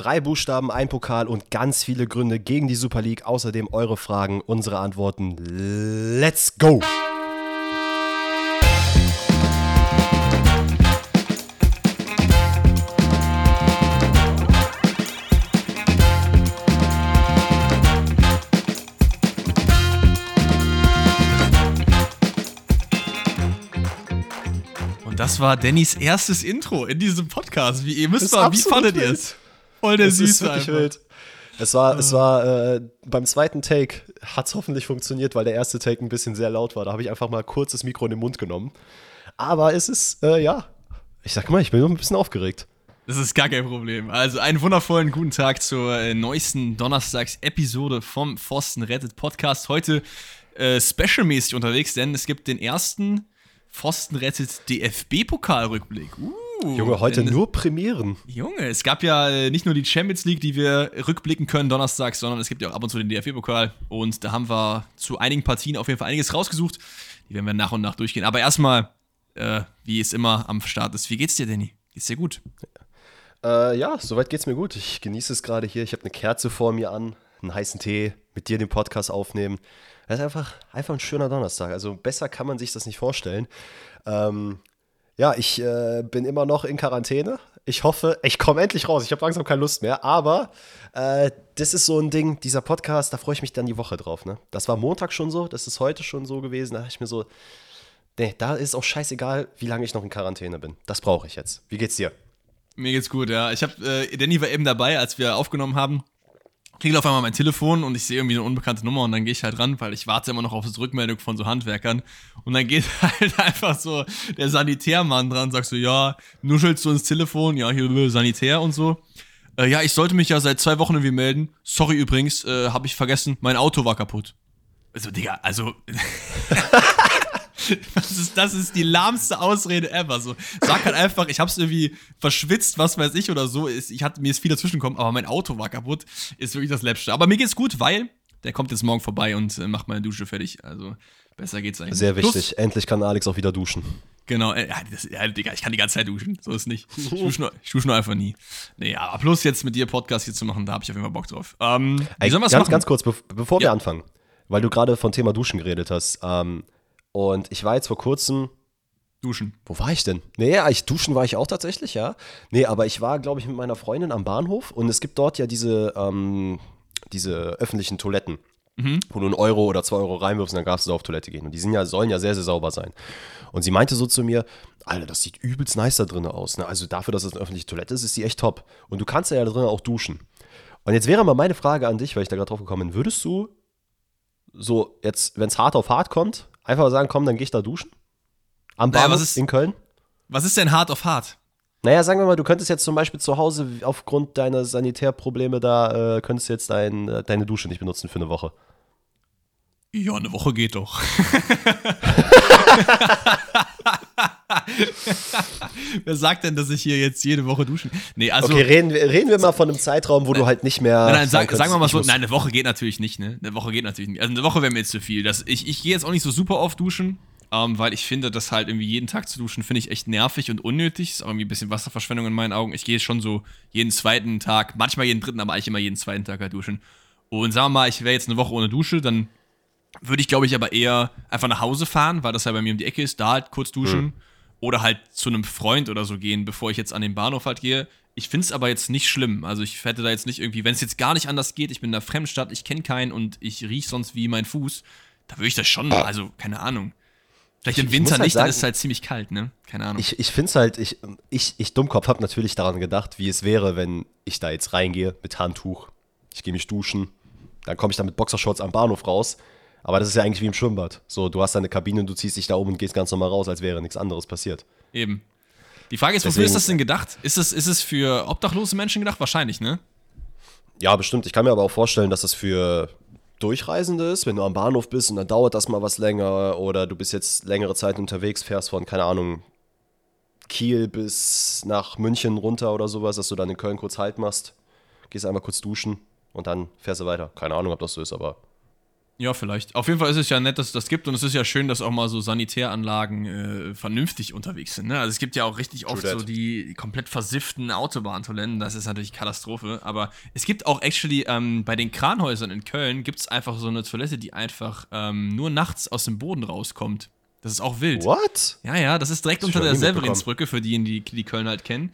Drei Buchstaben, ein Pokal und ganz viele Gründe gegen die Super League. Außerdem eure Fragen, unsere Antworten. Let's go! Das war Dannys erstes Intro in diesem Podcast. Wie ihr müsst mal, wie fandet ihr es? Voll der es Süße ist einfach. Wild. Es war, es war äh, beim zweiten Take hat es hoffentlich funktioniert, weil der erste Take ein bisschen sehr laut war. Da habe ich einfach mal kurz das Mikro in den Mund genommen. Aber es ist, äh, ja, ich sag mal, ich bin nur ein bisschen aufgeregt. Das ist gar kein Problem. Also einen wundervollen guten Tag zur äh, neuesten Donnerstags-Episode vom Forsten Rettet Podcast. Heute äh, specialmäßig unterwegs, denn es gibt den ersten Pfosten rettet DFB-Pokalrückblick. Uh, Junge, heute nur Premieren. Junge, es gab ja äh, nicht nur die Champions League, die wir rückblicken können donnerstags, sondern es gibt ja auch ab und zu den DFB-Pokal. Und da haben wir zu einigen Partien auf jeden Fall einiges rausgesucht. Die werden wir nach und nach durchgehen. Aber erstmal, äh, wie es immer am Start ist, wie geht's dir, Danny? Geht's dir gut? Äh, ja, soweit geht's mir gut. Ich genieße es gerade hier. Ich habe eine Kerze vor mir an, einen heißen Tee, mit dir den Podcast aufnehmen. Das ist einfach, einfach ein schöner Donnerstag. Also besser kann man sich das nicht vorstellen. Ähm, ja, ich äh, bin immer noch in Quarantäne. Ich hoffe, ich komme endlich raus. Ich habe langsam keine Lust mehr. Aber äh, das ist so ein Ding, dieser Podcast, da freue ich mich dann die Woche drauf. Ne? Das war Montag schon so, das ist heute schon so gewesen. Da dachte ich mir so, nee, da ist auch scheißegal, wie lange ich noch in Quarantäne bin. Das brauche ich jetzt. Wie geht's dir? Mir geht's gut, ja. Ich habe, äh, Danny war eben dabei, als wir aufgenommen haben klingelt auf einmal mein Telefon und ich sehe irgendwie eine unbekannte Nummer und dann gehe ich halt ran, weil ich warte immer noch auf die Rückmeldung von so Handwerkern. Und dann geht halt einfach so der Sanitärmann dran und sagt so, ja, nuschelst du ins Telefon, ja, hier Sanitär und so. Äh, ja, ich sollte mich ja seit zwei Wochen irgendwie melden. Sorry übrigens, äh, habe ich vergessen, mein Auto war kaputt. Also, Digga, also. Das ist, das ist die lahmste Ausrede ever. So, sag halt einfach, ich hab's irgendwie verschwitzt, was weiß ich oder so. Ich hatte, mir ist viel dazwischen gekommen, aber mein Auto war kaputt. Ist wirklich das Läppste. Aber mir geht's gut, weil der kommt jetzt morgen vorbei und äh, macht meine Dusche fertig. Also besser geht's eigentlich. Sehr wichtig. Plus, Endlich kann Alex auch wieder duschen. Genau, äh, ja, das, ja, Digga, ich kann die ganze Zeit duschen. So ist nicht. Ich dusche nur, ich dusche nur einfach nie. Nee, aber plus jetzt mit dir Podcast hier zu machen, da habe ich auf jeden Fall Bock drauf. Ähm, Ey, ganz, machen? ganz kurz, be bevor ja. wir anfangen, weil du gerade von Thema Duschen geredet hast. Ähm, und ich war jetzt vor kurzem. Duschen. Wo war ich denn? Nee, ich duschen war ich auch tatsächlich, ja. Nee, aber ich war, glaube ich, mit meiner Freundin am Bahnhof und es gibt dort ja diese, ähm, diese öffentlichen Toiletten. Mhm. Wo du einen Euro oder zwei Euro reinwirfst und dann darfst du auf Toilette gehen. Und die sind ja, sollen ja sehr, sehr sauber sein. Und sie meinte so zu mir, Alter, das sieht übelst nice da drin aus. Ne? Also dafür, dass es eine öffentliche Toilette ist, ist die echt top. Und du kannst ja da drin auch duschen. Und jetzt wäre mal meine Frage an dich, weil ich da gerade drauf gekommen bin, würdest du so jetzt, wenn es hart auf hart kommt, Einfach sagen, komm, dann gehe ich da duschen. Am Bahnhof naja, ist, in Köln. Was ist denn hart auf hart? Naja, sagen wir mal, du könntest jetzt zum Beispiel zu Hause aufgrund deiner Sanitärprobleme da, äh, könntest du jetzt dein, äh, deine Dusche nicht benutzen für eine Woche. Ja, eine Woche geht doch. Wer sagt denn, dass ich hier jetzt jede Woche duschen? Nee, also. Okay, reden, reden wir mal von einem Zeitraum, wo nein, du halt nicht mehr. Nein, nein, sag, sagen wir mal so, nein, eine Woche geht natürlich nicht, ne? Eine Woche geht natürlich nicht. Also eine Woche wäre mir jetzt zu viel. Das, ich ich gehe jetzt auch nicht so super oft duschen, ähm, weil ich finde, das halt irgendwie jeden Tag zu duschen, finde ich echt nervig und unnötig. Ist auch irgendwie ein bisschen Wasserverschwendung in meinen Augen. Ich gehe schon so jeden zweiten Tag, manchmal jeden dritten, aber eigentlich immer jeden zweiten Tag halt duschen. Und sagen wir mal, ich wäre jetzt eine Woche ohne Dusche, dann würde ich, glaube ich, aber eher einfach nach Hause fahren, weil das ja bei mir um die Ecke ist, da halt kurz duschen. Mhm. Oder halt zu einem Freund oder so gehen, bevor ich jetzt an den Bahnhof halt gehe. Ich finde es aber jetzt nicht schlimm. Also ich hätte da jetzt nicht irgendwie, wenn es jetzt gar nicht anders geht, ich bin in der Fremdstadt, ich kenne keinen und ich rieche sonst wie mein Fuß, da würde ich das schon, also keine Ahnung. Vielleicht im Winter halt nicht, sagen, dann ist es halt ziemlich kalt, ne? Keine Ahnung. Ich, ich finde es halt, ich, ich, ich Dummkopf habe natürlich daran gedacht, wie es wäre, wenn ich da jetzt reingehe mit Handtuch, ich gehe mich duschen, dann komme ich da mit Boxershorts am Bahnhof raus aber das ist ja eigentlich wie im Schwimmbad. So, du hast deine Kabine, du ziehst dich da um und gehst ganz normal raus, als wäre nichts anderes passiert. Eben. Die Frage ist, wofür ist das denn gedacht? Ist es, ist es für obdachlose Menschen gedacht? Wahrscheinlich, ne? Ja, bestimmt. Ich kann mir aber auch vorstellen, dass es für Durchreisende ist, wenn du am Bahnhof bist und dann dauert das mal was länger oder du bist jetzt längere Zeit unterwegs, fährst von, keine Ahnung, Kiel bis nach München runter oder sowas, dass du dann in Köln kurz Halt machst, gehst einmal kurz duschen und dann fährst du weiter. Keine Ahnung, ob das so ist, aber Ja, vielleicht. Auf jeden Fall ist es ja nett, dass es das gibt und es ist ja schön, dass auch mal so Sanitäranlagen äh, vernünftig unterwegs sind. Ne? Also es gibt ja auch richtig True oft that. so die komplett versifften Autobahntoiletten, das ist natürlich Katastrophe, aber es gibt auch actually ähm, bei den Kranhäusern in Köln gibt es einfach so eine Toilette, die einfach ähm, nur nachts aus dem Boden rauskommt. Das ist auch wild. What? Ja, ja, das ist direkt das unter der Severinsbrücke, für die, die die Köln halt kennen.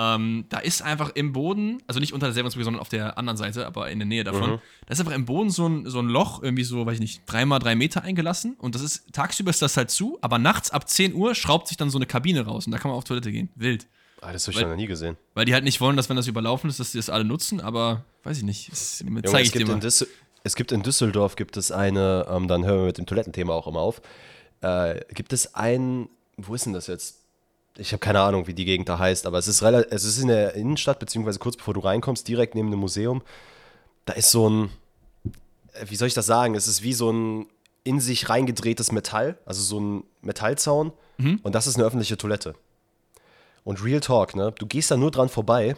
Ähm, da ist einfach im Boden, also nicht unter der Severinsbrücke, sondern auf der anderen Seite, aber in der Nähe davon, mhm. da ist einfach im Boden so ein, so ein Loch, irgendwie so, weiß ich nicht, dreimal drei Meter eingelassen. Und das ist, tagsüber ist das halt zu, aber nachts ab 10 Uhr schraubt sich dann so eine Kabine raus und da kann man auf Toilette gehen. Wild. Ah, das habe ich weil, noch nie gesehen. Weil die halt nicht wollen, dass wenn das überlaufen ist, dass die das alle nutzen, aber weiß ich nicht. Das zeige ich dir mal. Es gibt in Düsseldorf gibt es eine, ähm, dann hören wir mit dem Toilettenthema auch immer auf. Äh, gibt es ein, wo ist denn das jetzt? Ich habe keine Ahnung, wie die Gegend da heißt, aber es ist, es ist in der Innenstadt, beziehungsweise kurz bevor du reinkommst, direkt neben dem Museum. Da ist so ein, äh, wie soll ich das sagen? Es ist wie so ein in sich reingedrehtes Metall, also so ein Metallzaun. Mhm. Und das ist eine öffentliche Toilette. Und Real Talk, ne? Du gehst da nur dran vorbei.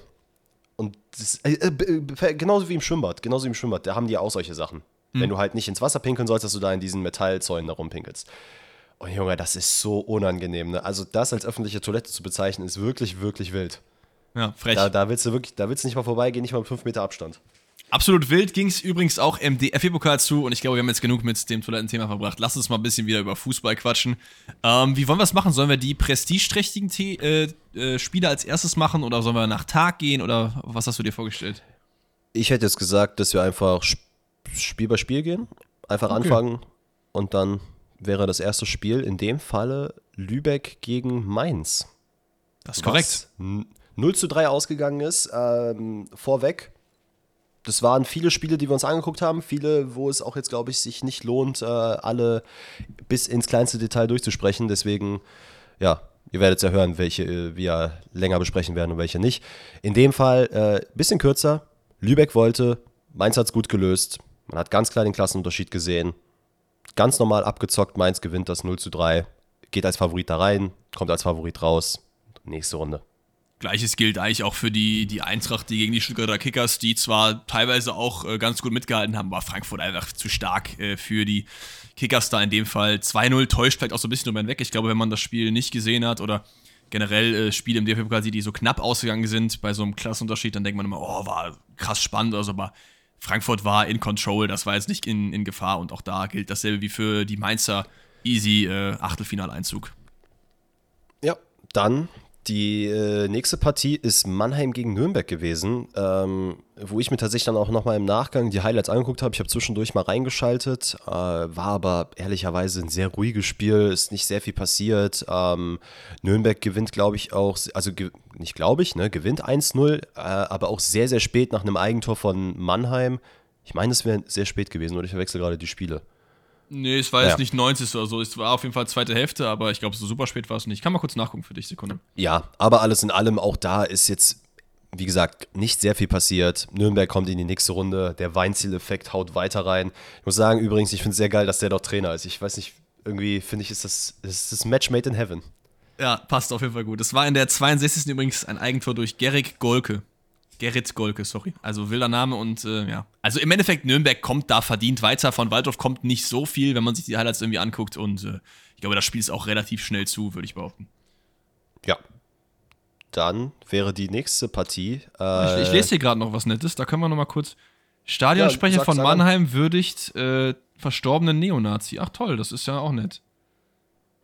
Und das, äh, äh, genauso wie im Schwimmbad, genauso wie im Schwimmbad, da haben die auch solche Sachen. Mhm. Wenn du halt nicht ins Wasser pinkeln sollst, dass du da in diesen Metallzäunen da rumpinkelst. Und oh, Junge, das ist so unangenehm. Ne? Also das als öffentliche Toilette zu bezeichnen, ist wirklich, wirklich wild. Ja, frech. Da, da willst du wirklich, da willst du nicht mal vorbeigehen, nicht mal mit 5 Meter Abstand. Absolut wild ging es übrigens auch im DFB-Pokal zu und ich glaube, wir haben jetzt genug mit dem Toilettenthema verbracht. Lass uns mal ein bisschen wieder über Fußball quatschen. Ähm, wie wollen wir es machen? Sollen wir die prestigeträchtigen äh, äh, Spiele als erstes machen oder sollen wir nach Tag gehen oder was hast du dir vorgestellt? Ich hätte jetzt gesagt, dass wir einfach Spiel bei Spiel gehen, einfach okay. anfangen und dann wäre das erste Spiel in dem Falle Lübeck gegen Mainz. Das ist korrekt. 0 zu 3 ausgegangen ist. Ähm, vorweg, das waren viele Spiele, die wir uns angeguckt haben. Viele, wo es auch jetzt, glaube ich, sich nicht lohnt, äh, alle bis ins kleinste Detail durchzusprechen. Deswegen, ja, ihr werdet ja hören, welche äh, wir länger besprechen werden und welche nicht. In dem Fall äh, bisschen kürzer. Lübeck wollte, Mainz hat es gut gelöst. Man hat ganz klar den Klassenunterschied gesehen ganz normal abgezockt. Mainz gewinnt das 0 zu 3, geht als Favorit da rein, kommt als Favorit raus. Nächste Runde. Gleiches gilt eigentlich auch für die, die Eintracht, die gegen die Stuttgarter Kickers, die zwar teilweise auch äh, ganz gut mitgehalten haben, aber Frankfurt einfach zu stark äh, für die Kickers da in dem Fall. 2-0 täuscht vielleicht auch so ein bisschen drüber hinweg. Ich glaube, wenn man das Spiel nicht gesehen hat oder generell äh, Spiele im DFB-Pokal die so knapp ausgegangen sind bei so einem Klassenunterschied, dann denkt man immer, oh, war krass spannend oder so, aber Frankfurt war in Control, das war jetzt nicht in, in Gefahr und auch da gilt dasselbe wie für die Mainzer easy äh, Achtelfinaleinzug. Ja, dann die äh, nächste Partie ist Mannheim gegen Nürnberg gewesen, ähm, wo ich mir tatsächlich dann auch nochmal im Nachgang die Highlights angeguckt habe. Ich habe zwischendurch mal reingeschaltet, äh, war aber ehrlicherweise ein sehr ruhiges Spiel, ist nicht sehr viel passiert. Ähm, Nürnberg gewinnt, glaube ich, auch, also nicht glaube ich, ne, gewinnt 1-0, äh, aber auch sehr, sehr spät nach einem Eigentor von Mannheim. Ich meine, es wäre sehr spät gewesen, oder ich verwechsel gerade die Spiele. Nee, es war jetzt ja. nicht 90 oder so. Es war auf jeden Fall zweite Hälfte, aber ich glaube, so super spät war es nicht. Ich kann mal kurz nachgucken für dich, Sekunde. Ja, aber alles in allem, auch da ist jetzt, wie gesagt, nicht sehr viel passiert. Nürnberg kommt in die nächste Runde. Der Weinziel-Effekt haut weiter rein. Ich muss sagen, übrigens, ich finde es sehr geil, dass der dort Trainer ist. Ich weiß nicht, irgendwie finde ich, ist das, ist das Match made in heaven. Ja, passt auf jeden Fall gut. Es war in der 62. übrigens ein Eigentor durch Gerrit Golke. Gerrit Golke, sorry. Also wilder Name und äh, ja. Also im Endeffekt, Nürnberg kommt da verdient weiter. Von Waldorf kommt nicht so viel, wenn man sich die Highlights irgendwie anguckt. Und äh, ich glaube, das Spiel ist auch relativ schnell zu, würde ich behaupten. Ja. Dann wäre die nächste Partie. Äh, ich, ich, lese hier gerade noch was Nettes. Da können wir noch mal kurz. Stadionsprecher ja, von Mannheim würdigt äh, verstorbenen Neonazi. Ach toll, das ist ja auch nett.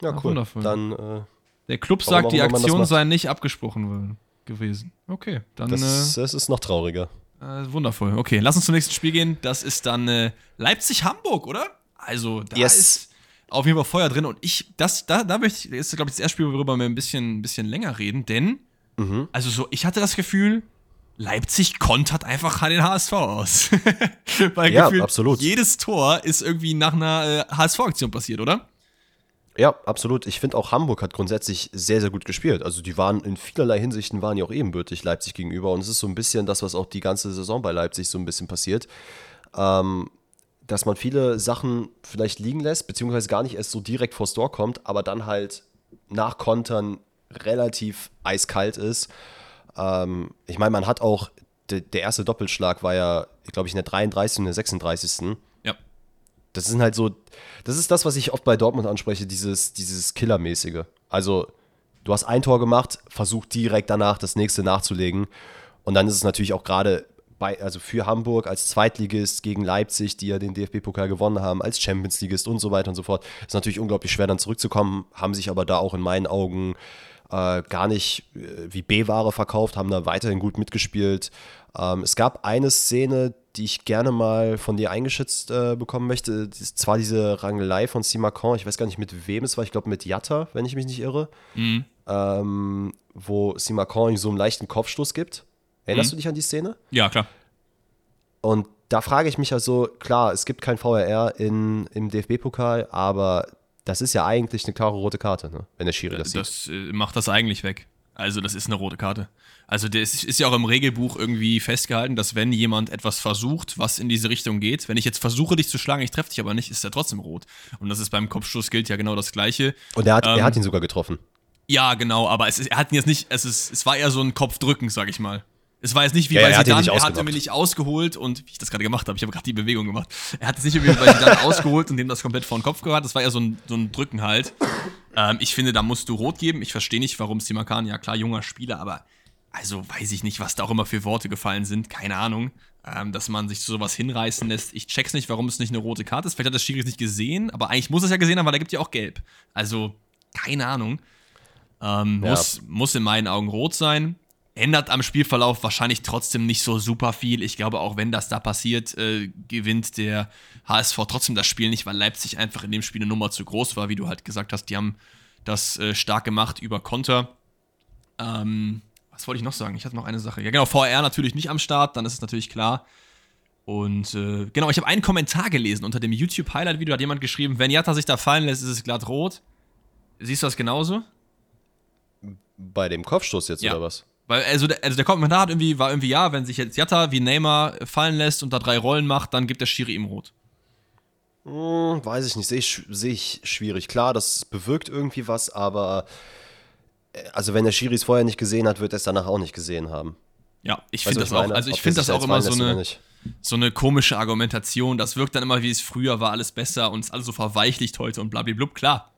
Ja, Ach, cool. Wundervoll. Dann. Äh, Der Club sagt, die Aktion sei nicht abgesprochen worden gewesen. Okay, dann. Das, äh, das ist noch trauriger. Äh, wundervoll. Okay, lass uns zum nächsten Spiel gehen. Das ist dann äh, Leipzig-Hamburg, oder? Also, da yes. ist auf jeden Fall Feuer drin. Und ich, das, da, da möchte ich, das ist, glaube ich, das erste Spiel, worüber wir ein bisschen, ein bisschen länger reden, denn, mhm. also so, ich hatte das Gefühl, Leipzig kontert einfach den HSV aus. Weil ja, absolut. jedes Tor ist irgendwie nach einer äh, HSV-Aktion passiert, oder? Ja, absolut. Ich finde auch Hamburg hat grundsätzlich sehr, sehr gut gespielt. Also die waren in vielerlei Hinsichten waren ja auch ebenbürtig Leipzig gegenüber. Und es ist so ein bisschen das, was auch die ganze Saison bei Leipzig so ein bisschen passiert. Ähm, dass man viele Sachen vielleicht liegen lässt, beziehungsweise gar nicht erst so direkt vor Store kommt, aber dann halt nach Kontern relativ eiskalt ist. Ähm, ich meine, man hat auch, de, der erste Doppelschlag war ja, glaube ich, in der 33. und der 36 Das sind halt so, das ist das, was ich oft bei Dortmund anspreche, dieses, dieses Killermäßige. Also, du hast ein Tor gemacht, versuch direkt danach das nächste nachzulegen. Und dann ist es natürlich auch gerade bei, also für Hamburg als Zweitligist gegen Leipzig, die ja den DFB-Pokal gewonnen haben, als Champions-Ligist und so weiter und so fort, ist natürlich unglaublich schwer dann zurückzukommen, haben sich aber da auch in meinen Augen äh, gar nicht äh, wie B-Ware verkauft, haben da weiterhin gut mitgespielt. Ähm, es gab eine Szene, die ich gerne mal von dir eingeschätzt äh, bekommen möchte. Das ist zwar diese Rangelei von Simacon, ich weiß gar nicht mit wem es war, ich glaube mit Jatta, wenn ich mich nicht irre, mhm. ähm, wo Simacon so einen leichten Kopfstoß gibt. Erinnerst mhm. du dich an die Szene? Ja, klar. Und da frage ich mich also, klar, es gibt kein VRR in, im DFB-Pokal, aber das ist ja eigentlich eine klare rote Karte, ne? wenn der Schiri das, das sieht. Das äh, macht das eigentlich weg. Also das ist eine rote Karte. Also das ist ja auch im Regelbuch irgendwie festgehalten, dass wenn jemand etwas versucht, was in diese Richtung geht, wenn ich jetzt versuche, dich zu schlagen, ich treffe dich aber nicht, ist er trotzdem rot. Und das ist beim Kopfstoß gilt ja genau das Gleiche. Und er hat, ähm, er hat ihn sogar getroffen. Ja, genau, aber es ist, er hat ihn jetzt nicht, es, ist, es war eher so ein Kopfdrücken, sag ich mal. Es war jetzt nicht wie ja, bei er Zidane, er hat mir nicht ausgeholt und wie ich das gerade gemacht habe, ich habe gerade die Bewegung gemacht. Er hat es nicht wie bei Zidane ausgeholt und dem das komplett vor den Kopf gehört. Das war eher so ein, so ein Drücken halt. Ähm, ich finde, da musst du rot geben. Ich verstehe nicht, warum Simakan, ja klar, junger Spieler, aber also weiß ich nicht, was da auch immer für Worte gefallen sind. Keine Ahnung. Ähm, dass man sich zu sowas hinreißen lässt. Ich check's nicht, warum es nicht eine rote Karte ist. Vielleicht hat das Schiri nicht gesehen, aber eigentlich muss es ja gesehen haben, weil er gibt ja auch gelb. Also, keine Ahnung. Ähm, ja. muss, muss in meinen Augen rot sein ändert am Spielverlauf wahrscheinlich trotzdem nicht so super viel. Ich glaube, auch wenn das da passiert, äh, gewinnt der HSV trotzdem das Spiel nicht, weil Leipzig einfach in dem Spiel eine Nummer zu groß war, wie du halt gesagt hast. Die haben das äh, stark gemacht über Konter. Ähm, was wollte ich noch sagen? Ich hatte noch eine Sache. Ja, genau, VR natürlich nicht am Start, dann ist es natürlich klar. Und äh, genau, ich habe einen Kommentar gelesen unter dem YouTube-Highlight-Video, hat jemand geschrieben, wenn Jatta sich da fallen lässt, ist es glatt rot. Siehst du das genauso? Bei dem Kopfstoß jetzt, ja. oder was? Weil, also der, also der Kommentar hat irgendwie, war irgendwie, ja, wenn sich jetzt Jatta wie Neymar fallen lässt und da drei Rollen macht, dann gibt der Schiri ihm rot. Hm, weiß ich nicht, sehe ich, seh ich schwierig. Klar, das bewirkt irgendwie was, aber also wenn der Schiri es vorher nicht gesehen hat, wird er es danach auch nicht gesehen haben. Ja, ich finde das auch, also ich finde das auch immer so eine, so eine komische Argumentation. Das wirkt dann immer, wie es früher war, alles besser und es ist alles so verweichlicht heute und blablabla. Klar,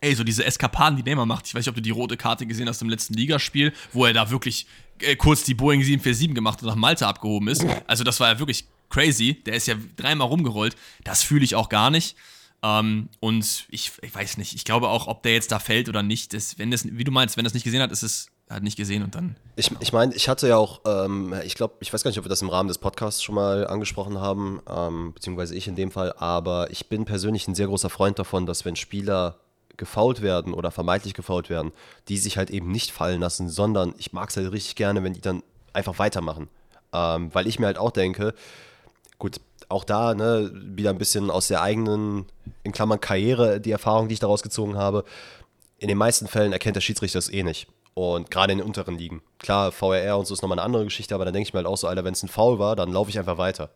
ey, so diese Eskapaden, die Neymar macht. Ich weiß nicht, ob du die rote Karte gesehen hast im letzten Ligaspiel, wo er da wirklich äh, kurz die Boeing 747 gemacht und nach Malta abgehoben ist. Also das war ja wirklich crazy. Der ist ja dreimal rumgerollt. Das fühle ich auch gar nicht. Ähm, und ich, ich, weiß nicht, ich glaube auch, ob der jetzt da fällt oder nicht, das, wenn das, wie du meinst, wenn es nicht gesehen hat, ist es halt nicht gesehen und dann. Ich, ich meine, ich hatte ja auch, ähm, ich glaube, ich weiß gar nicht, ob wir das im Rahmen des Podcasts schon mal angesprochen haben, ähm, beziehungsweise ich in dem Fall, aber ich bin persönlich ein sehr großer Freund davon, dass wenn Spieler gefault werden oder vermeintlich gefault werden, die sich halt eben nicht fallen lassen, sondern ich mag es halt richtig gerne, wenn die dann einfach weitermachen. Ähm, weil ich mir halt auch denke, gut, auch da ne, wieder ein bisschen aus der eigenen, in Klammern Karriere, die Erfahrung, die ich daraus gezogen habe. In den meisten Fällen erkennt der Schiedsrichter es eh nicht. Und gerade in den unteren Ligen. Klar, VRR und so ist nochmal eine andere Geschichte, aber dann denke ich mir halt auch so, Alter, wenn es ein Foul war, dann laufe ich einfach weiter.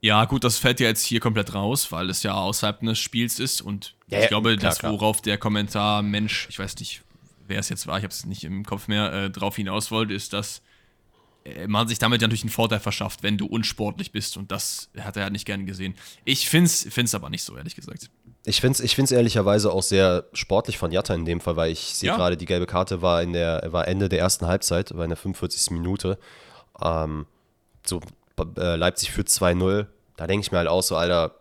Ja, gut, das fällt ja jetzt hier komplett raus, weil es ja außerhalb des Spiels ist und ja, ich glaube, klar, das, worauf der Kommentar Mensch, ich weiß nicht, wer es jetzt war, ich habe es nicht im Kopf mehr, äh, drauf hinaus wollte, ist, dass man sich damit ja natürlich einen Vorteil verschafft, wenn du unsportlich bist und das hat er ja nicht gerne gesehen. Ich finde es aber nicht so, ehrlich gesagt. Ich finde es ich find's ehrlicherweise auch sehr sportlich von Jatta in dem Fall, weil ich sehe ja. gerade, die gelbe Karte war, in der, war Ende der ersten Halbzeit, war in der 45. Minute. Ähm, so, äh, Leipzig führt 2-0 da denke ich mir halt auch so, Alter,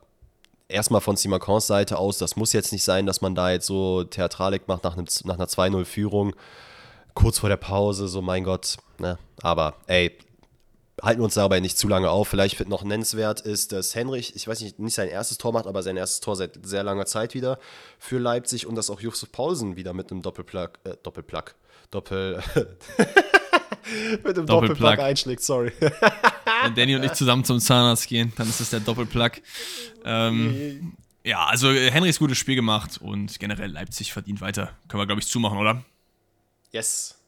erstmal von Simacons Seite aus, das muss jetzt nicht sein, dass man da jetzt so Theatralik macht nach, einem, nach einer 2-0-Führung, kurz vor der Pause, so mein Gott. Ne? Aber ey, halten wir uns dabei nicht zu lange auf. Vielleicht noch nennenswert ist, dass Henrich, ich weiß nicht, nicht sein erstes Tor macht, aber sein erstes Tor seit sehr langer Zeit wieder für Leipzig und dass auch Josef Paulsen wieder mit einem Doppelplug, äh, Doppelplug, Doppel, mit einem Doppelplug einschlägt, sorry. Wenn Danny und ich zusammen zum Zahnarzt gehen, dann ist das der Doppelplug. Ähm, ja, also äh, Henrys gutes Spiel gemacht und generell Leipzig verdient weiter. Können wir, glaube ich, zumachen, oder? Yes.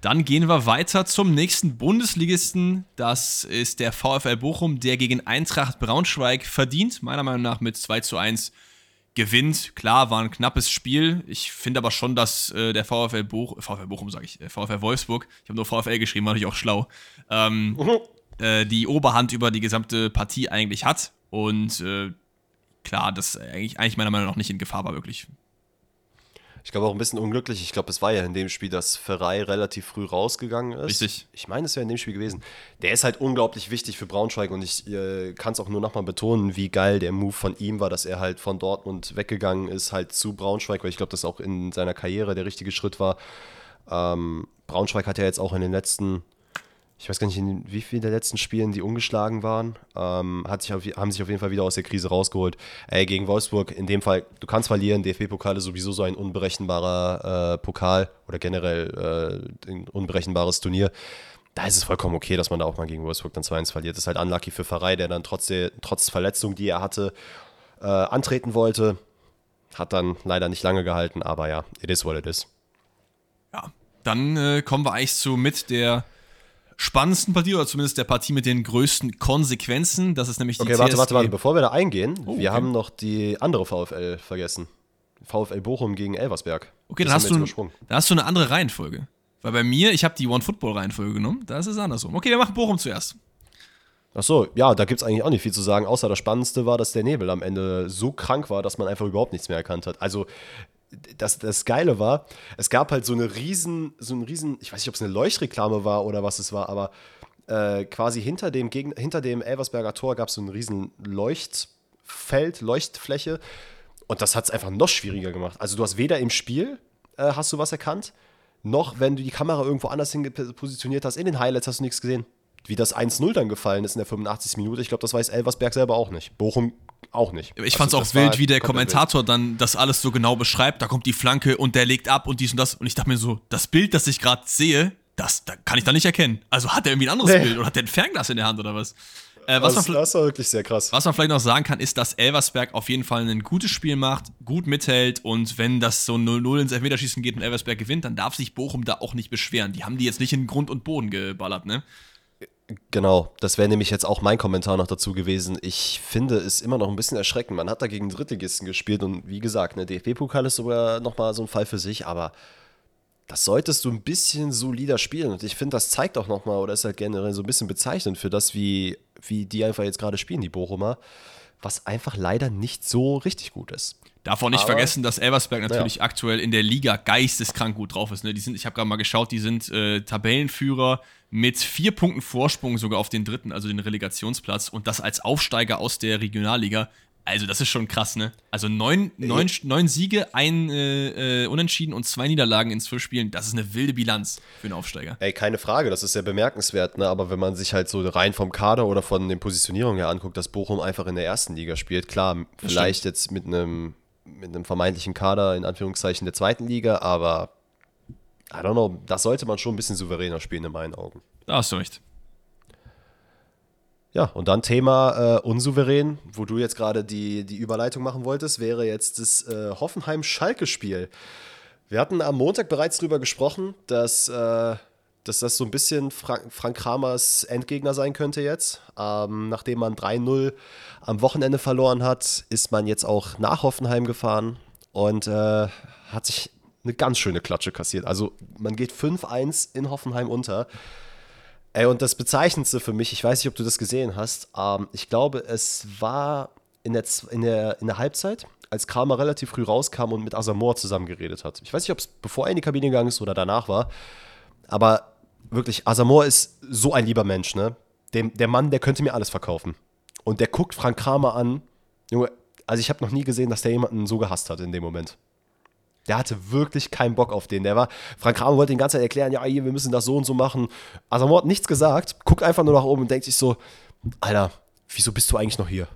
Dann gehen wir weiter zum nächsten Bundesligisten. Das ist der VfL Bochum, der gegen Eintracht Braunschweig verdient, meiner Meinung nach mit 2 zu 1 gewinnt. Klar, war ein knappes Spiel. Ich finde aber schon, dass äh, der VfL, Boch VfL Bochum, sage ich, äh, VfL Wolfsburg, ich habe nur VfL geschrieben, war natürlich auch schlau, ähm, äh, die Oberhand über die gesamte Partie eigentlich hat. Und äh, klar, das eigentlich, eigentlich meiner Meinung nach nicht in Gefahr war, wirklich. Ich glaube auch ein bisschen unglücklich. Ich glaube, es war ja in dem Spiel, dass Ferrei relativ früh rausgegangen ist. Richtig. Ich meine, es wäre in dem Spiel gewesen. Der ist halt unglaublich wichtig für Braunschweig und ich äh, kann es auch nur nochmal betonen, wie geil der Move von ihm war, dass er halt von Dortmund weggegangen ist, halt zu Braunschweig, weil ich glaube, das auch in seiner Karriere der richtige Schritt war. Ähm, Braunschweig hat ja jetzt auch in den letzten ich weiß gar nicht, in wie vielen der letzten Spielen die ungeschlagen waren, ähm, hat sich auf, haben sich auf jeden Fall wieder aus der Krise rausgeholt. Ey, gegen Wolfsburg, in dem Fall, du kannst verlieren, DFB-Pokal ist sowieso so ein unberechenbarer äh, Pokal oder generell äh, ein unberechenbares Turnier. Da ist es vollkommen okay, dass man da auch mal gegen Wolfsburg dann 2-1 verliert. Das ist halt unlucky für Pfarrei, der dann trotz, der, trotz Verletzung, die er hatte, äh, antreten wollte. Hat dann leider nicht lange gehalten, aber ja, it is what it is. Ja, dann äh, kommen wir eigentlich zu mit der spannendsten Partie oder zumindest der Partie mit den größten Konsequenzen. Das ist nämlich die Okay, warte, warte, warte, bevor wir da eingehen, oh, okay. wir haben noch die andere VfL vergessen. VfL Bochum gegen Elversberg. Okay, dann hast, du, dann hast du eine andere Reihenfolge. Weil bei mir, ich habe die One-Football-Reihenfolge genommen, da ist es andersrum. Okay, wir machen Bochum zuerst. Ach so, ja, da gibt es eigentlich auch nicht viel zu sagen, außer das Spannendste war, dass der Nebel am Ende so krank war, dass man einfach überhaupt nichts mehr erkannt hat. Also das, das Geile war, es gab halt so eine riesen, so ein riesen, ich weiß nicht, ob es eine Leuchtreklame war oder was es war, aber äh, quasi hinter dem, hinter dem Elversberger Tor gab es so ein riesen Leuchtfeld, Leuchtfläche und das hat es einfach noch schwieriger gemacht. Also du hast weder im Spiel äh, hast du was erkannt, noch wenn du die Kamera irgendwo anders hin positioniert hast, in den Highlights hast du nichts gesehen. Wie das 1-0 dann gefallen ist in der 85. Minute, ich glaube, das weiß Elversberg selber auch nicht. Bochum auch nicht. Ich fand es also, auch wild, wie der Kommentator dann das alles so genau beschreibt. Da kommt die Flanke und der legt ab und dies und das. Und ich dachte mir so, das Bild, das ich gerade sehe, das, das kann ich da nicht erkennen. Also hat er irgendwie ein anderes nee. Bild oder hat der ein Fernglas in der Hand oder was? Äh, was das, man, das war wirklich sehr krass. Was man vielleicht noch sagen kann, ist, dass Elversberg auf jeden Fall ein gutes Spiel macht, gut mithält und wenn das so 0-0 ins Elfmeterschießen geht und Elversberg gewinnt, dann darf sich Bochum da auch nicht beschweren. Die haben die jetzt nicht in Grund und Boden geballert, ne? Genau, das wäre nämlich jetzt auch mein Kommentar noch dazu gewesen. Ich finde es immer noch ein bisschen erschreckend. Man hat da gegen Drittligisten gespielt und wie gesagt, ne, DFB-Pokal ist sogar nochmal so ein Fall für sich, aber das solltest du ein bisschen solider spielen. Und ich finde, das zeigt auch nochmal, oder ist halt generell so ein bisschen bezeichnend für das, wie, wie die einfach jetzt gerade spielen, die Bochumer, was einfach leider nicht so richtig gut ist. Darf auch nicht Aber, vergessen, dass Elversberg natürlich ja. aktuell in der Liga geisteskrank gut drauf ist. Ne? Die sind, ich habe gerade mal geschaut, die sind äh, Tabellenführer mit vier Punkten Vorsprung sogar auf den dritten, also den Relegationsplatz und das als Aufsteiger aus der Regionalliga. Also, das ist schon krass, ne? Also neun, neun, neun Siege, ein äh, äh, Unentschieden und zwei Niederlagen in zwölf Spielen. Das ist eine wilde Bilanz für einen Aufsteiger. Ey, keine Frage, das ist sehr bemerkenswert, ne? Aber wenn man sich halt so rein vom Kader oder von den Positionierungen her anguckt, dass Bochum einfach in der ersten Liga spielt, klar, vielleicht jetzt mit einem mit einem vermeintlichen Kader in Anführungszeichen der zweiten Liga, aber I don't know, das sollte man schon ein bisschen souveräner spielen in meinen Augen. Da hast du recht. Ja, und dann Thema äh, unsouverän, wo du jetzt gerade die, die Überleitung machen wolltest, wäre jetzt das äh, Hoffenheim-Schalke-Spiel. Wir hatten am Montag bereits darüber gesprochen, dass, äh, dass das so ein bisschen Frank, Frank Kramers Endgegner sein könnte jetzt. Ähm, nachdem man 3-0 am Wochenende verloren hat, ist man jetzt auch nach Hoffenheim gefahren und äh, hat sich eine ganz schöne Klatsche kassiert. Also man geht 5-1 in Hoffenheim unter. Ey, und das Bezeichnendste für mich, ich weiß nicht, ob du das gesehen hast, ähm, ich glaube, es war in der, in, der, in der Halbzeit, als Kramer relativ früh rauskam und mit Asamoah zusammen geredet hat. Ich weiß nicht, ob es bevor er in die Kabine gegangen ist oder danach war, aber wirklich, Asamoah ist so ein lieber Mensch, ne? Dem, der Mann, der könnte mir alles verkaufen. Und der guckt Frank Kramer an. Junge, also ich habe noch nie gesehen, dass der jemanden so gehasst hat in dem Moment. Der hatte wirklich keinen Bock auf den. Der war, Frank Kramer wollte die ganze Zeit erklären, ja, hier, wir müssen das so und so machen. Also hat nichts gesagt, guckt einfach nur nach oben und denkt sich so, Alter, wieso bist du eigentlich noch hier?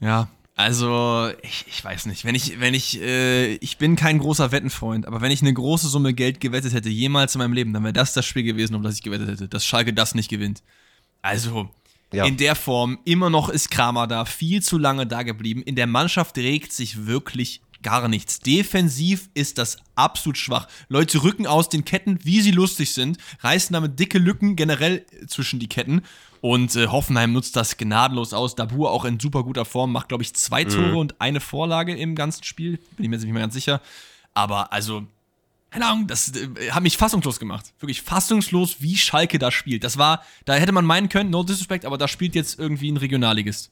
Ja, also, ich, ich weiß nicht. Wenn ich, wenn ich, äh, ich bin kein großer Wettenfreund, aber wenn ich eine große Summe Geld gewettet hätte, jemals in meinem Leben, dann wäre das das Spiel gewesen, um das ich gewettet hätte, dass Schalke das nicht gewinnt. Also, ja. in der Form, immer noch ist Kramer da, viel zu lange da geblieben. In der Mannschaft regt sich wirklich gar nichts. Defensiv ist das absolut schwach. Leute rücken aus den Ketten, wie sie lustig sind, reißen damit dicke Lücken generell zwischen die Ketten. Und äh, Hoffenheim nutzt das gnadenlos aus. Dabur auch in super guter Form, macht, glaube ich, zwei mhm. Tore und eine Vorlage im ganzen Spiel. Bin ich mir jetzt nicht mehr ganz sicher. Aber also, keine Ahnung, das äh, hat mich fassungslos gemacht. Wirklich fassungslos, wie Schalke da spielt. Das war, da hätte man meinen können, no disrespect, aber da spielt jetzt irgendwie ein Regionalligist.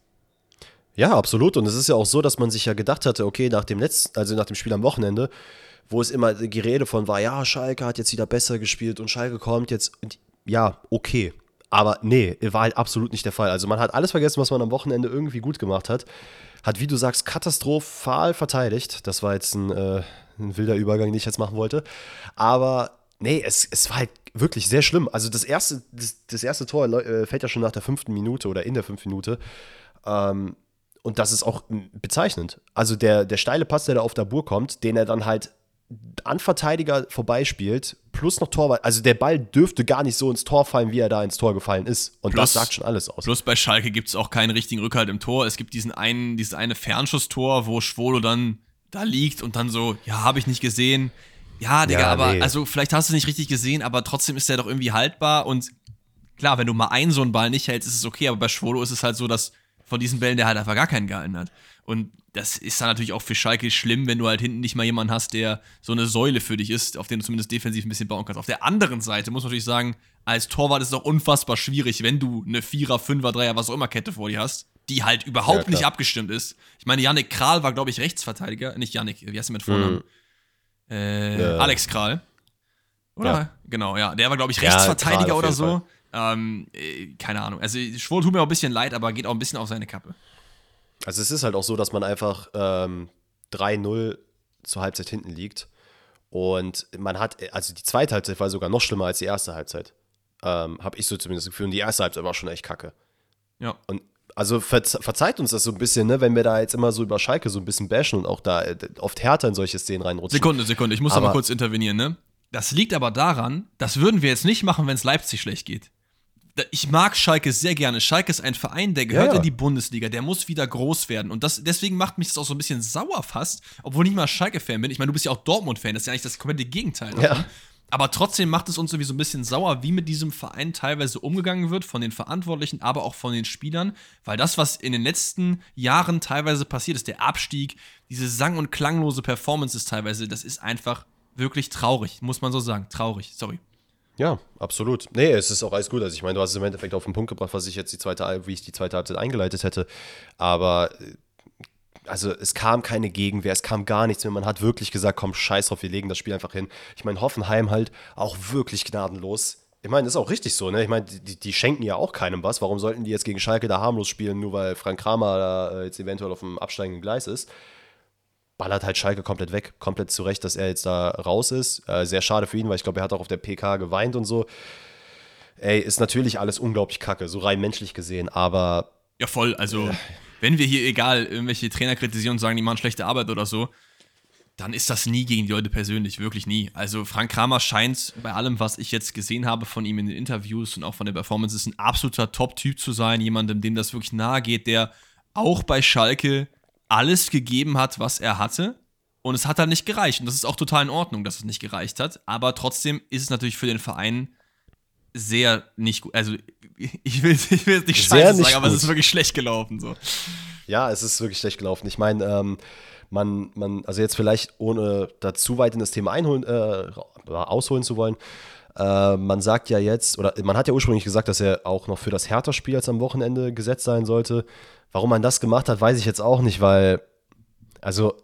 Ja, absolut. Und es ist ja auch so, dass man sich ja gedacht hatte, okay, nach dem Netz, also nach dem Spiel am Wochenende, wo es immer die Rede von war, ja, Schalke hat jetzt wieder besser gespielt und Schalke kommt jetzt. Ja, okay. Aber nee, war halt absolut nicht der Fall. Also man hat alles vergessen, was man am Wochenende irgendwie gut gemacht hat. Hat, wie du sagst, katastrophal verteidigt. Das war jetzt ein, äh, ein wilder Übergang, den ich jetzt machen wollte. Aber nee, es, es war halt wirklich sehr schlimm. Also das erste, das, das erste Tor äh, fällt ja schon nach der fünften Minute oder in der fünften Minute. Ähm, und das ist auch bezeichnend. Also der, der steile Pass, der da auf der Bur kommt, den er dann halt an Verteidiger vorbeispielt, plus noch Torwart. Also der Ball dürfte gar nicht so ins Tor fallen, wie er da ins Tor gefallen ist. Und plus, das sagt schon alles aus. Plus bei Schalke gibt es auch keinen richtigen Rückhalt im Tor. Es gibt diesen einen, dieses eine Fernschusstor, wo Schwolo dann da liegt und dann so, ja, habe ich nicht gesehen. Ja, Digga, ja, aber nee. also vielleicht hast du es nicht richtig gesehen, aber trotzdem ist der doch irgendwie haltbar und klar, wenn du mal einen so einen Ball nicht hältst, ist es okay, aber bei Schwolo ist es halt so, dass von diesen Bällen der halt einfach gar keinen gehalten hat. Und das ist dann natürlich auch für Schalke schlimm, wenn du halt hinten nicht mal jemanden hast, der so eine Säule für dich ist, auf den du zumindest defensiv ein bisschen bauen kannst. Auf der anderen Seite muss man natürlich sagen, als Torwart ist es auch unfassbar schwierig, wenn du eine Vierer, Fünfer, Dreier, was auch immer Kette vor dir hast, die halt überhaupt ja, nicht abgestimmt ist. Ich meine, Yannick Kral war, glaube ich, Rechtsverteidiger. Nicht Yannick, wie heißt er mit Vornamen? Mhm. Äh, ja. Alex Kral. Oder? Ja. Genau, ja. Der war, glaube ich, Rechtsverteidiger oder so. Ähm, äh, keine Ahnung. Also, Schwul tut mir auch ein bisschen leid, aber geht auch ein bisschen auf seine Kappe. Also, es ist halt auch so, dass man einfach ähm, 3-0 zur Halbzeit hinten liegt. Und man hat, also die zweite Halbzeit war sogar noch schlimmer als die erste Halbzeit. Ähm, Habe ich so zumindest das Gefühl. Und die erste Halbzeit war schon echt kacke. Ja. Und also verzeiht uns das so ein bisschen, ne, wenn wir da jetzt immer so über Schalke so ein bisschen bashen und auch da äh, oft härter in solche Szenen reinrutschen. Sekunde, Sekunde, ich muss aber, aber kurz intervenieren, ne? Das liegt aber daran, das würden wir jetzt nicht machen, wenn es Leipzig schlecht geht ich mag Schalke sehr gerne. Schalke ist ein Verein, der gehört ja, ja. in die Bundesliga, der muss wieder groß werden. Und das, deswegen macht mich das auch so ein bisschen sauer fast, obwohl ich nicht mal Schalke-Fan bin. Ich meine, du bist ja auch Dortmund-Fan, das ist ja eigentlich das komplette Gegenteil. Ja. Aber trotzdem macht es uns irgendwie so ein bisschen sauer, wie mit diesem Verein teilweise umgegangen wird, von den Verantwortlichen, aber auch von den Spielern. Weil das, was in den letzten Jahren teilweise passiert ist, der Abstieg, diese sang- und klanglose Performances teilweise, das ist einfach wirklich traurig, muss man so sagen. Traurig, sorry. Ja, absolut. Nee, es ist auch alles gut. Also ich meine, du hast es im Endeffekt auf den Punkt gebracht, was ich jetzt die zweite, wie ich die zweite Halbzeit eingeleitet hätte. Aber äh, also es kam keine Gegenwehr, es kam gar nichts mehr. Man hat wirklich gesagt, komm, scheiß drauf, wir legen das Spiel einfach hin. Ich meine, Hoffenheim halt auch wirklich gnadenlos. Ich meine, das ist auch richtig so, ne? Ich meine, die, die, schenken ja auch keinem was. Warum sollten die jetzt gegen Schalke da harmlos spielen, nur weil Frank Kramer da äh, jetzt eventuell auf dem absteigenden Gleis ist? Ballert halt Schalke komplett weg. Komplett zurecht, dass er jetzt da raus ist. Äh, sehr schade für ihn, weil ich glaube, er hat auch auf der PK geweint und so. Ey, ist natürlich alles unglaublich kacke, so rein menschlich gesehen, aber. Ja, voll. Also, äh, wenn wir hier egal irgendwelche Trainer kritisieren und sagen, die machen schlechte Arbeit oder so, dann ist das nie gegen die Leute persönlich, wirklich nie. Also Frank Kramer scheint bei allem, was ich jetzt gesehen habe von ihm in den Interviews und auch von der Performance, ist ein absoluter Top-Typ zu sein, jemandem, dem das wirklich nahe geht, der auch bei Schalke alles gegeben hat, was er hatte. Und es hat dann nicht gereicht. Und das ist auch total in Ordnung, dass es nicht gereicht hat. Aber trotzdem ist es natürlich für den Verein sehr nicht gut. Also, ich will, ich will nicht scheiße nicht sagen, aber es ist wirklich schlecht gelaufen. So. Ja, es ist wirklich schlecht gelaufen. Ich meine, ähm, man, man, also jetzt vielleicht ohne da zu weit in das Thema einholen, äh, ausholen zu wollen, äh, man sagt ja jetzt, oder man hat ja ursprünglich gesagt, dass er auch noch für das Hertha-Spiel jetzt am Wochenende gesetzt sein sollte. Warum man das gemacht hat, weiß ich jetzt auch nicht, weil, also,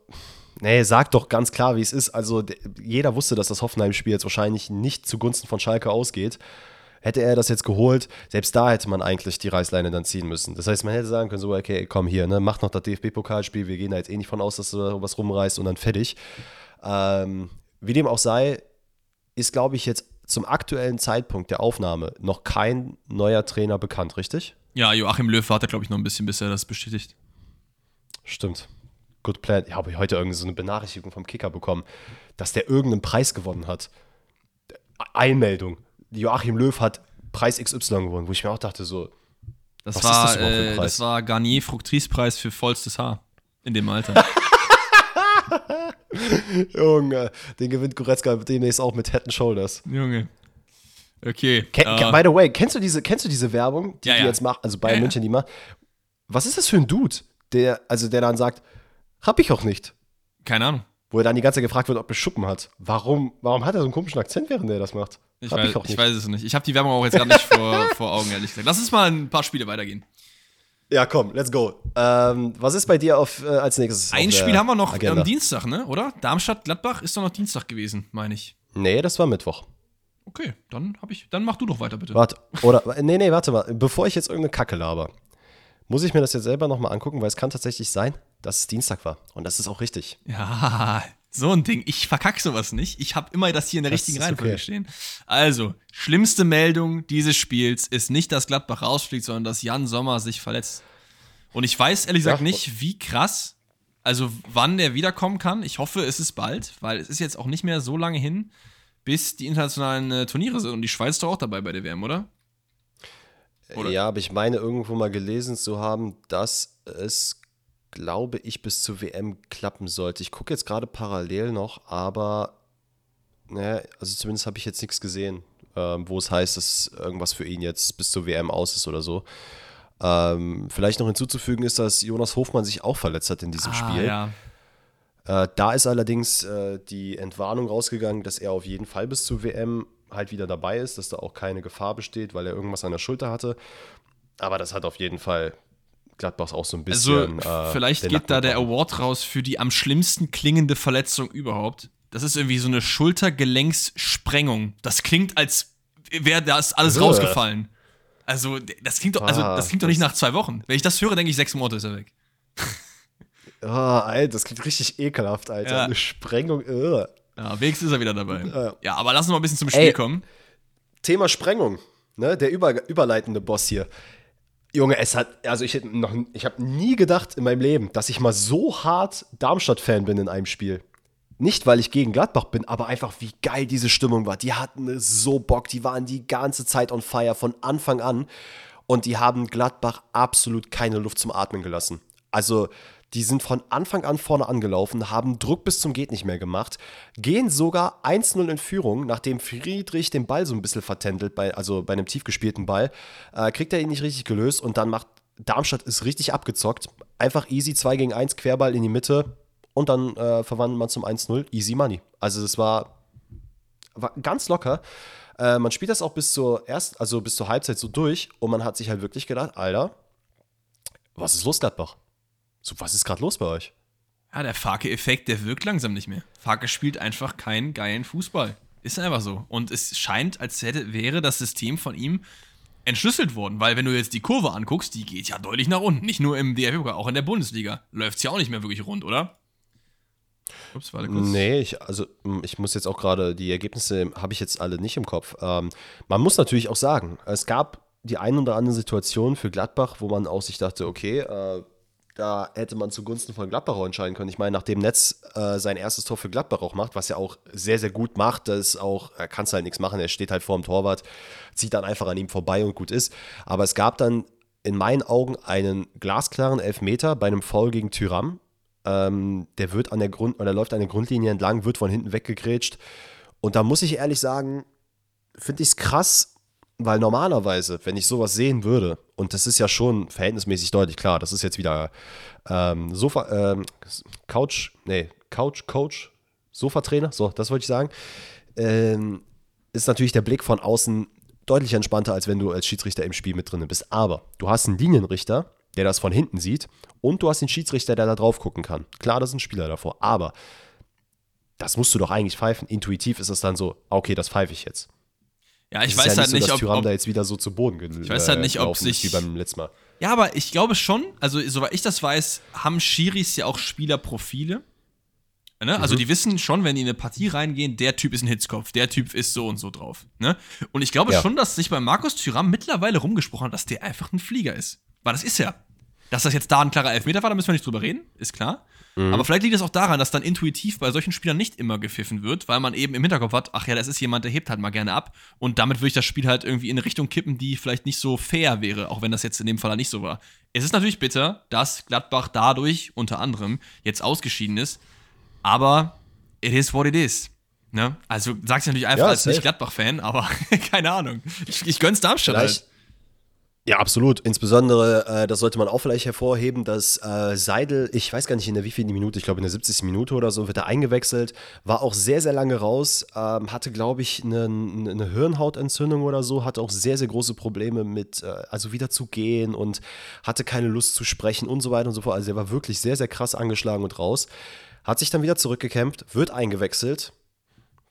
nee, sag doch ganz klar, wie es ist. Also, jeder wusste, dass das Hoffenheim-Spiel jetzt wahrscheinlich nicht zugunsten von Schalke ausgeht. Hätte er das jetzt geholt, selbst da hätte man eigentlich die Reißleine dann ziehen müssen. Das heißt, man hätte sagen können, so, okay, komm hier, ne, mach noch das DFB-Pokalspiel, wir gehen da jetzt eh nicht von aus, dass du da was rumreißt und dann fertig. Ähm, wie dem auch sei, ist, glaube ich, jetzt zum aktuellen Zeitpunkt der Aufnahme noch kein neuer Trainer bekannt, richtig? Ja, Joachim Löw wartet, glaube ich, noch ein bisschen, bis er das bestätigt. Stimmt. Good plan. Ich habe heute irgendwie so eine Benachrichtigung vom Kicker bekommen, dass der irgendeinen Preis gewonnen hat. Einmeldung. Joachim Löw hat Preis XY gewonnen, wo ich mir auch dachte, so. Das, war, das, äh, das war Garnier Fructris-Preis für vollstes Haar. In dem Alter. Junge, den gewinnt Goretzka demnächst auch mit Head and Shoulders. Junge. Okay. Ken, uh, by the way, kennst du diese, kennst du diese Werbung, die ja, die jetzt macht, also bei ja, München, die macht? Was ist das für ein Dude, der, also der dann sagt, hab ich auch nicht. Keine Ahnung. Wo er dann die ganze Zeit gefragt wird, ob er Schuppen hat. Warum, warum hat er so einen komischen Akzent, während er das macht? Ich, weiß, ich, ich weiß, es nicht. Ich habe die Werbung auch jetzt gerade nicht vor, vor Augen, ehrlich gesagt. Lass uns mal ein paar Spiele weitergehen. Ja, komm, let's go. Ähm, was ist bei dir auf, äh, als nächstes? Ein Spiel haben wir noch am Dienstag, ne? Oder? Darmstadt-Gladbach ist doch noch Dienstag gewesen, meine ich. Nee, das war Mittwoch. Okay, dann hab ich, dann mach du doch weiter, bitte. Warte, oder, nee, nee, warte mal. Bevor ich jetzt irgendeine Kacke laber, muss ich mir das jetzt selber nochmal angucken, weil es kann tatsächlich sein, dass es Dienstag war. Und das ist auch richtig. Ja, so ein Ding. Ich verkacke sowas nicht. Ich habe immer das hier in der das richtigen Reihenfolge okay. stehen. Also, schlimmste Meldung dieses Spiels ist nicht, dass Gladbach rausfliegt, sondern dass Jan Sommer sich verletzt. Und ich weiß ehrlich gesagt nicht, wie krass, also wann der wiederkommen kann. Ich hoffe, es ist bald, weil es ist jetzt auch nicht mehr so lange hin, bis die internationalen äh, Turniere sind. Und die Schweiz ist doch auch dabei bei der WM, oder? oder? Ja, aber ich meine irgendwo mal gelesen zu haben, dass es, glaube ich, bis zur WM klappen sollte. Ich gucke jetzt gerade parallel noch, aber naja, also zumindest habe ich jetzt nichts gesehen, ähm, wo es heißt, dass irgendwas für ihn jetzt bis zur WM aus ist oder so. Ähm, vielleicht noch hinzuzufügen ist, dass Jonas Hofmann sich auch verletzt hat in diesem ah, Spiel. Ja. Äh, da ist allerdings äh, die Entwarnung rausgegangen, dass er auf jeden Fall bis zur WM halt wieder dabei ist, dass da auch keine Gefahr besteht, weil er irgendwas an der Schulter hatte. Aber das hat auf jeden Fall Gladbach auch so ein bisschen. Also, äh, vielleicht geht da der Award raus für die am schlimmsten klingende Verletzung überhaupt. Das ist irgendwie so eine Schultergelenkssprengung. Das klingt, als wäre das alles Irre. rausgefallen. Also, das klingt doch, also, das klingt doch nicht nach zwei Wochen. Wenn ich das höre, denke ich, sechs Monate ist er weg. Oh, Alter, das klingt richtig ekelhaft, Alter. Ja. Eine Sprengung. Ugh. Ja, wenigstens ist er wieder dabei. Ja, ja aber lass uns mal ein bisschen zum Spiel Ey, kommen. Thema Sprengung, ne? Der über, überleitende Boss hier. Junge, es hat, also ich ich habe nie gedacht in meinem Leben, dass ich mal so hart Darmstadt-Fan bin in einem Spiel. Nicht, weil ich gegen Gladbach bin, aber einfach, wie geil diese Stimmung war. Die hatten so Bock, die waren die ganze Zeit on fire von Anfang an und die haben Gladbach absolut keine Luft zum Atmen gelassen. Also, die sind von Anfang an vorne angelaufen, haben Druck bis zum Geht nicht mehr gemacht, gehen sogar 1-0 in Führung, nachdem Friedrich den Ball so ein bisschen vertändelt, bei, also bei einem tief gespielten Ball, äh, kriegt er ihn nicht richtig gelöst und dann macht Darmstadt ist richtig abgezockt. Einfach easy 2 gegen 1, Querball in die Mitte und dann äh, verwandelt man zum 1-0. Easy Money. Also das war, war ganz locker. Äh, man spielt das auch bis zur erst, also bis zur Halbzeit so durch und man hat sich halt wirklich gedacht, Alter, was ist los, Gladbach? So, was ist gerade los bei euch? Ja, der Farke-Effekt, der wirkt langsam nicht mehr. Farke spielt einfach keinen geilen Fußball. Ist einfach so. Und es scheint, als hätte, wäre das System von ihm entschlüsselt worden, weil wenn du jetzt die Kurve anguckst, die geht ja deutlich nach unten. Nicht nur im DFB, auch in der Bundesliga. Läuft es ja auch nicht mehr wirklich rund, oder? Ups, warte kurz. Nee, ich, also ich muss jetzt auch gerade, die Ergebnisse habe ich jetzt alle nicht im Kopf. Ähm, man muss natürlich auch sagen, es gab die ein oder andere Situation für Gladbach, wo man auch sich dachte, okay, äh, da hätte man zugunsten von Gladbach auch entscheiden können. Ich meine, nachdem Netz äh, sein erstes Tor für Gladbach auch macht, was er auch sehr, sehr gut macht, das auch, er kann halt nichts machen, er steht halt vor dem Torwart, zieht dann einfach an ihm vorbei und gut ist. Aber es gab dann in meinen Augen einen glasklaren Elfmeter bei einem Foul gegen Tyram. Ähm, der wird an der Grund, oder läuft an der Grundlinie entlang, wird von hinten weggegrätscht. Und da muss ich ehrlich sagen, finde ich es krass, weil normalerweise, wenn ich sowas sehen würde, und das ist ja schon verhältnismäßig deutlich klar, das ist jetzt wieder ähm, Sofa, ähm, Couch, nee, Couch, Coach, Sofatrainer, so, das wollte ich sagen, ähm, ist natürlich der Blick von außen deutlich entspannter, als wenn du als Schiedsrichter im Spiel mit drin bist. Aber du hast einen Linienrichter, der das von hinten sieht, und du hast den Schiedsrichter, der da drauf gucken kann. Klar, das ist ein Spieler davor, aber das musst du doch eigentlich pfeifen. Intuitiv ist es dann so, okay, das pfeife ich jetzt. Ja, ich weiß ja halt nicht, so, ob, ob da jetzt wieder so zu Boden Ich weiß halt nicht, ob sich wie beim letzten Mal. Ja, aber ich glaube schon, also soweit ich das weiß, haben Schiris ja auch Spielerprofile. Ne? Also mhm. die wissen schon, wenn die in eine Partie reingehen, der Typ ist ein Hitzkopf, der Typ ist so und so drauf. Ne? Und ich glaube ja. schon, dass sich bei Markus Thüram mittlerweile rumgesprochen hat, dass der einfach ein Flieger ist. Weil das ist er. Dass das jetzt da ein klarer Elfmeter war, da müssen wir nicht drüber reden, ist klar. Mhm. Aber vielleicht liegt es auch daran, dass dann intuitiv bei solchen Spielern nicht immer gepfiffen wird, weil man eben im Hinterkopf hat, ach ja, das ist jemand, der hebt halt mal gerne ab. Und damit würde ich das Spiel halt irgendwie in eine Richtung kippen, die vielleicht nicht so fair wäre, auch wenn das jetzt in dem Fall nicht so war. Es ist natürlich bitter, dass Gladbach dadurch unter anderem jetzt ausgeschieden ist, aber it is what it is. Ne? Also sag's natürlich einfach ja, als nicht Gladbach-Fan, aber keine Ahnung. Ich, ich gönn's Darmstadt vielleicht, halt. Ja, absolut. Insbesondere, äh, das sollte man auch vielleicht hervorheben, dass äh, Seidel, ich weiß gar nicht in der wievielten Minute, ich glaube in der 70. Minute oder so, wird er eingewechselt, war auch sehr, sehr lange raus, ähm, hatte, glaube ich, eine, eine Hirnhautentzündung oder so, hatte auch sehr, sehr große Probleme mit, äh, also wieder zu gehen und hatte keine Lust zu sprechen und so weiter und so fort. Also er war wirklich sehr, sehr krass angeschlagen und raus. Hat sich dann wieder zurückgekämpft, wird eingewechselt,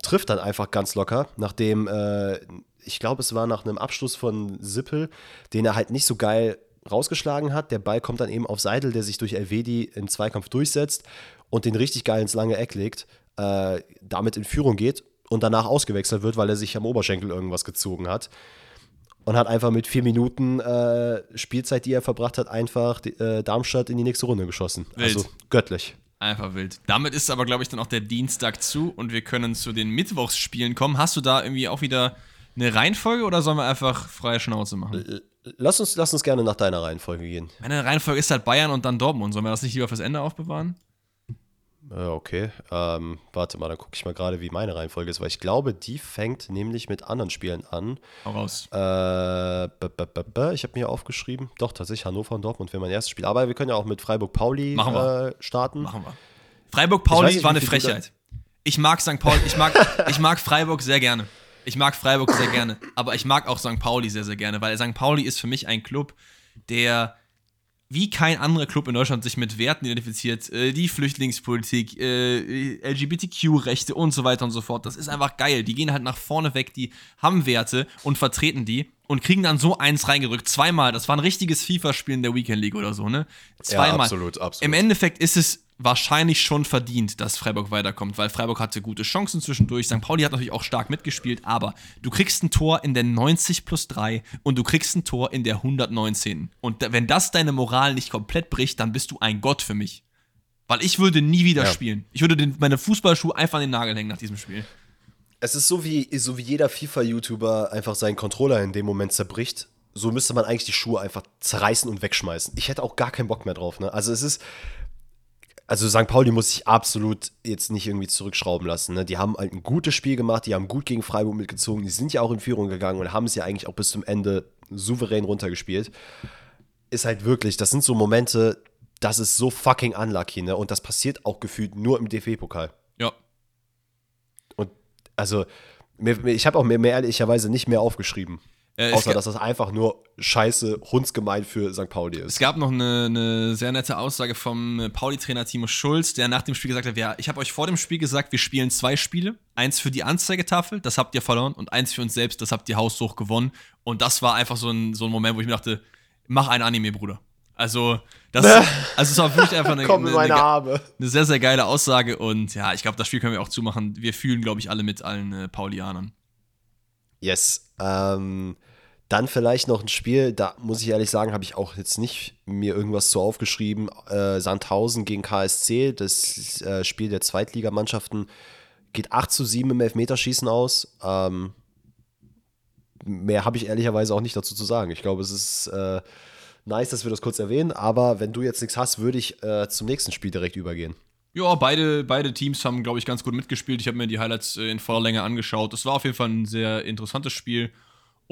trifft dann einfach ganz locker, nachdem äh, ich glaube, es war nach einem Abschluss von Sippel, den er halt nicht so geil rausgeschlagen hat. Der Ball kommt dann eben auf Seidel, der sich durch Elvedi im Zweikampf durchsetzt und den richtig geil ins lange Eck legt, äh, damit in Führung geht und danach ausgewechselt wird, weil er sich am Oberschenkel irgendwas gezogen hat. Und hat einfach mit vier Minuten äh, Spielzeit, die er verbracht hat, einfach die, äh, Darmstadt in die nächste Runde geschossen. Wild. Also göttlich. Einfach wild. Damit ist aber, glaube ich, dann auch der Dienstag zu und wir können zu den Mittwochsspielen kommen. Hast du da irgendwie auch wieder eine Reihenfolge oder sollen wir einfach freie Schnauze machen? Lass uns, lass uns gerne nach deiner Reihenfolge gehen. Meine Reihenfolge ist halt Bayern und dann Dortmund. Sollen wir das nicht lieber fürs Ende aufbewahren? Okay, ähm, warte mal, dann gucke ich mal gerade, wie meine Reihenfolge ist, weil ich glaube, die fängt nämlich mit anderen Spielen an. Hau raus. Äh, ich habe mir aufgeschrieben, doch, tatsächlich Hannover und Dortmund wäre mein erstes Spiel. Aber wir können ja auch mit Freiburg-Pauli äh, starten. Machen wir. Freiburg-Pauli war eine Frechheit. Ich mag St. Pauli, ich mag, ich mag Freiburg sehr gerne. Ich mag Freiburg sehr gerne, aber ich mag auch St. Pauli sehr, sehr gerne, weil St. Pauli ist für mich ein Club, der wie kein anderer Club in Deutschland sich mit Werten identifiziert, äh, die Flüchtlingspolitik, äh, LGBTQ-Rechte und so weiter und so fort. Das ist einfach geil. Die gehen halt nach vorne weg, die haben Werte und vertreten die und kriegen dann so eins reingerückt. Zweimal. Das war ein richtiges FIFA-Spiel in der Weekend League oder so, ne? Zweimal. Ja, absolut, absolut. Im Endeffekt ist es wahrscheinlich schon verdient, dass Freiburg weiterkommt, weil Freiburg hatte gute Chancen zwischendurch. St. Pauli hat natürlich auch stark mitgespielt, aber du kriegst ein Tor in der 90 plus 3 und du kriegst ein Tor in der 119. Und wenn das deine Moral nicht komplett bricht, dann bist du ein Gott für mich. Weil ich würde nie wieder ja. spielen. Ich würde den, meine Fußballschuhe einfach an den Nagel hängen nach diesem Spiel. Es ist so wie, so wie jeder FIFA-YouTuber einfach seinen Controller in dem Moment zerbricht. So müsste man eigentlich die Schuhe einfach zerreißen und wegschmeißen. Ich hätte auch gar keinen Bock mehr drauf. Ne? Also es ist, also St. Pauli muss sich absolut jetzt nicht irgendwie zurückschrauben lassen. Ne? Die haben halt ein gutes Spiel gemacht, die haben gut gegen Freiburg mitgezogen, die sind ja auch in Führung gegangen und haben es ja eigentlich auch bis zum Ende souverän runtergespielt. Ist halt wirklich, das sind so Momente, das ist so fucking unlucky, ne? Und das passiert auch gefühlt nur im DFB-Pokal. Ja. Und also, ich habe auch mir mehr ehrlicherweise nicht mehr aufgeschrieben. Äh, Außer, dass das einfach nur scheiße, hundsgemein für St. Pauli ist. Es gab noch eine, eine sehr nette Aussage vom Pauli-Trainer Timo Schulz, der nach dem Spiel gesagt hat: ja, Ich habe euch vor dem Spiel gesagt, wir spielen zwei Spiele. Eins für die Anzeigetafel, das habt ihr verloren, und eins für uns selbst, das habt ihr haushoch gewonnen. Und das war einfach so ein, so ein Moment, wo ich mir dachte: Mach ein Anime, Bruder. Also, das, also es war wirklich einfach eine, eine, eine, eine, sehr, sehr geile Aussage. Und ja, ich glaube, das Spiel können wir auch zumachen. Wir fühlen, glaube ich, alle mit allen äh, Paulianern. Yes. Ähm, dann vielleicht noch ein Spiel, da muss ich ehrlich sagen, habe ich auch jetzt nicht mir irgendwas zu aufgeschrieben. Äh, Sandhausen gegen KSC, das äh, Spiel der Zweitligamannschaften, geht 8 zu 7 im Elfmeterschießen aus. Ähm, mehr habe ich ehrlicherweise auch nicht dazu zu sagen. Ich glaube, es ist äh, nice, dass wir das kurz erwähnen, aber wenn du jetzt nichts hast, würde ich äh, zum nächsten Spiel direkt übergehen. Ja, beide, beide Teams haben, glaube ich, ganz gut mitgespielt. Ich habe mir die Highlights äh, in voller Länge angeschaut. Es war auf jeden Fall ein sehr interessantes Spiel.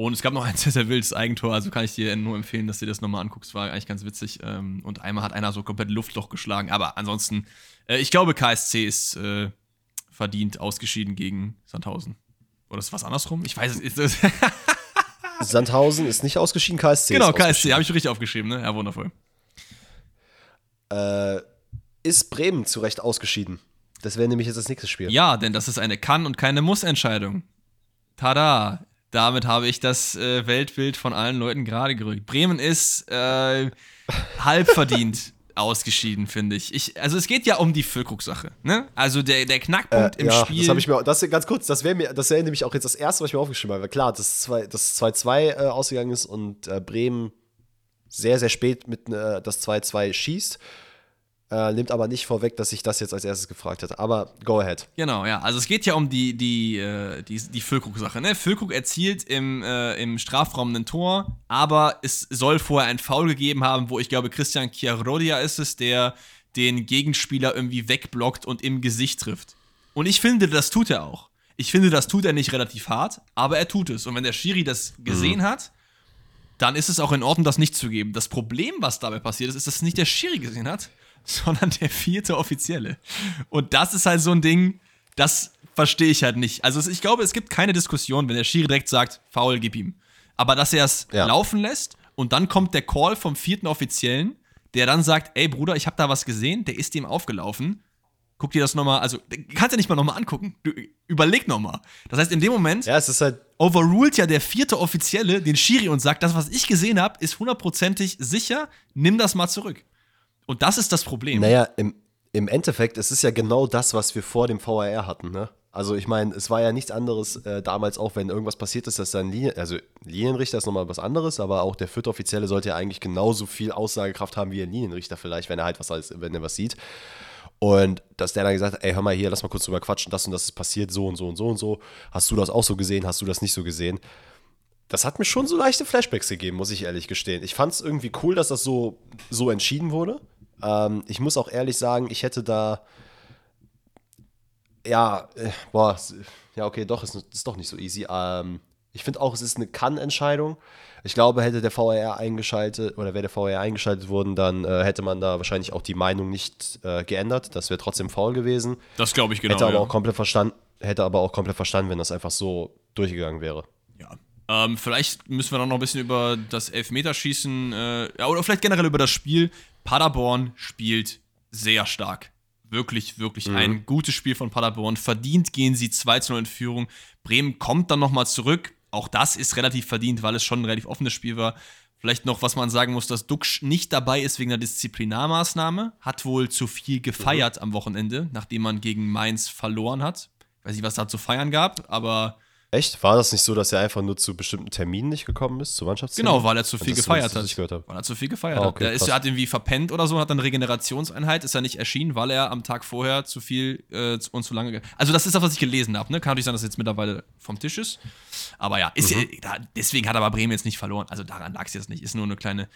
Und es gab noch ein sehr, sehr wildes Eigentor, also kann ich dir nur empfehlen, dass du dir das nochmal anguckst. War eigentlich ganz witzig. Ähm, und einmal hat einer so komplett Luftloch geschlagen. Aber ansonsten, äh, ich glaube, KSC ist äh, verdient ausgeschieden gegen Sandhausen. Oder ist was andersrum? Ich weiß es nicht. Sandhausen ist nicht ausgeschieden, KSC genau, ist Genau, KSC, habe ich richtig aufgeschrieben, ne? Ja, wundervoll. Äh, ist Bremen zu Recht ausgeschieden? Das wäre nämlich jetzt das nächste Spiel. Ja, denn das ist eine Kann- und keine Muss-Entscheidung. Tada! Damit habe ich das äh, Weltbild von allen Leuten gerade gerückt. Bremen ist äh, halb verdient ausgeschieden, finde ich. ich. Also es geht ja um die Füllkrug-Sache. Ne? Also der, der Knackpunkt äh, im ja, Spiel. Das habe ich mir, das ganz kurz, das wäre mir, das wäre nämlich auch jetzt das erste, was ich mir aufgeschrieben habe. Klar, dass 2-2 äh, ausgegangen ist und äh, Bremen sehr, sehr spät mit äh, das 2-2 schießt. Äh, nimmt aber nicht vorweg, dass ich das jetzt als erstes gefragt hätte. Aber go ahead. Genau, ja. Also es geht ja um die, die, äh, die, die Füllkrug-Sache. Ne? Füllkrug erzielt im, äh, im Strafraum ein Tor, aber es soll vorher ein Foul gegeben haben, wo ich glaube, Christian Chiarodia ist es, der den Gegenspieler irgendwie wegblockt und im Gesicht trifft. Und ich finde, das tut er auch. Ich finde, das tut er nicht relativ hart, aber er tut es. Und wenn der Schiri das gesehen mhm. hat, dann ist es auch in Ordnung, das nicht zu geben. Das Problem, was dabei passiert ist, ist, dass es nicht der Schiri gesehen hat, sondern der vierte Offizielle. Und das ist halt so ein Ding, das verstehe ich halt nicht. Also ich glaube, es gibt keine Diskussion, wenn der Schiri direkt sagt, faul, gib ihm. Aber dass er es ja. laufen lässt und dann kommt der Call vom vierten Offiziellen, der dann sagt, ey Bruder, ich habe da was gesehen, der ist ihm aufgelaufen. Guck dir das nochmal, also kannst du nicht mal nochmal angucken. Du, überleg nochmal. Das heißt, in dem Moment ja, halt overruled ja der vierte Offizielle den Schiri und sagt, das, was ich gesehen habe, ist hundertprozentig sicher, nimm das mal zurück. Und das ist das Problem. Naja, im, im Endeffekt, es ist ja genau das, was wir vor dem VAR hatten, ne? Also ich meine, es war ja nichts anderes äh, damals auch, wenn irgendwas passiert ist, dass dann Linien, also Linienrichter ist nochmal was anderes, aber auch der vierte Offizielle sollte ja eigentlich genauso viel Aussagekraft haben wie ein Linienrichter vielleicht, wenn er halt was wenn er was sieht. Und dass der dann gesagt hat, ey, hör mal hier, lass mal kurz drüber quatschen, das und das ist passiert, so und so und so und so. Hast du das auch so gesehen, hast du das nicht so gesehen? Das hat mir schon so leichte Flashbacks gegeben, muss ich ehrlich gestehen. Ich fand es irgendwie cool, dass das so, so entschieden wurde. Ähm, ich muss auch ehrlich sagen, ich hätte da ja, äh, boah, ja, okay, doch, ist, ist doch nicht so easy. Ähm, ich finde auch, es ist eine Kann-Entscheidung. Ich glaube, hätte der VAR eingeschaltet oder wäre der VAR eingeschaltet worden, dann äh, hätte man da wahrscheinlich auch die Meinung nicht äh, geändert. Das wäre trotzdem faul gewesen. Das glaube ich genau. Hätte aber ja. auch komplett verstanden, hätte aber auch komplett verstanden, wenn das einfach so durchgegangen wäre. Ähm, vielleicht müssen wir dann noch ein bisschen über das Elfmeterschießen äh, oder vielleicht generell über das Spiel. Paderborn spielt sehr stark wirklich, wirklich mhm. ein gutes Spiel von Paderborn. Verdient gehen sie 2 zu 0 in Führung. Bremen kommt dann nochmal zurück. Auch das ist relativ verdient, weil es schon ein relativ offenes Spiel war. Vielleicht noch, was man sagen muss, dass Duxch nicht dabei ist wegen der Disziplinarmaßnahme. Hat wohl zu viel gefeiert mhm. am Wochenende, nachdem man gegen Mainz verloren hat. Ich weiß nicht, was da zu feiern gab, aber Echt? War das nicht so, dass er einfach nur zu bestimmten Terminen nicht gekommen ist, zu Mannschaftsterminen? Genau, weil er zu viel gefeiert hat. Weil er zu viel gefeiert ah, okay, hat. Er ist, hat irgendwie verpennt oder so, hat dann Regenerationseinheit, ist er nicht erschienen, weil er am Tag vorher zu viel äh, und zu lange. Also, das ist das, was ich gelesen habe. Ne? Kann natürlich sein, dass es jetzt mittlerweile vom Tisch ist. Aber ja, ist mhm. ja deswegen hat aber Bremen jetzt nicht verloren. Also, daran lag es jetzt nicht. Ist nur eine kleine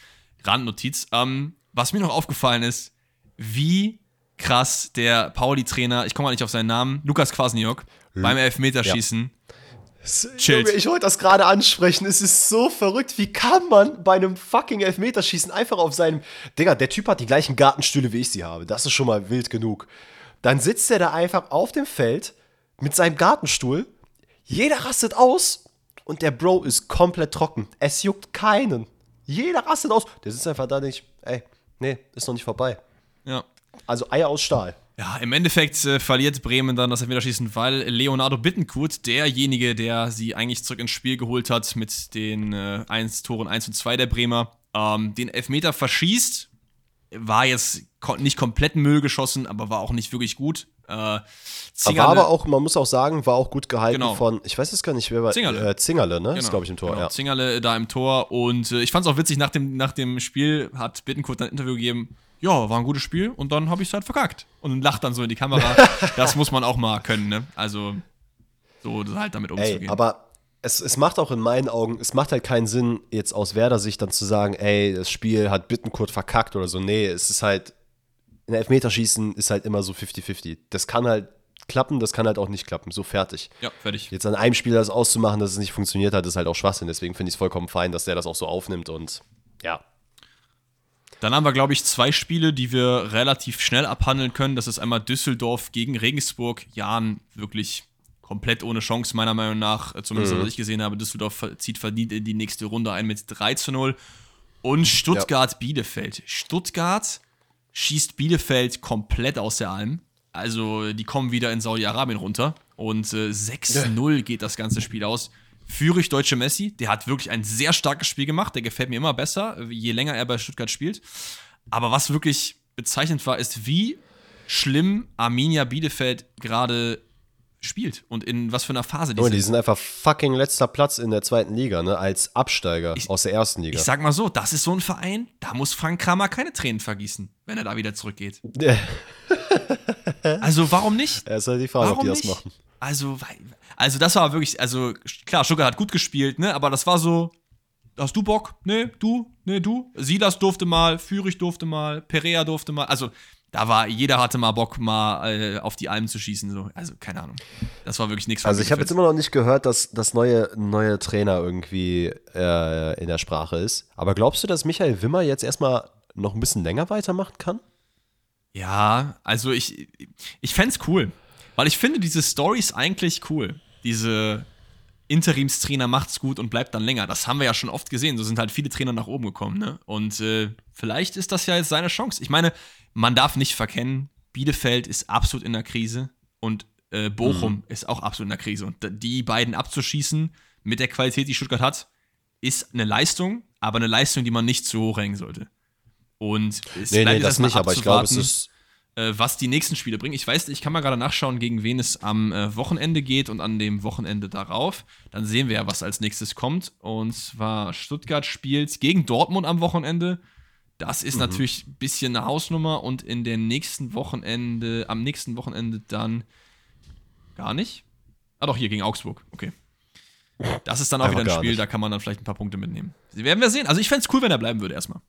Randnotiz. Ähm, was mir noch aufgefallen ist, wie krass der Pauli-Trainer, ich komme mal nicht auf seinen Namen, Lukas Kwasniok, hm. beim Elfmeterschießen. Ja Chillt. ich wollte das gerade ansprechen. Es ist so verrückt. Wie kann man bei einem fucking Elfmeterschießen einfach auf seinem. Digga, der Typ hat die gleichen Gartenstühle, wie ich sie habe. Das ist schon mal wild genug. Dann sitzt er da einfach auf dem Feld mit seinem Gartenstuhl. Jeder rastet aus und der Bro ist komplett trocken. Es juckt keinen. Jeder rastet aus. Der sitzt einfach da nicht. Ey, nee, ist noch nicht vorbei. Ja. Also Eier aus Stahl. Ja, im Endeffekt äh, verliert Bremen dann das Elfmeterschießen, weil Leonardo Bittenkurt, derjenige, der sie eigentlich zurück ins Spiel geholt hat mit den äh, 1 Toren 1 und 2 der Bremer, ähm, den Elfmeter verschießt. War jetzt nicht komplett Müll geschossen, aber war auch nicht wirklich gut. Äh, war aber auch, man muss auch sagen, war auch gut gehalten genau. von, ich weiß jetzt gar nicht, wer war, Zingerle, äh, Zingerle ne? Genau. Ist, glaube ich, im Tor, genau. ja. Zingerle da im Tor und äh, ich fand es auch witzig, nach dem, nach dem Spiel hat Bittenkurt ein Interview gegeben, ja, war ein gutes Spiel und dann habe ich es halt verkackt. Und lacht dann so in die Kamera. das muss man auch mal können, ne? Also, so halt damit umzugehen. Ey, aber es, es macht auch in meinen Augen, es macht halt keinen Sinn, jetzt aus Werder-Sicht dann zu sagen, ey, das Spiel hat Bittenkurt verkackt oder so. Nee, es ist halt, ein Elfmeterschießen ist halt immer so 50-50. Das kann halt klappen, das kann halt auch nicht klappen. So fertig. Ja, fertig. Jetzt an einem Spieler das auszumachen, dass es nicht funktioniert hat, ist halt auch Schwachsinn. Deswegen finde ich es vollkommen fein, dass der das auch so aufnimmt und ja, dann haben wir, glaube ich, zwei Spiele, die wir relativ schnell abhandeln können. Das ist einmal Düsseldorf gegen Regensburg. Jan wirklich komplett ohne Chance, meiner Meinung nach. Zumindest, mhm. was ich gesehen habe. Düsseldorf zieht verdient in die nächste Runde ein mit 3 zu 0. Und Stuttgart-Bielefeld. Stuttgart schießt Bielefeld komplett aus der Alm. Also, die kommen wieder in Saudi-Arabien runter. Und äh, 6-0 geht das ganze Spiel aus führe ich deutsche Messi. Der hat wirklich ein sehr starkes Spiel gemacht. Der gefällt mir immer besser, je länger er bei Stuttgart spielt. Aber was wirklich bezeichnend war, ist, wie schlimm Arminia Bielefeld gerade spielt und in was für einer Phase die oh, sind. Die sind einfach fucking letzter Platz in der zweiten Liga, ne? Als Absteiger ich, aus der ersten Liga. Ich sag mal so, das ist so ein Verein, da muss Frank Kramer keine Tränen vergießen, wenn er da wieder zurückgeht. also warum nicht? Ja, ist halt die Frage, warum ob die das machen. Also, also das war wirklich, also klar, Sugar hat gut gespielt, ne? Aber das war so, hast du Bock? Nee, du? Nee, du? Silas durfte mal, Fürich durfte mal, Perea durfte mal. Also, da war, jeder hatte mal Bock, mal äh, auf die Almen zu schießen. So. Also, keine Ahnung. Das war wirklich nichts. Also, ich habe jetzt immer noch nicht gehört, dass das neue, neue Trainer irgendwie äh, in der Sprache ist. Aber glaubst du, dass Michael Wimmer jetzt erstmal noch ein bisschen länger weitermachen kann? Ja, also ich, ich fände es cool. Weil ich finde diese Stories eigentlich cool. Diese Interimstrainer macht's gut und bleibt dann länger. Das haben wir ja schon oft gesehen. So sind halt viele Trainer nach oben gekommen. Ne? Und äh, vielleicht ist das ja jetzt seine Chance. Ich meine, man darf nicht verkennen, Bielefeld ist absolut in der Krise und äh, Bochum mhm. ist auch absolut in der Krise. Und die beiden abzuschießen mit der Qualität, die Stuttgart hat, ist eine Leistung, aber eine Leistung, die man nicht zu hoch hängen sollte. Und es nee, bleibt nee, das nicht, aber ich glaube, es ist was die nächsten Spiele bringen. Ich weiß, ich kann mal gerade nachschauen, gegen wen es am äh, Wochenende geht und an dem Wochenende darauf. Dann sehen wir ja, was als nächstes kommt. Und zwar Stuttgart spielt gegen Dortmund am Wochenende. Das ist mhm. natürlich ein bisschen eine Hausnummer und in den nächsten Wochenende, am nächsten Wochenende dann gar nicht. Ah doch, hier gegen Augsburg, okay. Das ist dann auch Einfach wieder ein Spiel, nicht. da kann man dann vielleicht ein paar Punkte mitnehmen. Sie werden wir sehen. Also ich fände es cool, wenn er bleiben würde erstmal.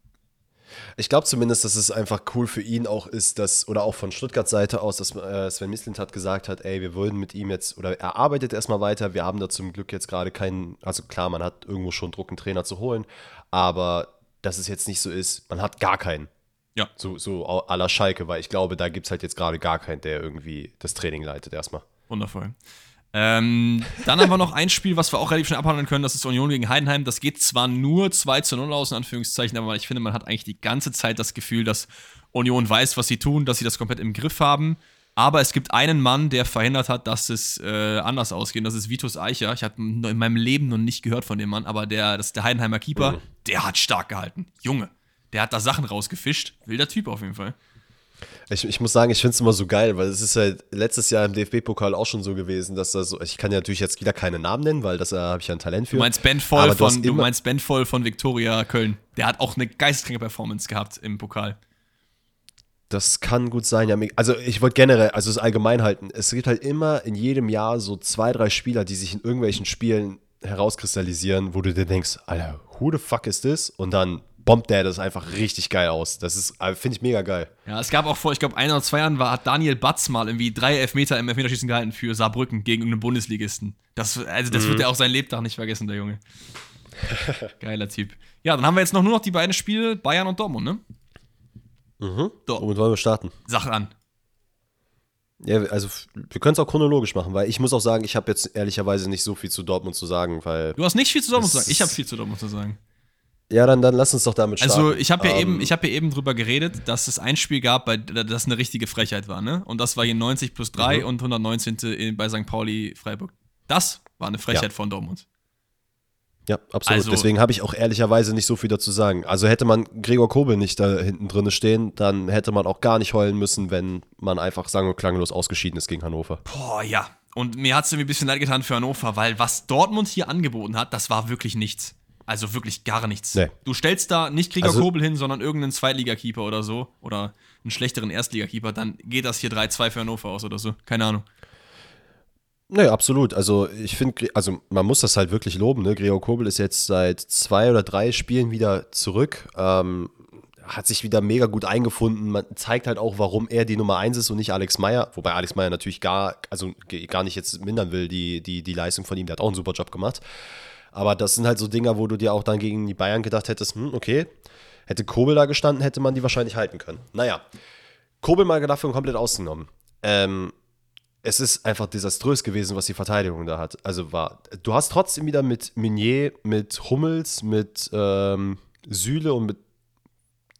Ich glaube zumindest, dass es einfach cool für ihn auch ist, dass, oder auch von Stuttgarts Seite aus, dass äh, Sven Mislint hat gesagt hat, ey, wir wollen mit ihm jetzt, oder er arbeitet erstmal weiter, wir haben da zum Glück jetzt gerade keinen, also klar, man hat irgendwo schon Druck, einen Trainer zu holen, aber dass es jetzt nicht so ist, man hat gar keinen. Ja. So, so à la Schalke, weil ich glaube, da gibt es halt jetzt gerade gar keinen, der irgendwie das Training leitet erstmal. Wundervoll. Ähm, dann haben wir noch ein Spiel, was wir auch relativ schnell abhandeln können, das ist Union gegen Heidenheim. Das geht zwar nur 2 zu 0 aus, in Anführungszeichen, aber ich finde, man hat eigentlich die ganze Zeit das Gefühl, dass Union weiß, was sie tun, dass sie das komplett im Griff haben. Aber es gibt einen Mann, der verhindert hat, dass es äh, anders ausgeht. Das ist Vitus Eicher. Ich habe in meinem Leben noch nicht gehört von dem Mann, aber der, das ist der Heidenheimer Keeper. Mhm. Der hat stark gehalten. Junge, der hat da Sachen rausgefischt. Wilder Typ auf jeden Fall. Ich, ich muss sagen, ich finde es immer so geil, weil es ist halt letztes Jahr im DFB-Pokal auch schon so gewesen, dass da so, ich kann ja natürlich jetzt wieder keine Namen nennen, weil das äh, habe ich ja ein Talent für. Du meinst Ben Voll von, du meinst Ben Voll von Viktoria Köln. Der hat auch eine geisteskranke Performance gehabt im Pokal. Das kann gut sein, ja. Also ich wollte generell, also es allgemein halten, es gibt halt immer in jedem Jahr so zwei, drei Spieler, die sich in irgendwelchen Spielen herauskristallisieren, wo du dir denkst, Alter, who the fuck is this? Und dann bombt der das einfach richtig geil aus. Das ist, äh, finde ich mega geil. Ja, es gab auch vor, ich glaube, ein oder zwei Jahren war, hat Daniel Batz mal irgendwie drei Elfmeter im Elfmeterschießen gehalten für Saarbrücken gegen einen Bundesligisten. Das, also das mhm. wird er auch sein Lebtag nicht vergessen, der Junge. Geiler Typ. Ja, dann haben wir jetzt noch nur noch die beiden Spiele, Bayern und Dortmund, ne? Mhm. So. Womit wollen wir starten? Sach an. Ja, also wir können es auch chronologisch machen, weil ich muss auch sagen, ich habe jetzt ehrlicherweise nicht so viel zu Dortmund zu sagen, weil. Du hast nicht viel zu Dortmund zu sagen. Ich habe viel zu Dortmund zu sagen. Ja, dann, dann lass uns doch damit starten. Also ich habe ja, um, eben, hab ja eben drüber geredet, dass es ein Spiel gab, bei, das eine richtige Frechheit war, ne? Und das war hier 90 plus 3 mhm. und 119. bei St. Pauli Freiburg. Das war eine Frechheit ja. von Dortmund. Ja, absolut. Also, Deswegen habe ich auch ehrlicherweise nicht so viel dazu sagen. Also hätte man Gregor Kobel nicht da hinten drin stehen, dann hätte man auch gar nicht heulen müssen, wenn man einfach sang- und klanglos ausgeschieden ist gegen Hannover. Boah, ja. Und mir hat es irgendwie ein bisschen leid getan für Hannover, weil was Dortmund hier angeboten hat, das war wirklich nichts. Also wirklich gar nichts. Nee. Du stellst da nicht Gregor also, Kobel hin, sondern irgendeinen Zweitligakeeper oder so. Oder einen schlechteren Erstligakeeper, dann geht das hier 3-2 für Hannover aus oder so. Keine Ahnung. Nee, absolut. Also ich finde, also man muss das halt wirklich loben. Ne? Gregor Kobel ist jetzt seit zwei oder drei Spielen wieder zurück. Ähm, hat sich wieder mega gut eingefunden. Man zeigt halt auch, warum er die Nummer 1 ist und nicht Alex Meyer. Wobei Alex Meyer natürlich gar, also gar nicht jetzt mindern will, die, die, die Leistung von ihm. Der hat auch einen super Job gemacht. Aber das sind halt so Dinger, wo du dir auch dann gegen die Bayern gedacht hättest, hm, okay, hätte Kobel da gestanden, hätte man die wahrscheinlich halten können. Naja, Kobel mal dafür komplett ausgenommen. Ähm, es ist einfach desaströs gewesen, was die Verteidigung da hat. Also war, du hast trotzdem wieder mit Minier, mit Hummels, mit ähm, Süle und mit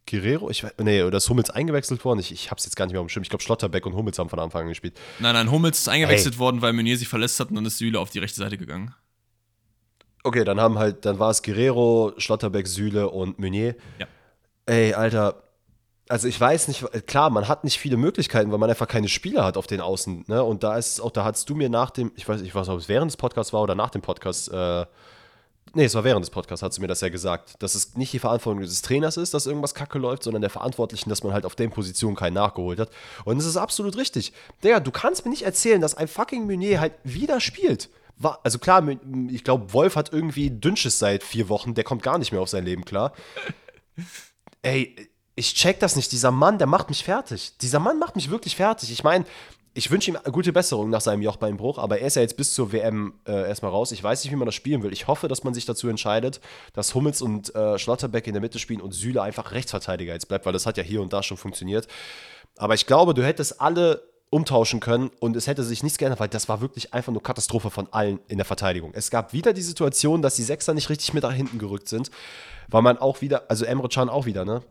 Guerrero, ich weiß, nee, oder ist Hummels eingewechselt worden? Ich, ich hab's jetzt gar nicht mehr umstimmt. Ich glaube, Schlotterbeck und Hummels haben von Anfang an gespielt. Nein, nein, Hummels ist eingewechselt hey. worden, weil Meunier sich verletzt hat und dann ist Süle auf die rechte Seite gegangen. Okay, dann haben halt, dann war es Guerrero, Schlotterbeck, Süle und Meunier. Ja. Ey, Alter, also ich weiß nicht, klar, man hat nicht viele Möglichkeiten, weil man einfach keine Spieler hat auf den Außen. Ne? Und da ist es auch, da hast du mir nach dem, ich weiß, ich weiß ob es während des Podcasts war oder nach dem Podcast, äh, nee, es war während des Podcasts, hat sie mir das ja gesagt, dass es nicht die Verantwortung des Trainers ist, dass irgendwas kacke läuft, sondern der Verantwortlichen, dass man halt auf den Positionen keinen nachgeholt hat. Und es ist absolut richtig. Digga, du kannst mir nicht erzählen, dass ein fucking Meunier halt wieder spielt. War, also klar, ich glaube, Wolf hat irgendwie Dünnsches seit vier Wochen, der kommt gar nicht mehr auf sein Leben klar. Ey, ich check das nicht. Dieser Mann, der macht mich fertig. Dieser Mann macht mich wirklich fertig. Ich meine, ich wünsche ihm gute Besserung nach seinem Jochbeinbruch, aber er ist ja jetzt bis zur WM äh, erstmal raus. Ich weiß nicht, wie man das spielen will. Ich hoffe, dass man sich dazu entscheidet, dass Hummels und äh, Schlotterbeck in der Mitte spielen und Süle einfach Rechtsverteidiger jetzt bleibt, weil das hat ja hier und da schon funktioniert. Aber ich glaube, du hättest alle umtauschen können und es hätte sich nichts geändert, weil das war wirklich einfach nur Katastrophe von allen in der Verteidigung. Es gab wieder die Situation, dass die Sechser nicht richtig mit nach hinten gerückt sind, weil man auch wieder, also Emre Can auch wieder, ne?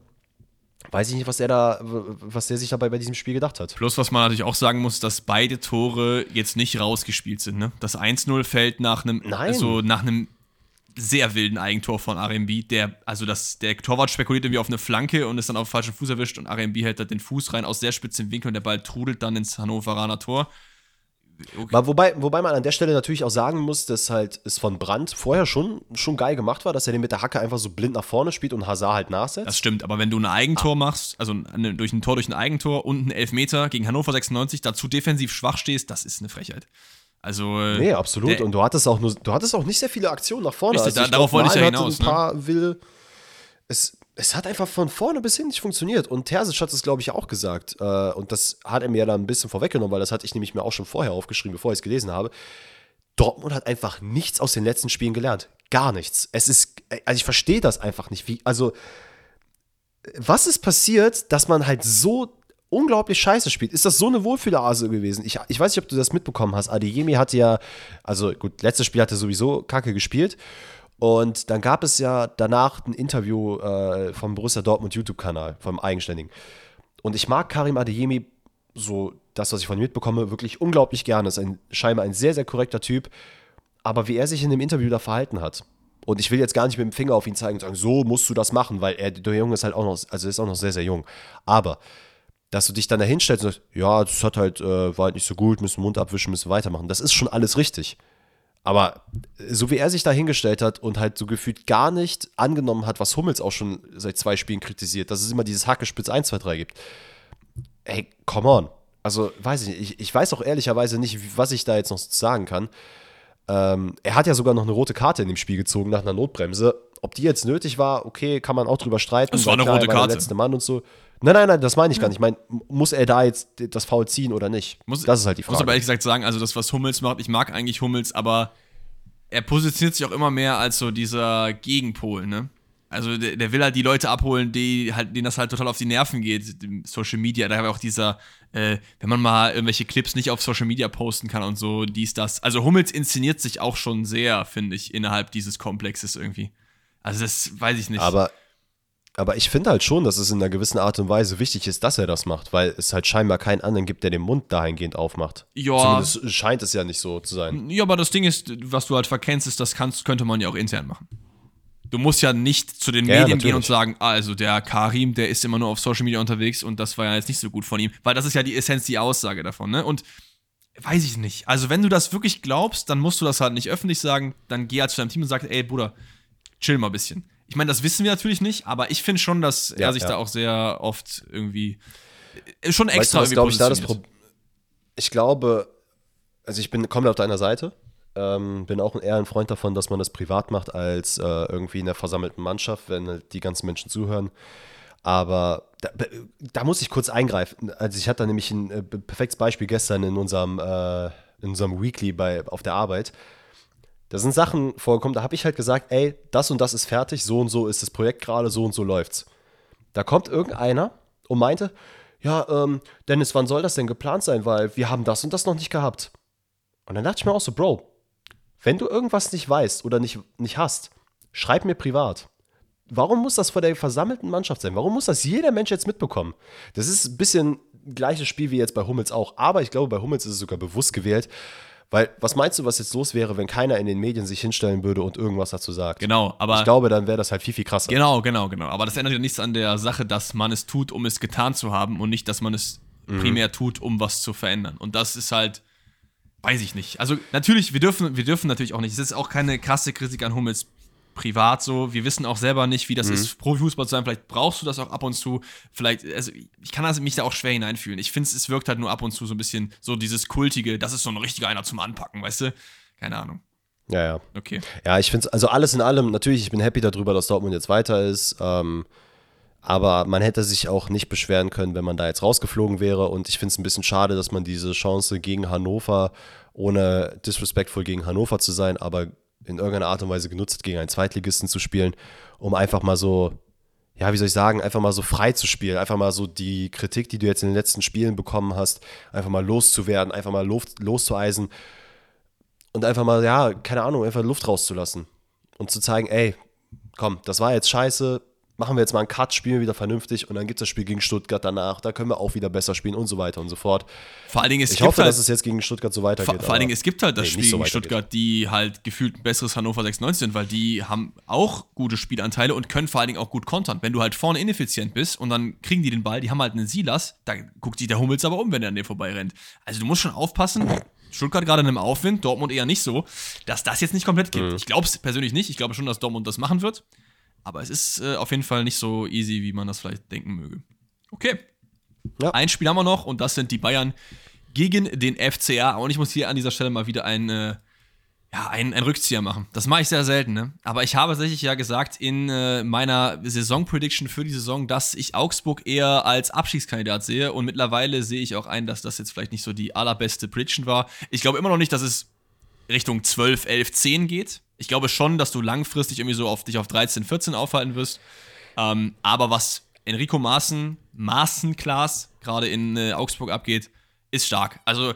weiß ich nicht, was der da, was der sich dabei bei diesem Spiel gedacht hat. Plus, was man natürlich auch sagen muss, dass beide Tore jetzt nicht rausgespielt sind. Ne? Das 1-0 fällt nach einem, also nach einem sehr wilden Eigentor von RMB. Der, also das, der Torwart spekuliert irgendwie auf eine Flanke und ist dann auf falschen Fuß erwischt und RMB hält da den Fuß rein aus sehr spitzem Winkel und der Ball trudelt dann ins Hannoveraner Tor. Okay. Wobei, wobei man an der Stelle natürlich auch sagen muss, dass halt es von Brandt vorher schon, schon geil gemacht war, dass er den mit der Hacke einfach so blind nach vorne spielt und Hazard halt nachsetzt. Das stimmt, aber wenn du ein Eigentor ah. machst, also eine, durch ein Tor durch ein Eigentor und einen Elfmeter gegen Hannover 96 dazu defensiv schwach stehst, das ist eine Frechheit. Also, äh, nee, absolut. Und du hattest auch nur, du hattest auch nicht sehr viele Aktionen nach vorne. Richtig, also da, darauf wollte ich ja hinaus. Ein ne? paar ne? will. Es, es hat einfach von vorne bis hin nicht funktioniert. Und Terzic hat es, glaube ich, auch gesagt. Äh, und das hat er mir ja dann ein bisschen vorweggenommen, weil das hatte ich nämlich mir auch schon vorher aufgeschrieben, bevor ich es gelesen habe. Dortmund hat einfach nichts aus den letzten Spielen gelernt. Gar nichts. Es ist, also ich verstehe das einfach nicht. Wie, also, was ist passiert, dass man halt so unglaublich scheiße spielt? Ist das so eine Wohlfühlerase gewesen? Ich, ich weiß nicht, ob du das mitbekommen hast. Adeyemi hatte ja, also gut, letztes Spiel hat er sowieso kacke gespielt. Und dann gab es ja danach ein Interview äh, vom Borussia Dortmund YouTube-Kanal, vom Eigenständigen. Und ich mag Karim Adeyemi, so das, was ich von ihm mitbekomme, wirklich unglaublich gerne. Ist ein, scheinbar ein sehr, sehr korrekter Typ. Aber wie er sich in dem Interview da verhalten hat, und ich will jetzt gar nicht mit dem Finger auf ihn zeigen und sagen, so musst du das machen, weil er, der Junge ist halt auch noch, also ist auch noch sehr, sehr jung. Aber, dass du dich dann da hinstellst und sagst, ja, das hat halt, äh, war halt nicht so gut, müssen Mund abwischen, müssen weitermachen. Das ist schon alles richtig. Aber so wie er sich da hingestellt hat und halt so gefühlt gar nicht angenommen hat, was Hummels auch schon seit zwei Spielen kritisiert, dass es immer dieses Hackespitz 1, 2, 3 gibt. Ey, come on. Also, weiß ich nicht. Ich, ich weiß auch ehrlicherweise nicht, was ich da jetzt noch sagen kann. Ähm, er hat ja sogar noch eine rote Karte in dem Spiel gezogen nach einer Notbremse. Ob die jetzt nötig war, okay, kann man auch drüber streiten. Das war eine klar, rote Karte. Der letzte Mann und so. Nein, nein, nein, das meine ich gar nicht. Ich meine, muss er da jetzt das Foul ziehen oder nicht? Muss, das ist halt die Frage. Ich muss aber ehrlich gesagt sagen, also das, was Hummels macht, ich mag eigentlich Hummels, aber er positioniert sich auch immer mehr als so dieser Gegenpol, ne? Also der, der will halt die Leute abholen, die halt, denen das halt total auf die Nerven geht, Social Media. Da war auch dieser, äh, wenn man mal irgendwelche Clips nicht auf Social Media posten kann und so, dies, das. Also Hummels inszeniert sich auch schon sehr, finde ich, innerhalb dieses Komplexes irgendwie. Also das weiß ich nicht. Aber aber ich finde halt schon, dass es in einer gewissen Art und Weise wichtig ist, dass er das macht, weil es halt scheinbar keinen anderen gibt, der den Mund dahingehend aufmacht. Ja. Zumindest scheint es ja nicht so zu sein. Ja, aber das Ding ist, was du halt verkennst, ist, das kannst, könnte man ja auch intern machen. Du musst ja nicht zu den ja, Medien gehen und sagen, ah, also der Karim, der ist immer nur auf Social Media unterwegs und das war ja jetzt nicht so gut von ihm, weil das ist ja die Essenz, die Aussage davon, ne? Und weiß ich nicht. Also, wenn du das wirklich glaubst, dann musst du das halt nicht öffentlich sagen, dann geh halt zu deinem Team und sag, ey, Bruder, chill mal ein bisschen. Ich meine, das wissen wir natürlich nicht, aber ich finde schon, dass ja, er sich ja. da auch sehr oft irgendwie äh, schon extra weißt du, was, irgendwie ich, da ich glaube, also ich bin komplett auf deiner Seite. Ähm, bin auch eher ein Freund davon, dass man das privat macht, als äh, irgendwie in der versammelten Mannschaft, wenn halt die ganzen Menschen zuhören. Aber da, da, muss ich kurz eingreifen. Also ich hatte da nämlich ein äh, perfektes Beispiel gestern in unserem, äh, in unserem Weekly bei, auf der Arbeit. Da sind Sachen vorgekommen, da habe ich halt gesagt, ey, das und das ist fertig, so und so ist das Projekt gerade, so und so läuft's. Da kommt irgendeiner und meinte, ja, ähm, Dennis, wann soll das denn geplant sein? Weil wir haben das und das noch nicht gehabt. Und dann dachte ich mir auch so, Bro, wenn du irgendwas nicht weißt oder nicht, nicht hast, schreib mir privat. Warum muss das vor der versammelten Mannschaft sein? Warum muss das jeder Mensch jetzt mitbekommen? Das ist ein bisschen gleiches Spiel wie jetzt bei Hummels auch, aber ich glaube, bei Hummels ist es sogar bewusst gewählt, weil, was meinst du, was jetzt los wäre, wenn keiner in den Medien sich hinstellen würde und irgendwas dazu sagt? Genau, aber. Ich glaube, dann wäre das halt viel, viel krasser. Genau, genau, genau. Aber das ändert ja nichts an der Sache, dass man es tut, um es getan zu haben und nicht, dass man es mhm. primär tut, um was zu verändern. Und das ist halt. Weiß ich nicht. Also natürlich, wir dürfen, wir dürfen natürlich auch nicht. Es ist auch keine krasse Kritik an Hummels privat so. Wir wissen auch selber nicht, wie das mhm. ist, Profifußball zu sein. Vielleicht brauchst du das auch ab und zu. Vielleicht, also ich kann das, mich da auch schwer hineinfühlen. Ich finde, es wirkt halt nur ab und zu so ein bisschen so dieses Kultige, das ist so ein richtiger einer zum Anpacken, weißt du? Keine Ahnung. Ja, ja. Okay. Ja, ich finde es, also alles in allem, natürlich, ich bin happy darüber, dass Dortmund jetzt weiter ist. Ähm, Aber man hätte sich auch nicht beschweren können, wenn man da jetzt rausgeflogen wäre. Und ich finde es ein bisschen schade, dass man diese Chance gegen Hannover, ohne disrespectful gegen Hannover zu sein, aber in irgendeiner Art und Weise genutzt, gegen einen Zweitligisten zu spielen, um einfach mal so, ja, wie soll ich sagen, einfach mal so frei zu spielen, einfach mal so die Kritik, die du jetzt in den letzten Spielen bekommen hast, einfach mal loszuwerden, einfach mal Luft, loszueisen und einfach mal, ja, keine Ahnung, einfach Luft rauszulassen und zu zeigen, ey, komm, das war jetzt scheiße, machen wir jetzt mal einen Cut, spielen wir wieder vernünftig und dann gibt es das Spiel gegen Stuttgart danach, da können wir auch wieder besser spielen und so weiter und so fort. Vor allen Dingen, es ich gibt hoffe, halt, dass es jetzt gegen Stuttgart so weitergeht. Vor, allen Dingen, es gibt halt das nee, Spiel so gegen. Stuttgart, die halt gefühlt ein besseres Hannover 96 sind, weil die haben auch gute Spielanteile und können vor allen Dingen auch gut kontern. Wenn du halt vorne ineffizient bist und dann kriegen die den Ball, die haben halt einen Silas, da guckt sich der Hummels aber um, wenn er an dir vorbei rennt. Also du musst schon aufpassen. Stuttgart gerade in einem Aufwind, Dortmund eher nicht so, dass das jetzt nicht komplett gibt. Mhm. Ich glaube es persönlich nicht. Ich glaube schon, dass Dortmund das machen wird. Aber es ist äh, auf jeden Fall nicht so easy, wie man das vielleicht denken möge. Okay. Ja. Ein Spiel haben wir noch und das sind die Bayern gegen den FCA. Und ich muss hier an dieser Stelle mal wieder ein, äh, ja, ein, ein Rückzieher machen. Das mache ich sehr selten, ne? Aber ich habe tatsächlich ja gesagt in äh, meiner Saison-Prediction für die Saison, dass ich Augsburg eher als Abschiedskandidat sehe. Und mittlerweile sehe ich auch ein, dass das jetzt vielleicht nicht so die allerbeste Prediction war. Ich glaube immer noch nicht, dass es Richtung 12, 11, 10 geht. Ich glaube schon, dass du langfristig irgendwie so auf dich auf 13, 14 aufhalten wirst. Ähm, aber was Enrico Maaßen, Maaßen-Klaas gerade in äh, Augsburg abgeht, ist stark. Also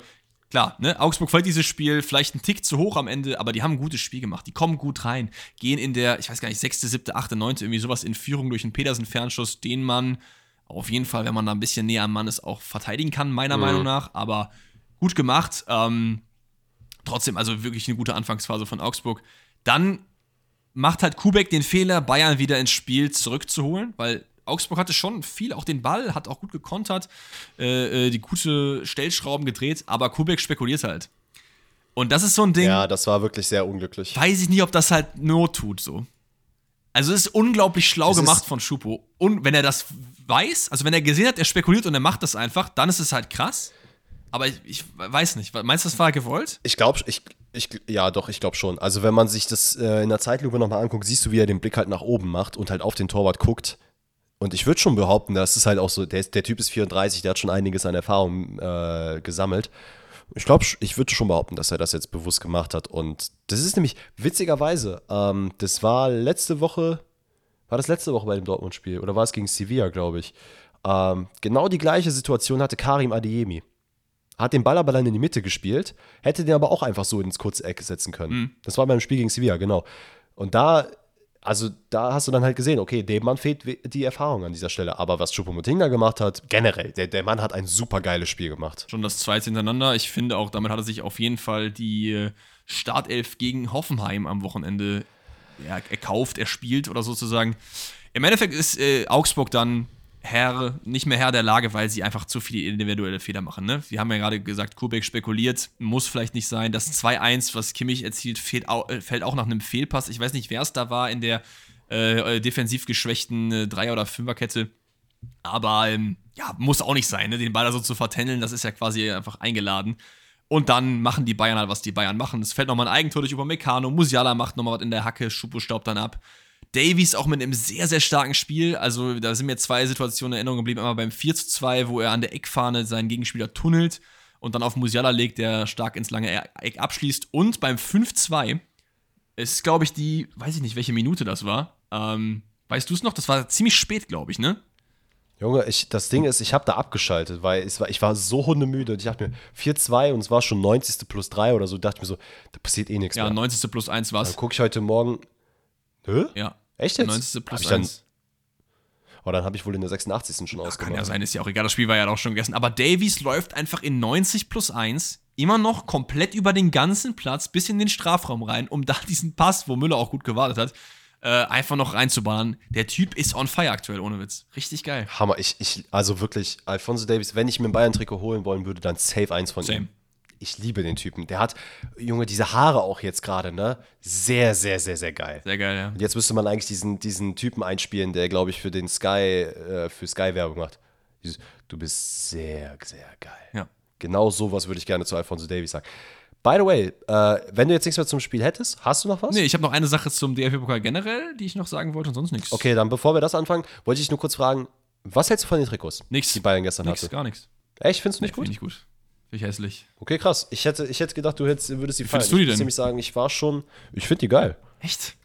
klar, ne, Augsburg fällt dieses Spiel vielleicht einen Tick zu hoch am Ende, aber die haben ein gutes Spiel gemacht. Die kommen gut rein, gehen in der, ich weiß gar nicht, sechste, siebte, achte, neunte, irgendwie sowas in Führung durch einen Petersen-Fernschuss, den man auf jeden Fall, wenn man da ein bisschen näher am Mann ist, auch verteidigen kann, meiner Mhm. Meinung nach. Aber gut gemacht. Ähm, trotzdem, also wirklich eine gute Anfangsphase von Augsburg. Dann macht halt Kubek den Fehler, Bayern wieder ins Spiel zurückzuholen, weil Augsburg hatte schon viel, auch den Ball, hat auch gut gekontert, äh, äh, die gute Stellschrauben gedreht, aber Kubek spekuliert halt. Und das ist so ein Ding, Ja, das war wirklich sehr unglücklich. weiß ich nicht, ob das halt Not tut so. Also es ist unglaublich schlau Es gemacht von Schupo. Und wenn er das weiß, also wenn er gesehen hat, er spekuliert und er macht das einfach, dann ist es halt krass. Aber ich, ich weiß nicht. Meinst du, das war gewollt? Ich glaube, ich, ich, ja, doch, ich glaube schon. Also, wenn man sich das äh, in der Zeitlupe nochmal anguckt, siehst du, wie er den Blick halt nach oben macht und halt auf den Torwart guckt. Und ich würde schon behaupten, das ist halt auch so, der, der Typ ist 34, der hat schon einiges an Erfahrung äh, gesammelt. Ich glaube, ich würde schon behaupten, dass er das jetzt bewusst gemacht hat. Und das ist nämlich witzigerweise, ähm, das war letzte Woche, war das letzte Woche bei dem Dortmund-Spiel oder war es gegen Sevilla, glaube ich. Ähm, genau die gleiche Situation hatte Karim Adeyemi. Hat den Ball aber dann in die Mitte gespielt, hätte den aber auch einfach so ins kurze Eck setzen können. Mhm. Das war beim Spiel gegen Sevilla, genau. Und da, also da hast du dann halt gesehen, okay, dem Mann fehlt die Erfahrung an dieser Stelle. Aber was Choupo-Moting gemacht hat, generell, der, der Mann hat ein super geiles Spiel gemacht. Schon das zweite hintereinander. Ich finde auch, damit hat er sich auf jeden Fall die äh, Startelf gegen Hoffenheim am Wochenende ja, erkauft, erspielt oder sozusagen. Im Endeffekt ist äh, Augsburg dann Herr, nicht mehr Herr der Lage, weil sie einfach zu viele individuelle Fehler machen. Ne? Wir haben ja gerade gesagt, Kubek spekuliert, muss vielleicht nicht sein. Das 2-1, was Kimmich erzielt, fehlt au äh, fällt auch nach einem Fehlpass. Ich weiß nicht, wer es da war in der äh, defensiv geschwächten äh, Dreier- oder Fünferkette. Aber ähm, ja, muss auch nicht sein, ne? den Ball da so zu vertändeln, das ist ja quasi einfach eingeladen. Und dann machen die Bayern halt, was die Bayern machen. Es fällt nochmal ein Eigentor durch Upamecano, Musiala macht nochmal was in der Hacke, Schupo staubt dann ab. Davies auch mit einem sehr, sehr starken Spiel. Also da sind mir zwei Situationen in Erinnerung geblieben. Einmal beim 4 zu 2, wo er an der Eckfahne seinen Gegenspieler tunnelt und dann auf Musiala legt, der stark ins lange Eck abschließt. Und beim 5-2 ist, glaube ich, die, weiß ich nicht, welche Minute das war. Ähm, weißt du es noch? Das war ziemlich spät, glaube ich, ne? Junge, ich, das Ding ist, ich habe da abgeschaltet, weil es war, ich war so hundemüde und ich dachte mir, 4-2 und es war schon 90. plus 3 oder so, dachte ich mir so, da passiert eh nichts Ja, mehr. 90. plus 1 war Dann es. gucke ich heute Morgen, hä? Ja. Echt jetzt? 90. plus Hab ich dann, 1. Oh, dann habe ich wohl in der 86. schon Kann ausgemacht. ja sein, ist ja auch egal. Das Spiel war ja auch schon gegessen. Aber Davies läuft einfach in 90 plus 1 immer noch komplett über den ganzen Platz bis in den Strafraum rein, um da diesen Pass, wo Müller auch gut gewartet hat, äh, einfach noch reinzuballern. Der Typ ist on fire aktuell, ohne Witz. Richtig geil. Hammer, ich, ich, also wirklich, Alfonso Davies, wenn ich mir ein Bayern-Trikot holen wollen würde, dann safe eins von Same. ihm. Ich liebe den Typen. Der hat, Junge, diese Haare auch jetzt gerade, ne? Sehr, sehr, sehr, sehr geil. Sehr geil, ja. Und jetzt müsste man eigentlich diesen, diesen Typen einspielen, der, glaube ich, für den Sky, äh, für Sky Werbung macht. Dieses, du bist sehr, sehr geil. Ja. Genau sowas würde ich gerne zu Alfonso Davies sagen. By the way, äh, wenn du jetzt nichts mehr zum Spiel hättest, hast du noch was? Nee, ich habe noch eine Sache zum DFB-Pokal generell, die ich noch sagen wollte und sonst nichts. Okay, dann bevor wir das anfangen, wollte ich nur kurz fragen, was hältst du von den Trikots, Nix. die Bayern gestern Nix, hatte? gar nichts. Echt, findest du nicht gut? Finde ich gut. Finde ich hässlich. Okay, krass. Ich hätte, ich hätte gedacht, du hättest, würdest die feiern. findest du die ich denn? nämlich sagen, ich war schon, ich finde die geil. Echt?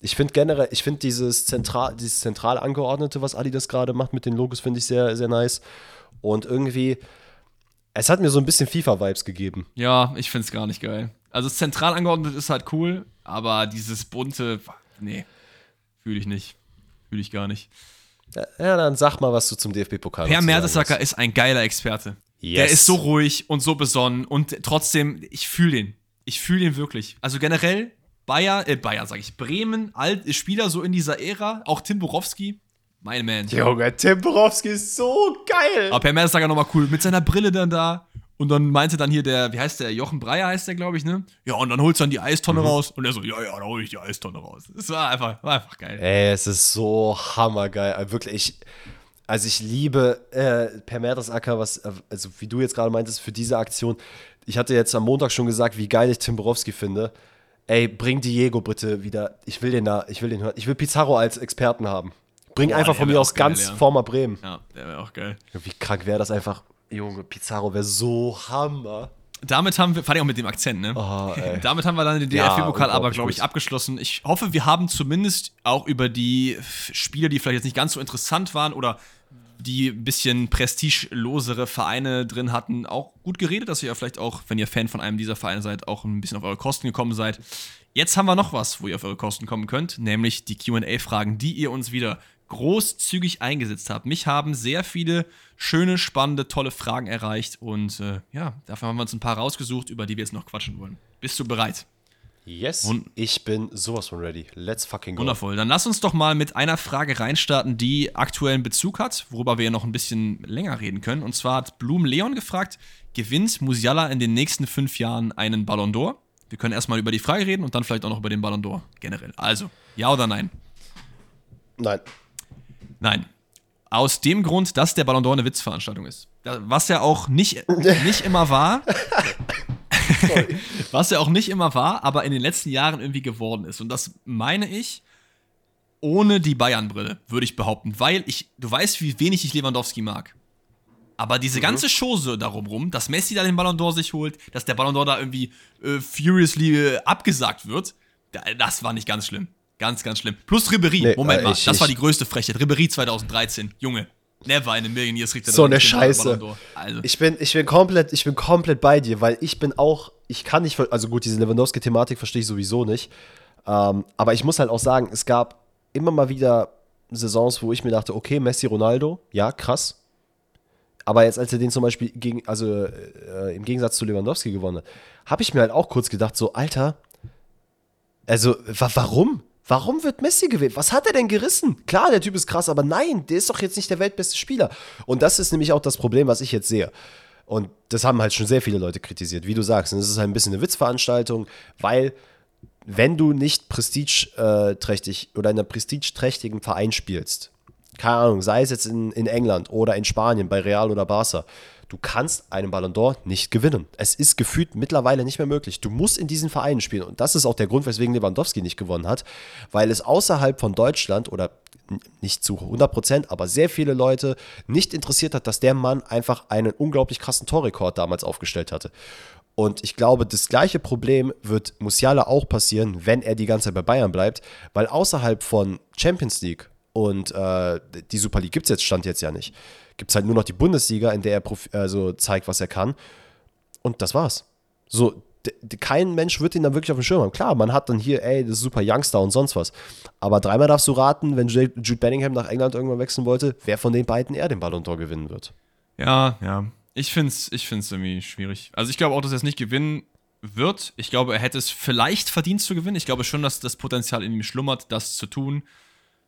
Ich finde generell, ich finde dieses zentral, dieses zentral angeordnete, was Adidas gerade macht mit den Logos, finde ich sehr, sehr nice. Und irgendwie, es hat mir so ein bisschen FIFA-Vibes gegeben. Ja, ich finde es gar nicht geil. Also das zentral angeordnet ist halt cool, aber dieses bunte, nee, fühle ich nicht. Fühle ich gar nicht. Ja, dann sag mal, was du zum DFB-Pokal Per sagen Mertesacker ist ein geiler Experte. Yes. Der ist so ruhig und so besonnen und trotzdem, ich fühle den. Ich fühle den wirklich. Also generell, Bayer, äh, Bayer sag ich, Bremen, alt, Spieler so in dieser Ära, auch Tim Borowski, mein Man. Junge, Tim Borowski ist so geil. Aber Per Mertesacker nochmal cool, mit seiner Brille dann da. Und dann meinte dann hier der, wie heißt der, Jochen Breyer heißt der, glaube ich, ne? Ja, und dann holst du dann die Eistonne raus. Und er so, ja, ja, dann hol ich die Eistonne raus. Es war einfach, war einfach geil. Ey, es ist so hammergeil. Wirklich, ich, also ich liebe äh, Per Mertesacker, was, äh, also wie du jetzt gerade meintest, für diese Aktion. Ich hatte jetzt am Montag schon gesagt, wie geil ich Tim Borowski finde. Ey, bring Diego bitte wieder. Ich will den da, ich will den hören. Ich will Pizarro als Experten haben. Bring Boah, einfach von mir aus geil, ganz ja. Former Bremen. Ja, der wäre auch geil. Wie krank wäre das einfach. Junge, Pizarro wäre so Hammer. Damit haben wir, fand ich auch mit dem Akzent, ne? Oh. Damit haben wir dann den Ja, DFB-Pokal aber, unglaublich glaube ich, gut. abgeschlossen. Ich hoffe, wir haben zumindest auch über die Spiele, die vielleicht jetzt nicht ganz so interessant waren oder die ein bisschen prestigelosere Vereine drin hatten, auch gut geredet, dass ihr vielleicht auch, wenn ihr Fan von einem dieser Vereine seid, auch ein bisschen auf eure Kosten gekommen seid. Jetzt haben wir noch was, wo ihr auf eure Kosten kommen könnt, nämlich die QA-Fragen, die ihr uns wieder großzügig eingesetzt habt. Mich haben sehr viele schöne, spannende, tolle Fragen erreicht und äh, ja, dafür haben wir uns ein paar rausgesucht, über die wir jetzt noch quatschen wollen. Bist du bereit? Yes, Wun- ich bin sowas von ready. Let's fucking go. Wundervoll. Dann lass uns doch mal mit einer Frage reinstarten, die aktuellen Bezug hat, worüber wir ja noch ein bisschen länger reden können. Und zwar hat Blum Leon gefragt, gewinnt Musiala in den nächsten fünf Jahren einen Ballon d'Or? Wir können erstmal über die Frage reden und dann vielleicht auch noch über den Ballon d'Or generell. Also, ja oder nein? Nein. Nein. Aus dem Grund, dass der Ballon d'Or eine Witzveranstaltung ist. Was ja auch nicht, nicht immer war. was ja auch nicht immer war, aber in den letzten Jahren irgendwie geworden ist. Und das meine ich ohne die Bayern-Brille, würde ich behaupten. Weil ich, du weißt, wie wenig ich Lewandowski mag. Aber diese ganze Chose darum rum, dass Messi da den Ballon d'Or sich holt, dass der Ballon d'Or da irgendwie äh, furiously äh, abgesagt wird, da, das war nicht ganz schlimm. Ganz, ganz schlimm. Plus Ribery, Nee, Moment äh, mal, ich- das war ich- die größte Frechheit. Ribery 2013, Junge. Never in a million years kriegt er So eine Scheiße. Also, Ich bin, ich bin komplett, ich bin komplett bei dir, weil ich bin auch, ich kann nicht, also gut, diese Lewandowski-Thematik verstehe ich sowieso nicht. Ähm, aber ich muss halt auch sagen, es gab immer mal wieder Saisons, wo ich mir dachte, okay, Messi, Ronaldo, ja, krass. Aber jetzt, als er den zum Beispiel gegen, also äh, im Gegensatz zu Lewandowski gewonnen hat, habe ich mir halt auch kurz gedacht, so, Alter, also, wa warum? Warum wird Messi gewählt? Was hat er denn gerissen? Klar, der Typ ist krass, aber nein, der ist doch jetzt nicht der weltbeste Spieler. Und das ist nämlich auch das Problem, was ich jetzt sehe. Und das haben halt schon sehr viele Leute kritisiert, wie du sagst. Und es ist halt ein bisschen eine Witzveranstaltung, weil wenn du nicht prestigeträchtig oder in einem prestigeträchtigen Verein spielst, keine Ahnung, sei es jetzt in, in England oder in Spanien bei Real oder Barca, du kannst einen Ballon d'Or nicht gewinnen. Es ist gefühlt mittlerweile nicht mehr möglich. Du musst in diesen Vereinen spielen. Und das ist auch der Grund, weswegen Lewandowski nicht gewonnen hat, weil es außerhalb von Deutschland oder nicht zu 100 Prozent, aber sehr viele Leute nicht interessiert hat, dass der Mann einfach einen unglaublich krassen Torrekord damals aufgestellt hatte. Und ich glaube, das gleiche Problem wird Musiala auch passieren, wenn er die ganze Zeit bei Bayern bleibt, weil außerhalb von Champions League und äh, die Super League gibt es jetzt, stand jetzt ja nicht, gibt es halt nur noch die Bundesliga, in der er profi- also zeigt, was er kann. Und das war's. So, kein Mensch wird ihn dann wirklich auf dem Schirm haben. Klar, man hat dann hier, ey, das ist super Youngster und sonst was. Aber dreimal darfst du raten, wenn Jude Bellingham nach England irgendwann wechseln wollte, wer von den beiden er den Ballon d'Or gewinnen wird. ja, ja. Ich finde es ich find's irgendwie schwierig. Also, ich glaube auch, dass er es nicht gewinnen wird. Ich glaube, er hätte es vielleicht verdient zu gewinnen. Ich glaube schon, dass das Potenzial in ihm schlummert, das zu tun.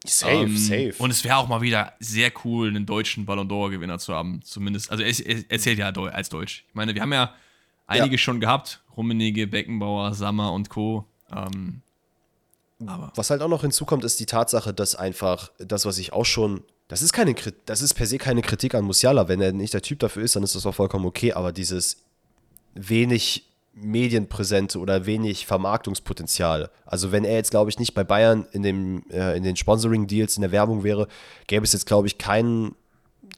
Safe, Ähm, Und es wäre auch mal wieder sehr cool, einen deutschen Ballon d'Or-Gewinner zu haben. Zumindest. Also, er, er, er zählt ja als Deutsch. Ich meine, wir haben ja einige Ja. schon gehabt: Rummenigge, Beckenbauer, Sammer und Co. Ähm, aber Was halt auch noch hinzukommt, ist die Tatsache, dass einfach das, was ich auch schon, das ist keine das ist per se keine Kritik an Musiala. Wenn er nicht der Typ dafür ist, dann ist das auch vollkommen okay. Aber dieses wenig Medienpräsente oder wenig Vermarktungspotenzial. Also wenn er jetzt, glaube ich, nicht bei Bayern in, dem, äh, in den Sponsoring-Deals in der Werbung wäre, gäbe es jetzt, glaube ich, keinen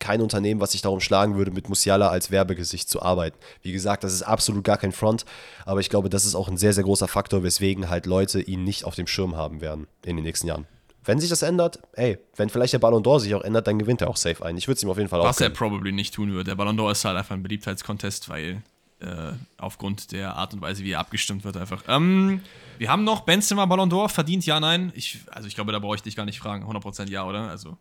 kein Unternehmen, was sich darum schlagen würde, mit Musiala als Werbegesicht zu arbeiten. Wie gesagt, das ist absolut gar kein Front, aber ich glaube, das ist auch ein sehr, sehr großer Faktor, weswegen halt Leute ihn nicht auf dem Schirm haben werden in den nächsten Jahren. Wenn sich das ändert, ey, wenn vielleicht der Ballon d'Or sich auch ändert, dann gewinnt er auch safe ein. Ich würde es ihm auf jeden Fall auch. Was er probably nicht tun würde. Der Ballon d'Or ist halt einfach ein Beliebtheitskontest, weil äh, aufgrund der Art und Weise, wie er abgestimmt wird, einfach. Ähm, wir haben noch Benzema Ballon d'Or verdient, ja, nein. Ich, also ich glaube, da brauche ich dich gar nicht fragen. 100% ja, oder? Also.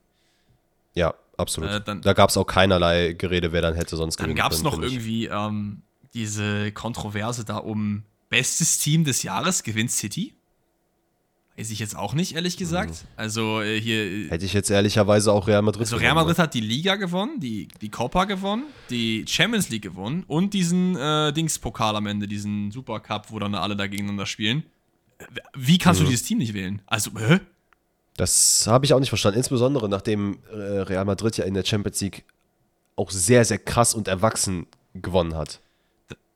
Ja, absolut. Äh, dann, da gab es auch keinerlei Gerede, wer dann hätte sonst Dann gab es noch irgendwie ähm, diese Kontroverse da um bestes Team des Jahres gewinnt City. Weiß ich jetzt auch nicht, ehrlich gesagt. Mhm. Also äh, hier. Äh, Hätte ich jetzt ehrlicherweise auch Real Madrid Also Real Madrid hat die Liga gewonnen, die, die Copa gewonnen, die Champions League gewonnen und diesen äh, Dings-Pokal am Ende, diesen Supercup, wo dann alle da gegeneinander spielen. Wie kannst mhm. du dieses Team nicht wählen? Also, hä? Das habe ich auch nicht verstanden. Insbesondere nachdem äh, Real Madrid ja in der Champions League auch sehr, sehr krass und erwachsen gewonnen hat.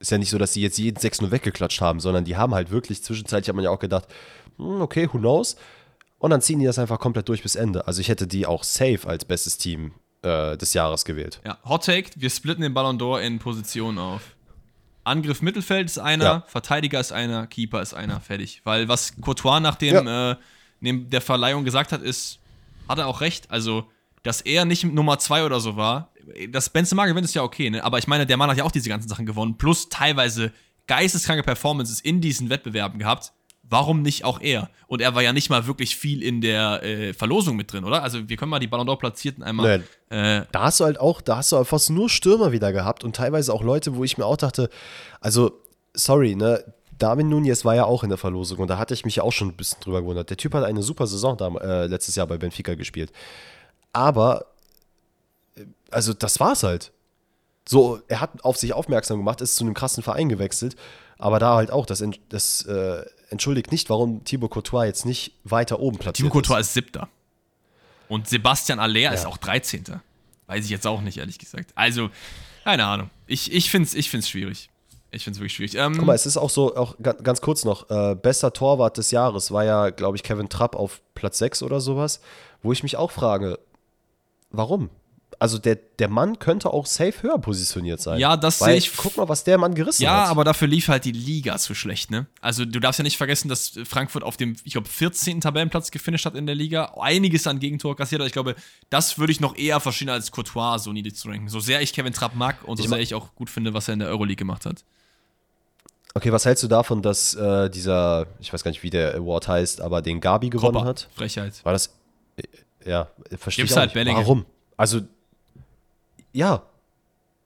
Ist ja nicht so, dass sie jetzt jeden 6-0 weggeklatscht haben, sondern die haben halt wirklich, zwischenzeitlich hat man ja auch gedacht, hm, okay, who knows? Und dann ziehen die das einfach komplett durch bis Ende. Also ich hätte die auch safe als bestes Team äh, des Jahres gewählt. Ja, Hot Take, wir splitten den Ballon d'Or in Positionen auf. Angriff Mittelfeld ist einer, ja. Verteidiger ist einer, Keeper ist einer, fertig. Weil was Courtois nach dem, ja. äh, der Verleihung gesagt hat, ist, hat er auch recht. Also, dass er nicht Nummer zwei oder so war, das Benzema gewinnt ist ja okay, ne? Aber ich meine, der Mann hat ja auch diese ganzen Sachen gewonnen, plus teilweise geisteskranke Performances in diesen Wettbewerben gehabt warum nicht auch er? Und er war ja nicht mal wirklich viel in der äh, Verlosung mit drin, oder? Also wir können mal die Ballon d'Or Platzierten einmal. Äh, da hast du halt auch, da hast du halt fast nur Stürmer wieder gehabt und teilweise auch Leute, wo ich mir auch dachte, also, sorry, ne, Darwin Nunez war ja auch in der Verlosung und da hatte ich mich ja auch schon ein bisschen drüber gewundert. Der Typ hat eine super Saison da, äh, letztes Jahr bei Benfica gespielt. Aber, also das war's halt. So, er hat auf sich aufmerksam gemacht, ist zu einem krassen Verein gewechselt, aber da halt auch, das, das äh, entschuldigt nicht, warum Thibaut Courtois jetzt nicht weiter oben platziert Thibaut Courtois ist, ist Siebter. Und Sebastian Aller ja. ist auch 13. Weiß ich jetzt auch nicht, ehrlich gesagt. Also, keine Ahnung. Ich, ich finde es ich find's schwierig. Ich finde es wirklich schwierig. Ähm, Guck mal, es ist auch so, auch ganz kurz noch, äh, bester Torwart des Jahres war ja, glaube ich, Kevin Trapp auf Platz 6 oder sowas, wo ich mich auch frage, warum? Also der, der Mann könnte auch safe höher positioniert sein. Ja, das sehe ich. Guck mal, was der Mann gerissen ja, hat. Ja, aber dafür lief halt die Liga zu schlecht, ne? Also du darfst ja nicht vergessen, dass Frankfurt auf dem, ich glaube, 14. Tabellenplatz gefinisht hat in der Liga. Einiges an Gegentor kassiert, aber ich glaube, das würde ich noch eher verstehen, als Courtois so niedrig zu ranken. So sehr ich Kevin Trapp mag und so ich sehr ich auch gut finde, was er in der Euroleague gemacht hat. Okay, was hältst du davon, dass äh, dieser, ich weiß gar nicht, wie der Award heißt, aber den Gabi gewonnen Kopper. hat? Frechheit. War das, äh, ja, verstehe ich auch halt nicht. Warum? Also ja,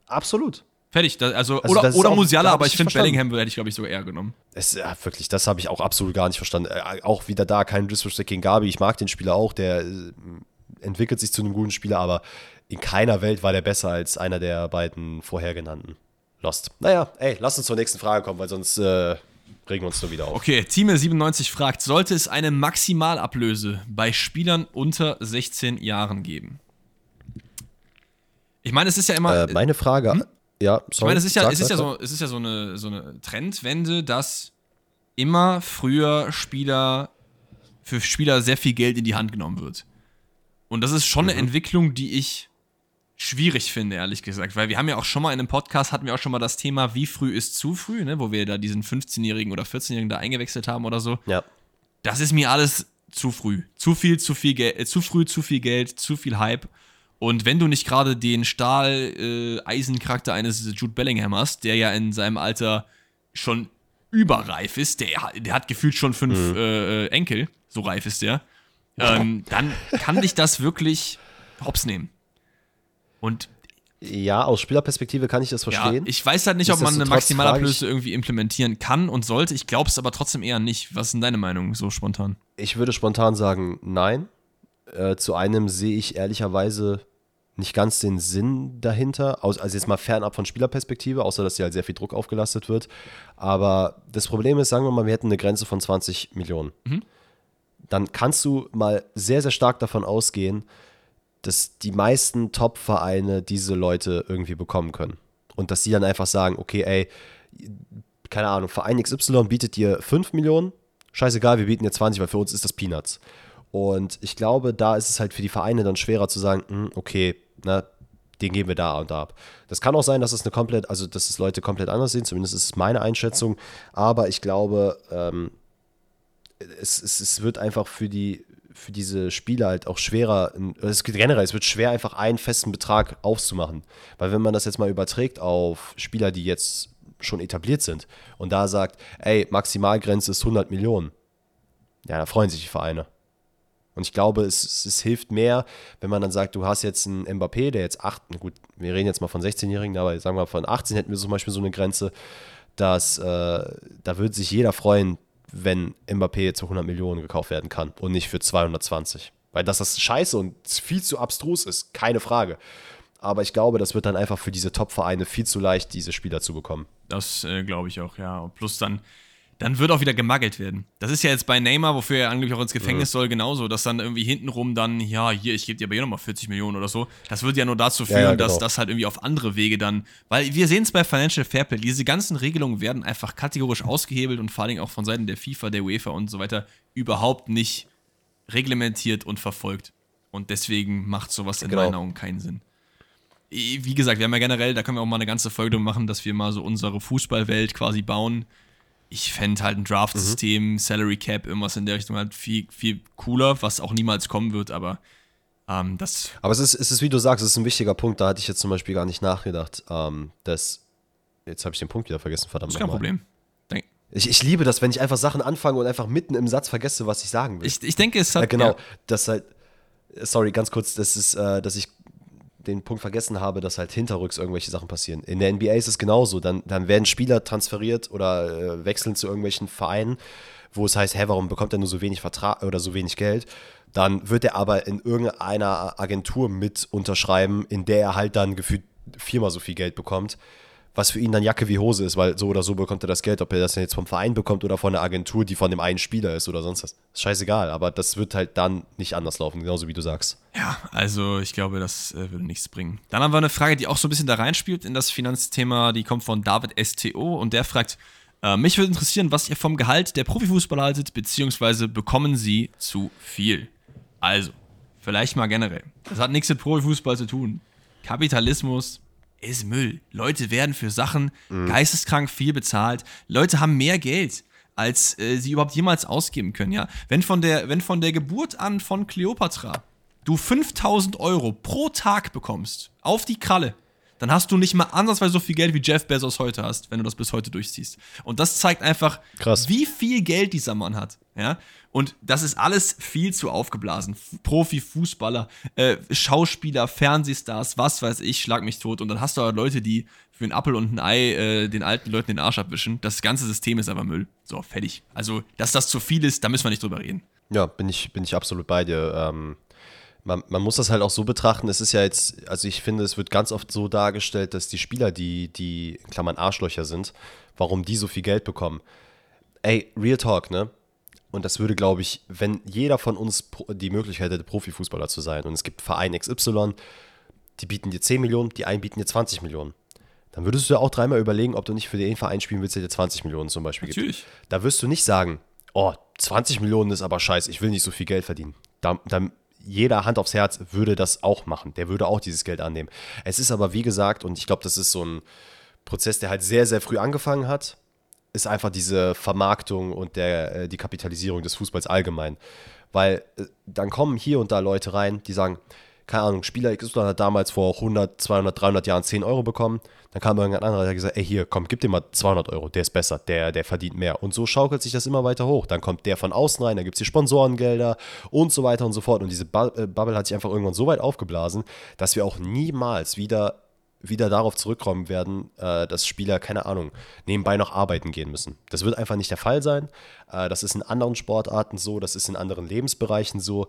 absolut. Fertig. also, also, oder, oder auch, Musiala, aber ich finde Bellingham hätte ich, glaube ich, sogar eher genommen. Es, ja, wirklich, das habe ich auch absolut gar nicht verstanden. Äh, auch wieder da kein Disrespect gegen Gabi. Ich mag den Spieler auch, der äh, entwickelt sich zu einem guten Spieler, aber in keiner Welt war der besser als einer der beiden vorhergenannten. Lost. Naja, ey, lass uns zur nächsten Frage kommen, weil sonst äh, regen wir uns nur wieder auf. Okay, Team97 fragt: Sollte es eine Maximalablöse bei Spielern unter 16 Jahren geben? Ich meine, es ist ja immer. Äh, meine Frage. Hm? Ja, sorry. Ich meine, es ist ja, es ist ja, so, es ist ja so, eine, so eine Trendwende, dass immer früher Spieler für Spieler sehr viel Geld in die Hand genommen wird. Und das ist schon mhm. eine Entwicklung, die ich schwierig finde, ehrlich gesagt. Weil wir haben ja auch schon mal in einem Podcast, hatten wir auch schon mal das Thema, wie früh ist zu früh, ne? wo wir da diesen 15-Jährigen oder 14-Jährigen da eingewechselt haben oder so. Ja. Das ist mir alles zu früh. Zu viel, zu viel Geld, äh, zu früh, zu viel Geld, zu viel Hype. Und wenn du nicht gerade den Stahl-Eisen-Charakter äh, eines Jude Bellingham hast, der ja in seinem Alter schon überreif ist, der, der hat gefühlt schon fünf mhm. äh, Enkel, so reif ist der, ähm, dann kann dich das wirklich hops nehmen. Und ja, aus Spielerperspektive kann ich das verstehen. Ja, ich weiß halt nicht, ob man eine Maximalablöse irgendwie implementieren kann und sollte. Ich glaube es aber trotzdem eher nicht. Was ist denn deine Meinung so spontan? Ich würde spontan sagen, nein. Äh, zu einem sehe ich ehrlicherweise nicht ganz den Sinn dahinter, also jetzt mal fernab von Spielerperspektive, außer dass hier halt sehr viel Druck aufgelastet wird. Aber das Problem ist, sagen wir mal, wir hätten eine Grenze von 20 Millionen. Mhm. Dann kannst du mal sehr, sehr stark davon ausgehen, dass die meisten Top-Vereine diese Leute irgendwie bekommen können. Und dass sie dann einfach sagen, okay, ey, keine Ahnung, Verein XY bietet dir 5 Millionen, scheißegal, wir bieten dir 20, weil für uns ist das Peanuts. Und ich glaube, da ist es halt für die Vereine dann schwerer zu sagen, hm, okay, na, den geben wir da und da ab. Das kann auch sein, dass es eine komplett, also dass es Leute komplett anders sehen, zumindest ist es meine Einschätzung. Aber ich glaube, ähm, es, es, es wird einfach für die, für diese Spieler halt auch schwerer, es generell, es wird schwer, einfach einen festen Betrag aufzumachen. Weil wenn man das jetzt mal überträgt auf Spieler, die jetzt schon etabliert sind und da sagt, ey, Maximalgrenze ist 100 Millionen, ja, da freuen sich die Vereine. Und ich glaube, es, es, hilft mehr, wenn man dann sagt, du hast jetzt einen Mbappé, der jetzt 8, gut, wir reden jetzt mal von 16-Jährigen, aber sagen wir von 18 hätten wir zum Beispiel so eine Grenze, dass äh, da würde sich jeder freuen, wenn Mbappé zu 100 Millionen gekauft werden kann und nicht für 220. Weil dass das scheiße und viel zu abstrus ist, keine Frage. Aber ich glaube, das wird dann einfach für diese Top-Vereine viel zu leicht, diese Spieler zu bekommen. Das äh, glaube ich auch, ja. Plus dann, dann wird auch wieder gemaggelt werden. Das ist ja jetzt bei Neymar, wofür er angeblich auch ins Gefängnis mhm. soll, genauso, dass dann irgendwie hintenrum dann, ja, hier, ich gebe dir aber hier nochmal 40 Millionen oder so. Das wird ja nur dazu führen, ja, ja, genau. dass das halt irgendwie auf andere Wege dann, weil wir sehen es bei Financial Fairplay, diese ganzen Regelungen werden einfach kategorisch ausgehebelt und vor allem auch von Seiten der FIFA, der UEFA und so weiter überhaupt nicht reglementiert und verfolgt. Und deswegen macht sowas in genau. meinen Augen keinen Sinn wie gesagt, wir haben ja generell, da können wir auch mal eine ganze Folge machen, dass wir mal so unsere Fußballwelt quasi bauen ich fände halt ein Draft-System, mhm. Salary Cap, irgendwas in der Richtung halt viel, viel cooler, was auch niemals kommen wird, aber ähm, das. Aber es ist, es ist, wie du sagst, es ist ein wichtiger Punkt, da hatte ich jetzt zum Beispiel gar nicht nachgedacht, ähm, dass. Jetzt habe ich den Punkt wieder vergessen, verdammt. Ist kein mal. Problem. Ich, ich, liebe das, wenn ich einfach Sachen anfange und einfach mitten im Satz vergesse, was ich sagen will. Ich, ich denke, es hat. Ja, genau, ja. das halt. Sorry, ganz kurz, das ist, äh, dass ich den Punkt vergessen habe, dass halt hinterrücks irgendwelche Sachen passieren. In der NBA ist es genauso. Dann, dann werden Spieler transferiert oder äh, wechseln zu irgendwelchen Vereinen, wo es heißt, hä, warum bekommt er nur so wenig Vertrag oder so wenig Geld? Dann wird er aber in irgendeiner Agentur mit unterschreiben, in der er halt dann gefühlt viermal so viel Geld bekommt was für ihn dann Jacke wie Hose ist, weil so oder so bekommt er das Geld, ob er das jetzt vom Verein bekommt oder von der Agentur, die von dem einen Spieler ist oder sonst was. Ist scheißegal, aber das wird halt dann nicht anders laufen, genauso wie du sagst. Ja, also ich glaube, das äh, würde nichts bringen. Dann haben wir eine Frage, die auch so ein bisschen da reinspielt in das Finanzthema, die kommt von David STO und der fragt, äh, mich würde interessieren, was ihr vom Gehalt der Profifußballer haltet, beziehungsweise bekommen sie zu viel? Also, vielleicht mal generell. Das hat nichts mit Profifußball zu tun. Kapitalismus, ist Müll. Leute werden für Sachen mhm. geisteskrank viel bezahlt. Leute haben mehr Geld, als äh, sie überhaupt jemals ausgeben können, ja. Wenn von der, wenn von der Geburt an von Cleopatra du 5000 Euro pro Tag bekommst, auf die Kralle, dann hast du nicht mal ansatzweise so viel Geld wie Jeff Bezos heute hast, wenn du das bis heute durchziehst. Und das zeigt einfach, Krass. wie viel Geld dieser Mann hat. Ja? Und das ist alles viel zu aufgeblasen. Profi, Fußballer, äh, Schauspieler, Fernsehstars, was weiß ich, schlag mich tot. Und dann hast du halt Leute, die für einen Appel und ein Ei äh, den alten Leuten den Arsch abwischen. Das ganze System ist aber Müll. So, fertig. Also, dass das zu viel ist, da müssen wir nicht drüber reden. Ja, bin ich, bin ich absolut bei dir. Ähm, man, man, muss das halt auch so betrachten, es ist ja jetzt, also ich finde, es wird ganz oft so dargestellt, dass die Spieler, die, die, in Klammern Arschlöcher sind, warum die so viel Geld bekommen. Ey, Real Talk, ne? Und das würde, glaube ich, wenn jeder von uns die Möglichkeit hätte, Profifußballer zu sein, und es gibt Verein XY, die bieten dir 10 Millionen, die einen bieten dir 20 Millionen. Dann würdest du ja auch dreimal überlegen, ob du nicht für den Verein spielen willst, der dir 20 Millionen zum Beispiel Natürlich. gibt. Da wirst du nicht sagen, oh, 20 Millionen ist aber scheiße, ich will nicht so viel Geld verdienen. Da, da jeder Hand aufs Herz würde das auch machen. Der würde auch dieses Geld annehmen. Es ist aber, wie gesagt, und ich glaube, das ist so ein Prozess, der halt sehr, sehr früh angefangen hat, ist einfach diese Vermarktung und der, äh, die Kapitalisierung des Fußballs allgemein. Weil äh, dann kommen hier und da Leute rein, die sagen, keine Ahnung, Spieler XY hat damals vor 100, 200, 300 Jahren 10 Euro bekommen. Dann kam irgendein anderer, der hat gesagt, ey, hier, komm, gib dir mal 200 Euro, der ist besser, der, der verdient mehr. Und so schaukelt sich das immer weiter hoch. Dann kommt der von außen rein, dann gibt es die Sponsorengelder und so weiter und so fort. Und diese äh, Bubble hat sich einfach irgendwann so weit aufgeblasen, dass wir auch niemals wieder wieder darauf zurückkommen werden, äh, dass Spieler, keine Ahnung, nebenbei noch arbeiten gehen müssen. Das wird einfach nicht der Fall sein. Äh, das ist in anderen Sportarten so, das ist in anderen Lebensbereichen so.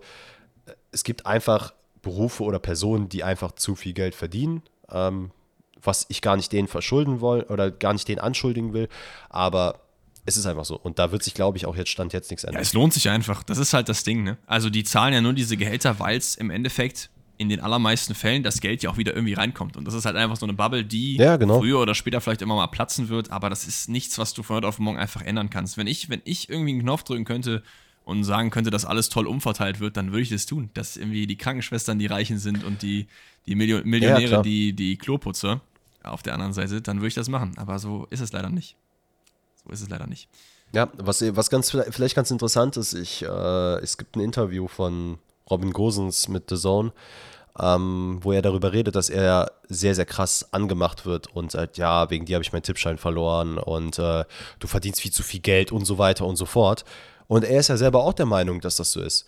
Es gibt einfach Berufe oder Personen, die einfach zu viel Geld verdienen, ähm, was ich gar nicht denen verschulden will oder gar nicht denen anschuldigen will, aber es ist einfach so. Und da wird sich, glaube ich, auch jetzt Stand jetzt nichts ändern. Ja, es lohnt sich einfach. Das ist halt das Ding, ne? Also die zahlen ja nur diese Gehälter, weil es im Endeffekt in den allermeisten Fällen das Geld ja auch wieder irgendwie reinkommt. Und das ist halt einfach so eine Bubble, die Ja, genau. früher oder später vielleicht immer mal platzen wird, aber das ist nichts, was du von heute auf morgen einfach ändern kannst. Wenn ich, wenn ich irgendwie einen Knopf drücken könnte und sagen könnte, dass alles toll umverteilt wird, dann würde ich das tun. Dass irgendwie die Krankenschwestern die Reichen sind und die, die Milio Millionäre klar. die, die Kloputzer auf der anderen Seite, dann würde ich das machen. Aber so ist es leider nicht. So ist es leider nicht. Ja, was, was ganz vielleicht ganz interessant ist, ich, äh, es gibt ein Interview von Robin Gosens mit The Zone, ähm, wo er darüber redet, dass er sehr, sehr krass angemacht wird und sagt, ja, wegen dir habe ich meinen Tippschein verloren und äh, du verdienst viel zu viel Geld und so weiter und so fort. Und er ist ja selber auch der Meinung, dass das so ist.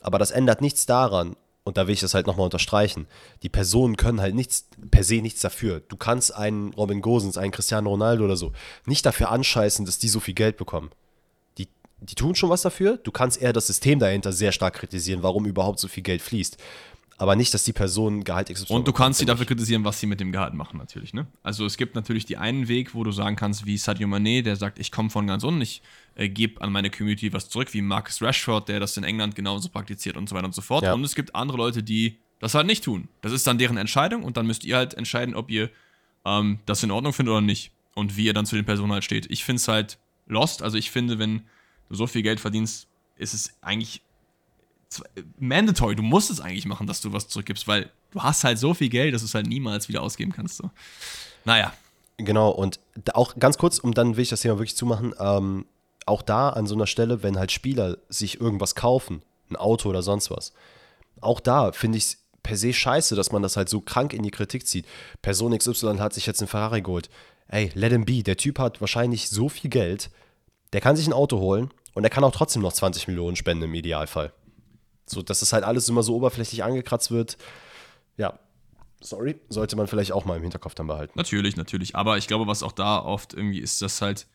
Aber das ändert nichts daran, und da will ich das halt nochmal unterstreichen, die Personen können halt nichts, per se nichts dafür. Du kannst einen Robin Gosens, einen Cristiano Ronaldo oder so, nicht dafür anscheißen, dass die so viel Geld bekommen. Die, die tun schon was dafür. Du kannst eher das System dahinter sehr stark kritisieren, warum überhaupt so viel Geld fließt. Aber nicht, dass die Personen Gehalt XY Und du kannst sie dafür kritisieren, was sie mit dem Gehalt machen, natürlich. Ne? Also es gibt natürlich die einen Weg, wo du sagen kannst, wie Sadio Mané, der sagt, ich komme von ganz unten, ich äh, gebe an meine Community was zurück, wie Marcus Rashford, der das in England genauso praktiziert und so weiter und so fort. Ja. Und es gibt andere Leute, die das halt nicht tun. Das ist dann deren Entscheidung und dann müsst ihr halt entscheiden, ob ihr ähm, das in Ordnung findet oder nicht. Und wie ihr dann zu den Personen halt steht. Ich finde es halt lost. Also ich finde, wenn du so viel Geld verdienst, ist es eigentlich mandatory. Du musst es eigentlich machen, dass du was zurückgibst, weil du hast halt so viel Geld, dass du es halt niemals wieder ausgeben kannst. So. Naja. Genau, und auch ganz kurz, um dann will ich das Thema wirklich zumachen, ähm, auch da an so einer Stelle, wenn halt Spieler sich irgendwas kaufen, ein Auto oder sonst was, auch da finde ich es per se scheiße, dass man das halt so krank in die Kritik zieht. Person XY hat sich jetzt einen Ferrari geholt. Ey, let him be. Der Typ hat wahrscheinlich so viel Geld, der kann sich ein Auto holen und der kann auch trotzdem noch 20 Millionen spenden im Idealfall. So, dass das halt alles immer so oberflächlich angekratzt wird. Ja, sorry, sollte man vielleicht auch mal im Hinterkopf dann behalten. Natürlich, natürlich. Aber ich glaube, was auch da oft irgendwie ist, dass halt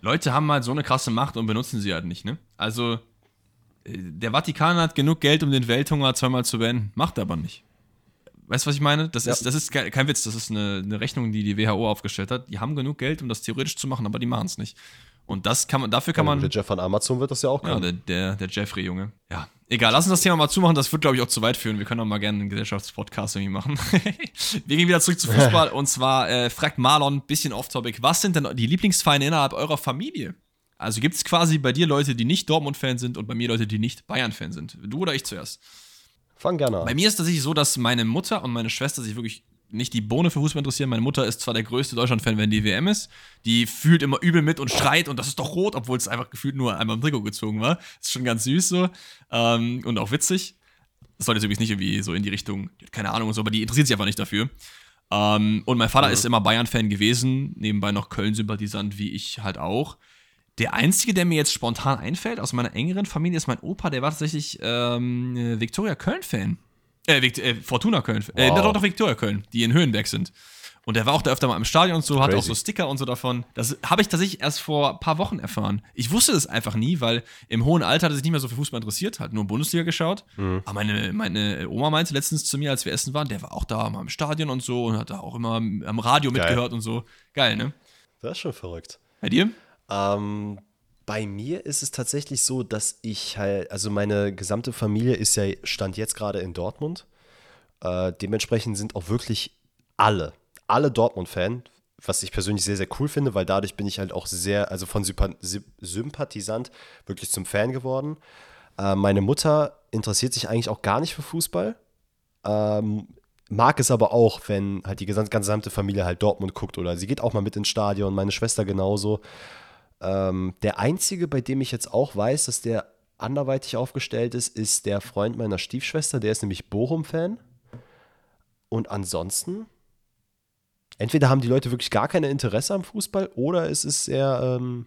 Leute haben halt so eine krasse Macht und benutzen sie halt nicht, ne? Also, äh, der Vatikan hat genug Geld, um den Welthunger zweimal zu beenden, macht er aber nicht. Weißt du, was ich meine? Das, Ja. ist, das ist ke- kein Witz, das ist eine, eine Rechnung, die die WHO aufgestellt hat. Die haben genug Geld, um das theoretisch zu machen, aber die machen es nicht. Und das kann man, dafür kann man. Der Jeff von Amazon wird das ja auch Ja, können. der, der, der Jeffrey-Junge. Ja. Egal, lass uns das Thema mal zumachen. Das wird, glaube ich, auch zu weit führen. Wir können auch mal gerne einen Gesellschaftspodcast irgendwie machen. Wir gehen wieder zurück zu Fußball. und zwar äh, fragt Marlon, bisschen off-topic, was sind denn die Lieblingsvereine innerhalb eurer Familie? Also gibt es quasi bei dir Leute, die nicht Dortmund-Fan sind und bei mir Leute, die nicht Bayern-Fan sind? Du oder ich zuerst? Fang gerne an. Bei mir ist es tatsächlich so, dass meine Mutter und meine Schwester sich wirklich nicht die Bohne für Fußball interessieren. Meine Mutter ist zwar der größte Deutschland-Fan, wenn die WM ist. Die fühlt immer übel mit und schreit und das ist doch rot, obwohl es einfach gefühlt nur einmal im Trikot gezogen war. Ist schon ganz süß so. Ähm, und auch witzig. Das soll jetzt übrigens nicht irgendwie so in die Richtung, keine Ahnung und so, aber die interessiert sich einfach nicht dafür. Ähm, und mein Vater ist immer Bayern-Fan gewesen, nebenbei noch Köln-Sympathisant, wie ich halt auch. Der einzige, der mir jetzt spontan einfällt aus meiner engeren Familie, ist mein Opa, der war tatsächlich ähm, äh, Viktoria Köln-Fan. Äh, äh, Fortuna Köln. Äh, Wow. doch, doch, Viktoria Köln, die in Höhenberg sind. Und der war auch da öfter mal im Stadion und so, hatte auch Crazy. so Sticker und so davon. Das habe ich tatsächlich erst vor ein paar Wochen erfahren. Ich wusste das einfach nie, weil im hohen Alter hat er sich nicht mehr so für Fußball interessiert, hat nur Bundesliga geschaut. Aber meine, meine Oma meinte letztens zu mir, als wir essen waren, der war auch da mal im Stadion und so und hat da auch immer am Radio Geil. mitgehört und so. Geil, ne? Das ist schon verrückt. Bei dir? Ähm, bei mir ist es tatsächlich so, dass ich halt, also meine gesamte Familie ist ja, stand jetzt gerade in Dortmund. Äh, dementsprechend sind auch wirklich alle, alle Dortmund-Fan, was ich persönlich sehr, sehr cool finde, weil dadurch bin ich halt auch sehr, also von Sympa Sy- Sympathisant wirklich zum Fan geworden. Äh, meine Mutter interessiert sich eigentlich auch gar nicht für Fußball. Ähm, mag es aber auch, wenn halt die gesam- gesamte Familie halt Dortmund guckt oder sie geht auch mal mit ins Stadion, meine Schwester genauso. Ähm, der einzige, bei dem ich jetzt auch weiß, dass der anderweitig aufgestellt ist, ist der Freund meiner Stiefschwester, der ist nämlich Bochum-Fan. Und ansonsten, entweder haben die Leute wirklich gar kein Interesse am Fußball oder es ist sehr, ähm,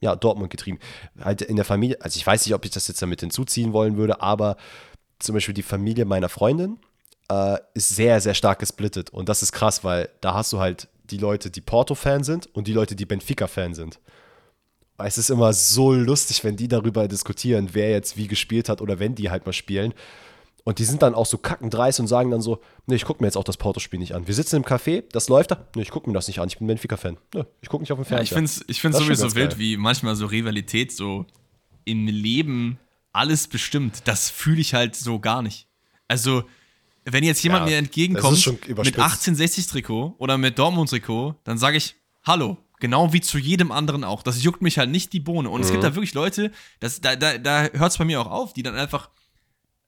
ja, Dortmund getrieben. Halt in der Familie, also ich weiß nicht, ob ich das jetzt damit hinzuziehen wollen würde, aber zum Beispiel die Familie meiner Freundin äh, ist sehr, sehr stark gesplittet. Und das ist krass, weil da hast du halt die Leute, die Porto-Fan sind und die Leute, die Benfica-Fan sind. Es ist immer so lustig, wenn die darüber diskutieren, wer jetzt wie gespielt hat oder wenn die halt mal spielen. Und die sind dann auch so kackendreist und sagen dann so, nee, ich gucke mir jetzt auch das Porto-Spiel nicht an. Wir sitzen im Café, das läuft da, nee, ich gucke mir das nicht an, ich bin Benfica-Fan. Nee, ich gucke nicht auf dem Ja, ich Fernseher. finde es ich find's sowieso wild, geil. wie manchmal so Rivalität so im Leben alles bestimmt. Das fühle ich halt so gar nicht. Also, wenn jetzt jemand Ja, mir entgegenkommt mit überspitzt. 1860-Trikot oder mit Dortmund-Trikot, dann sage ich, hallo. Genau wie zu jedem anderen auch. Das juckt mich halt nicht die Bohne. Und es Mhm. gibt da wirklich Leute, das, da, da, da hört es bei mir auch auf, die dann einfach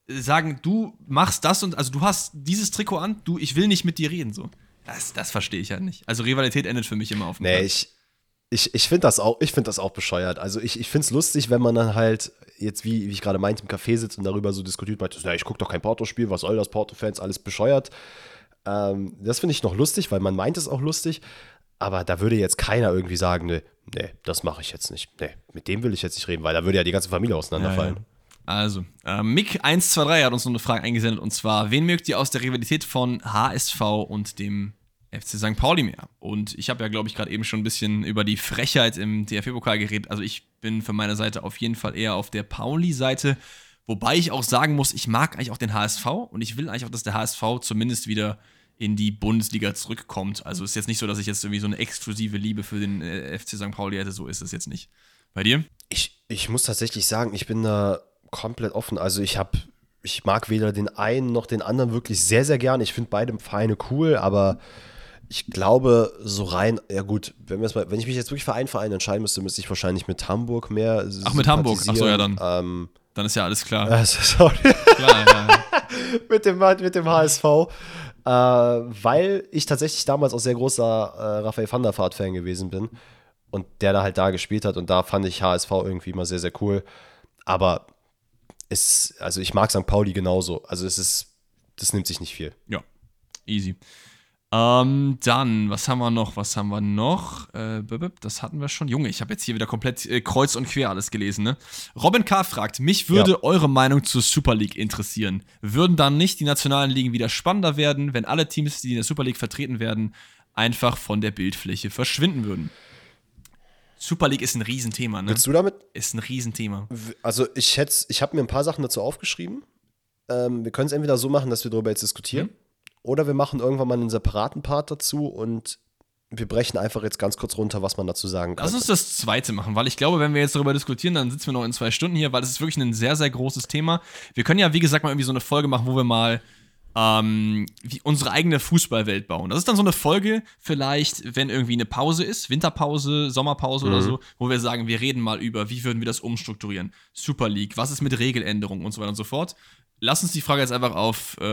sagen, du machst das und, also du hast dieses Trikot an, du, ich will nicht mit dir reden, so. Das, das verstehe ich halt nicht. Also Rivalität endet für mich immer auf dem Nee, Platz. ich, ich, ich finde das, auch- ich das auch bescheuert. Also ich, ich finde es lustig, wenn man dann halt jetzt, wie, wie ich gerade meinte, im Café sitzt und darüber so diskutiert, meint, na, ich gucke doch kein Porto-Spiel, was soll das, Porto-Fans, alles bescheuert. Ähm, das finde ich noch lustig, weil man meint es auch lustig. Aber da würde jetzt keiner irgendwie sagen, nee, nee das mache ich jetzt nicht. Nee, mit dem will ich jetzt nicht reden, weil da würde ja die ganze Familie auseinanderfallen. Ja, ja. Also, äh, Mick123 hat uns noch eine Frage eingesendet und zwar: Wen mögt ihr aus der Rivalität von HSV und dem FC St. Pauli mehr? Und ich habe ja, glaube ich, gerade eben schon ein bisschen über die Frechheit im DFB-Pokal geredet. Also, ich bin von meiner Seite auf jeden Fall eher auf der Pauli-Seite. Wobei ich auch sagen muss, ich mag eigentlich auch den HSV und ich will eigentlich auch, dass der HSV zumindest wieder in die Bundesliga zurückkommt. Also ist jetzt nicht so, dass ich jetzt irgendwie so eine exklusive Liebe für den äh, FC St. Pauli hätte. So ist es jetzt nicht. Bei dir? Ich, ich muss tatsächlich sagen, ich bin da komplett offen. Also ich habe, ich mag weder den einen noch den anderen wirklich sehr, sehr gern. Ich finde beide Vereine cool, aber ich glaube, so rein, ja gut, wenn, mal, wenn ich mich jetzt wirklich für einen Verein entscheiden müsste, müsste ich wahrscheinlich mit Hamburg mehr. Ach, mit Hamburg. Ach so, ja, dann. Ähm, Dann ist ja alles klar. äh, sorry, Klar, ja. mit, dem, mit dem HSV. Äh, weil ich tatsächlich damals auch sehr großer äh, Raphael van der Vaart-Fan gewesen bin und der da halt da gespielt hat und da fand ich HSV irgendwie immer sehr, sehr cool. Aber es, also ich mag St. Pauli genauso. Also es ist, das nimmt sich nicht viel. Ja, easy. Ähm, dann, was haben wir noch? Was haben wir noch? Äh, das hatten wir schon. Junge, ich habe jetzt hier wieder komplett äh, kreuz und quer alles gelesen, ne? Robin K. fragt, mich würde Ja. eure Meinung zur Super League interessieren. Würden dann nicht die nationalen Ligen wieder spannender werden, wenn alle Teams, die in der Super League vertreten werden, einfach von der Bildfläche verschwinden würden? Super League ist ein Riesenthema, ne? Willst du damit? Ist ein Riesenthema. Also ich hätte, ich habe mir ein paar Sachen dazu aufgeschrieben. Ähm, wir können es entweder so machen, dass wir darüber jetzt diskutieren, oder wir machen irgendwann mal einen separaten Part dazu und wir brechen einfach jetzt ganz kurz runter, was man dazu sagen kann. Lass uns das zweite machen, weil ich glaube, wenn wir jetzt darüber diskutieren, dann sitzen wir noch in zwei Stunden hier, weil es ist wirklich ein sehr, sehr großes Thema. Wir können ja, wie gesagt, mal irgendwie so eine Folge machen, wo wir mal ähm, unsere eigene Fußballwelt bauen. Das ist dann so eine Folge, vielleicht, wenn irgendwie eine Pause ist, Winterpause, Sommerpause oder so, wo wir sagen, wir reden mal über, wie würden wir das umstrukturieren? Super League, was ist mit Regeländerungen und so weiter und so fort. Lass uns die Frage jetzt einfach auf äh,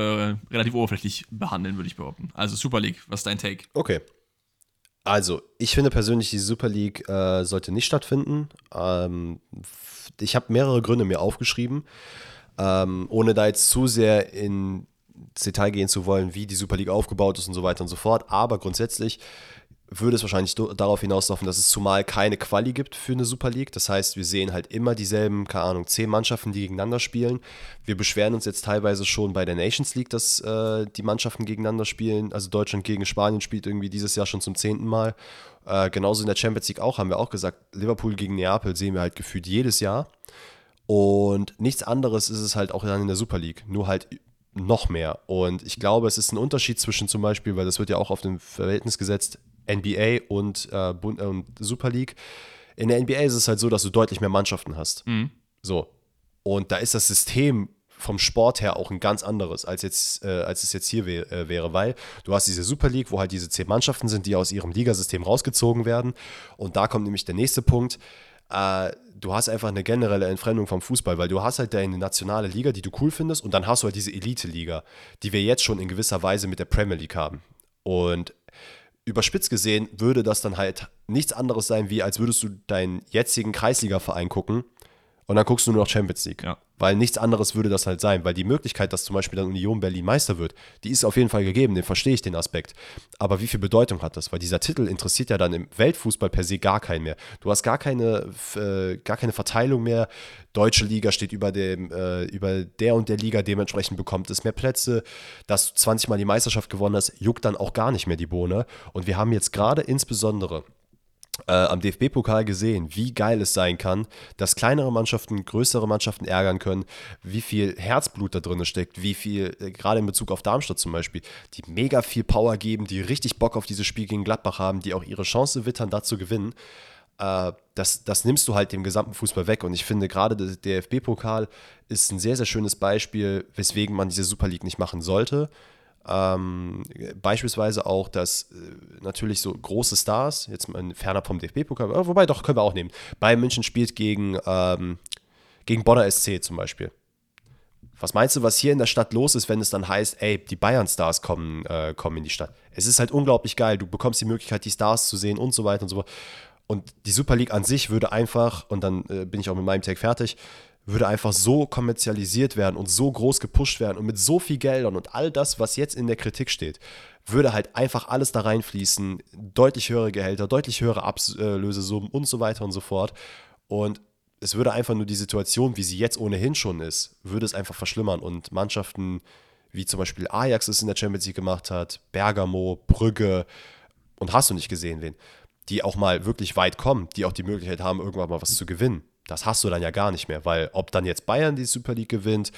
relativ oberflächlich behandeln, würde ich behaupten. Also Super League, was ist dein Take? Okay. Also, ich finde persönlich, die Super League äh, sollte nicht stattfinden. Ähm, ich habe mehrere Gründe mir aufgeschrieben, ähm, ohne da jetzt zu sehr in Detail gehen zu wollen, wie die Super League aufgebaut ist und so weiter und so fort. Aber grundsätzlich würde es wahrscheinlich darauf hinauslaufen, dass es zumal keine Quali gibt für eine Super League. Das heißt, wir sehen halt immer dieselben, keine Ahnung, zehn Mannschaften, die gegeneinander spielen. Wir beschweren uns jetzt teilweise schon bei der Nations League, dass äh, die Mannschaften gegeneinander spielen. Also Deutschland gegen Spanien spielt irgendwie dieses Jahr schon zum zehnten Mal. Äh, genauso in der Champions League auch, haben wir auch gesagt, Liverpool gegen Neapel sehen wir halt gefühlt jedes Jahr. Und nichts anderes ist es halt auch dann in der Super League, nur halt noch mehr. Und ich glaube, es ist ein Unterschied zwischen zum Beispiel, weil das wird ja auch auf dem Verhältnis gesetzt, NBA und, äh, äh, und Super League. In der NBA ist es halt so, dass du deutlich mehr Mannschaften hast. So. Und da ist das System vom Sport her auch ein ganz anderes, als, jetzt, äh, als es jetzt hier wär, äh, wäre, weil du hast diese Super League, wo halt diese zehn Mannschaften sind, die aus ihrem Ligasystem rausgezogen werden. Und da kommt nämlich der nächste Punkt. Äh, du hast einfach eine generelle Entfremdung vom Fußball, weil du hast halt deine nationale Liga, die du cool findest, und dann hast du halt diese Elite-Liga, die wir jetzt schon in gewisser Weise mit der Premier League haben. Und überspitzt gesehen würde das dann halt nichts anderes sein, wie als würdest du deinen jetzigen Kreisliga-Verein gucken und dann guckst du nur noch Champions League. Ja. Weil nichts anderes würde das halt sein. Weil die Möglichkeit, dass zum Beispiel dann Union Berlin Meister wird, die ist auf jeden Fall gegeben, den verstehe ich den Aspekt. Aber wie viel Bedeutung hat das? Weil dieser Titel interessiert ja dann im Weltfußball per se gar keinen mehr. Du hast gar keine, äh, gar keine Verteilung mehr. Deutsche Liga steht über, dem, äh, über der und der Liga, dementsprechend bekommt es mehr Plätze. Dass du 20 Mal die Meisterschaft gewonnen hast, juckt dann auch gar nicht mehr die Bohne. Und wir haben jetzt gerade insbesondere äh, am DFB-Pokal gesehen, wie geil es sein kann, dass kleinere Mannschaften größere Mannschaften ärgern können, wie viel Herzblut da drin steckt, wie viel, äh, gerade in Bezug auf Darmstadt zum Beispiel, die mega viel Power geben, die richtig Bock auf dieses Spiel gegen Gladbach haben, die auch ihre Chance wittern, da zu gewinnen. äh, das, das nimmst du halt dem gesamten Fußball weg. Und ich finde gerade der DFB-Pokal ist ein sehr, sehr schönes Beispiel, weswegen man diese Super League nicht machen sollte. Ähm, beispielsweise auch, dass äh, natürlich so große Stars, jetzt mal ferner vom DFB-Pokal, äh, wobei doch, können wir auch nehmen. Bayern München spielt gegen, ähm, gegen Bonner SC zum Beispiel. Was meinst du, was hier in der Stadt los ist, wenn es dann heißt, ey, die Bayern-Stars kommen, äh, kommen in die Stadt? Es ist halt unglaublich geil. Du bekommst die Möglichkeit, die Stars zu sehen und so weiter und so fort. Und die Super League an sich würde einfach, und dann äh, bin ich auch mit meinem Tag fertig, würde einfach so kommerzialisiert werden und so groß gepusht werden und mit so viel Geldern und all das, was jetzt in der Kritik steht, würde halt einfach alles da reinfließen. Deutlich höhere Gehälter, deutlich höhere Ablösesummen und so weiter und so fort. Und es würde einfach nur die Situation, wie sie jetzt ohnehin schon ist, würde es einfach verschlimmern. Und Mannschaften wie zum Beispiel Ajax es in der Champions League gemacht hat, Bergamo, Brügge und hast du nicht gesehen wen, die auch mal wirklich weit kommen, die auch die Möglichkeit haben, irgendwann mal was zu gewinnen. Das hast du dann ja gar nicht mehr, weil ob dann jetzt Bayern die Super League gewinnt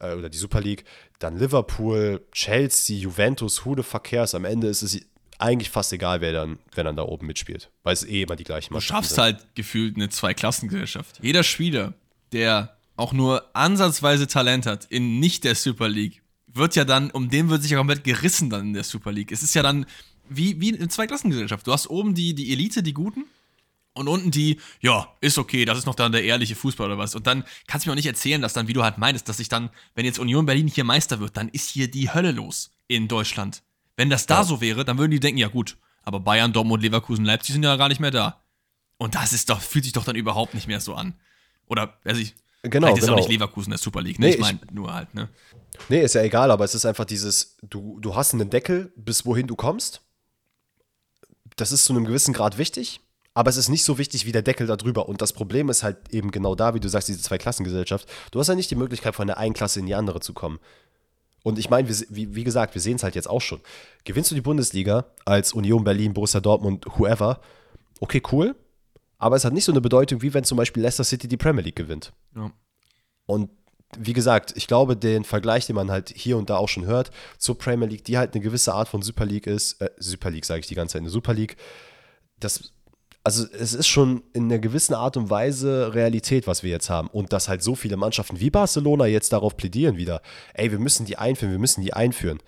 äh, oder die Super League, dann Liverpool, Chelsea, Juventus, Hude Verkehrs, am Ende ist es eigentlich fast egal, wer dann, wer dann da oben mitspielt, weil es eh immer die gleichen Du schaffst sind. halt gefühlt eine Zweiklassengesellschaft. Jeder Spieler, der auch nur ansatzweise Talent hat in nicht der Super League, wird ja dann, um den wird sich ja komplett gerissen dann in der Super League. Es ist ja dann wie, wie eine Zweiklassengesellschaft. Du hast oben die, die Elite, die Guten, und unten die, ja, ist okay, das ist noch dann der ehrliche Fußball oder was. Und dann kannst du mir auch nicht erzählen, dass dann, wie du halt meinst, dass sich dann, wenn jetzt Union Berlin hier Meister wird, dann ist hier die Hölle los in Deutschland. Wenn das da ja. so wäre, dann würden die denken, ja gut, aber Bayern, Dortmund, Leverkusen, Leipzig sind ja gar nicht mehr da. Und das ist doch, fühlt sich doch dann überhaupt nicht mehr so an. Oder, also ich, genau, vielleicht ist genau. auch nicht Leverkusen der Super League, ne? Nee, ich meine nur halt, ne? Nee, ist ja egal, aber es ist einfach dieses, du, du hast einen Deckel, bis wohin du kommst. Das ist zu einem gewissen Grad wichtig, aber es ist nicht so wichtig wie der Deckel darüber. Und das Problem ist halt eben genau da, wie du sagst, diese Zweiklassengesellschaft. Du hast ja nicht die Möglichkeit, von der einen Klasse in die andere zu kommen. Und ich meine, wie, wie gesagt, wir sehen es halt jetzt auch schon. Gewinnst du die Bundesliga als Union Berlin, Borussia Dortmund, whoever, okay, cool. Aber es hat nicht so eine Bedeutung, wie wenn zum Beispiel Leicester City die Premier League gewinnt. Ja. Und wie gesagt, ich glaube, den Vergleich, den man halt hier und da auch schon hört, zur Premier League, die halt eine gewisse Art von Super League ist, äh, Super League sage ich die ganze Zeit, eine Super League, das also es ist schon in einer gewissen Art und Weise Realität, was wir jetzt haben. Und dass halt so viele Mannschaften wie Barcelona jetzt darauf plädieren wieder, ey, wir müssen die einführen, wir müssen die einführen.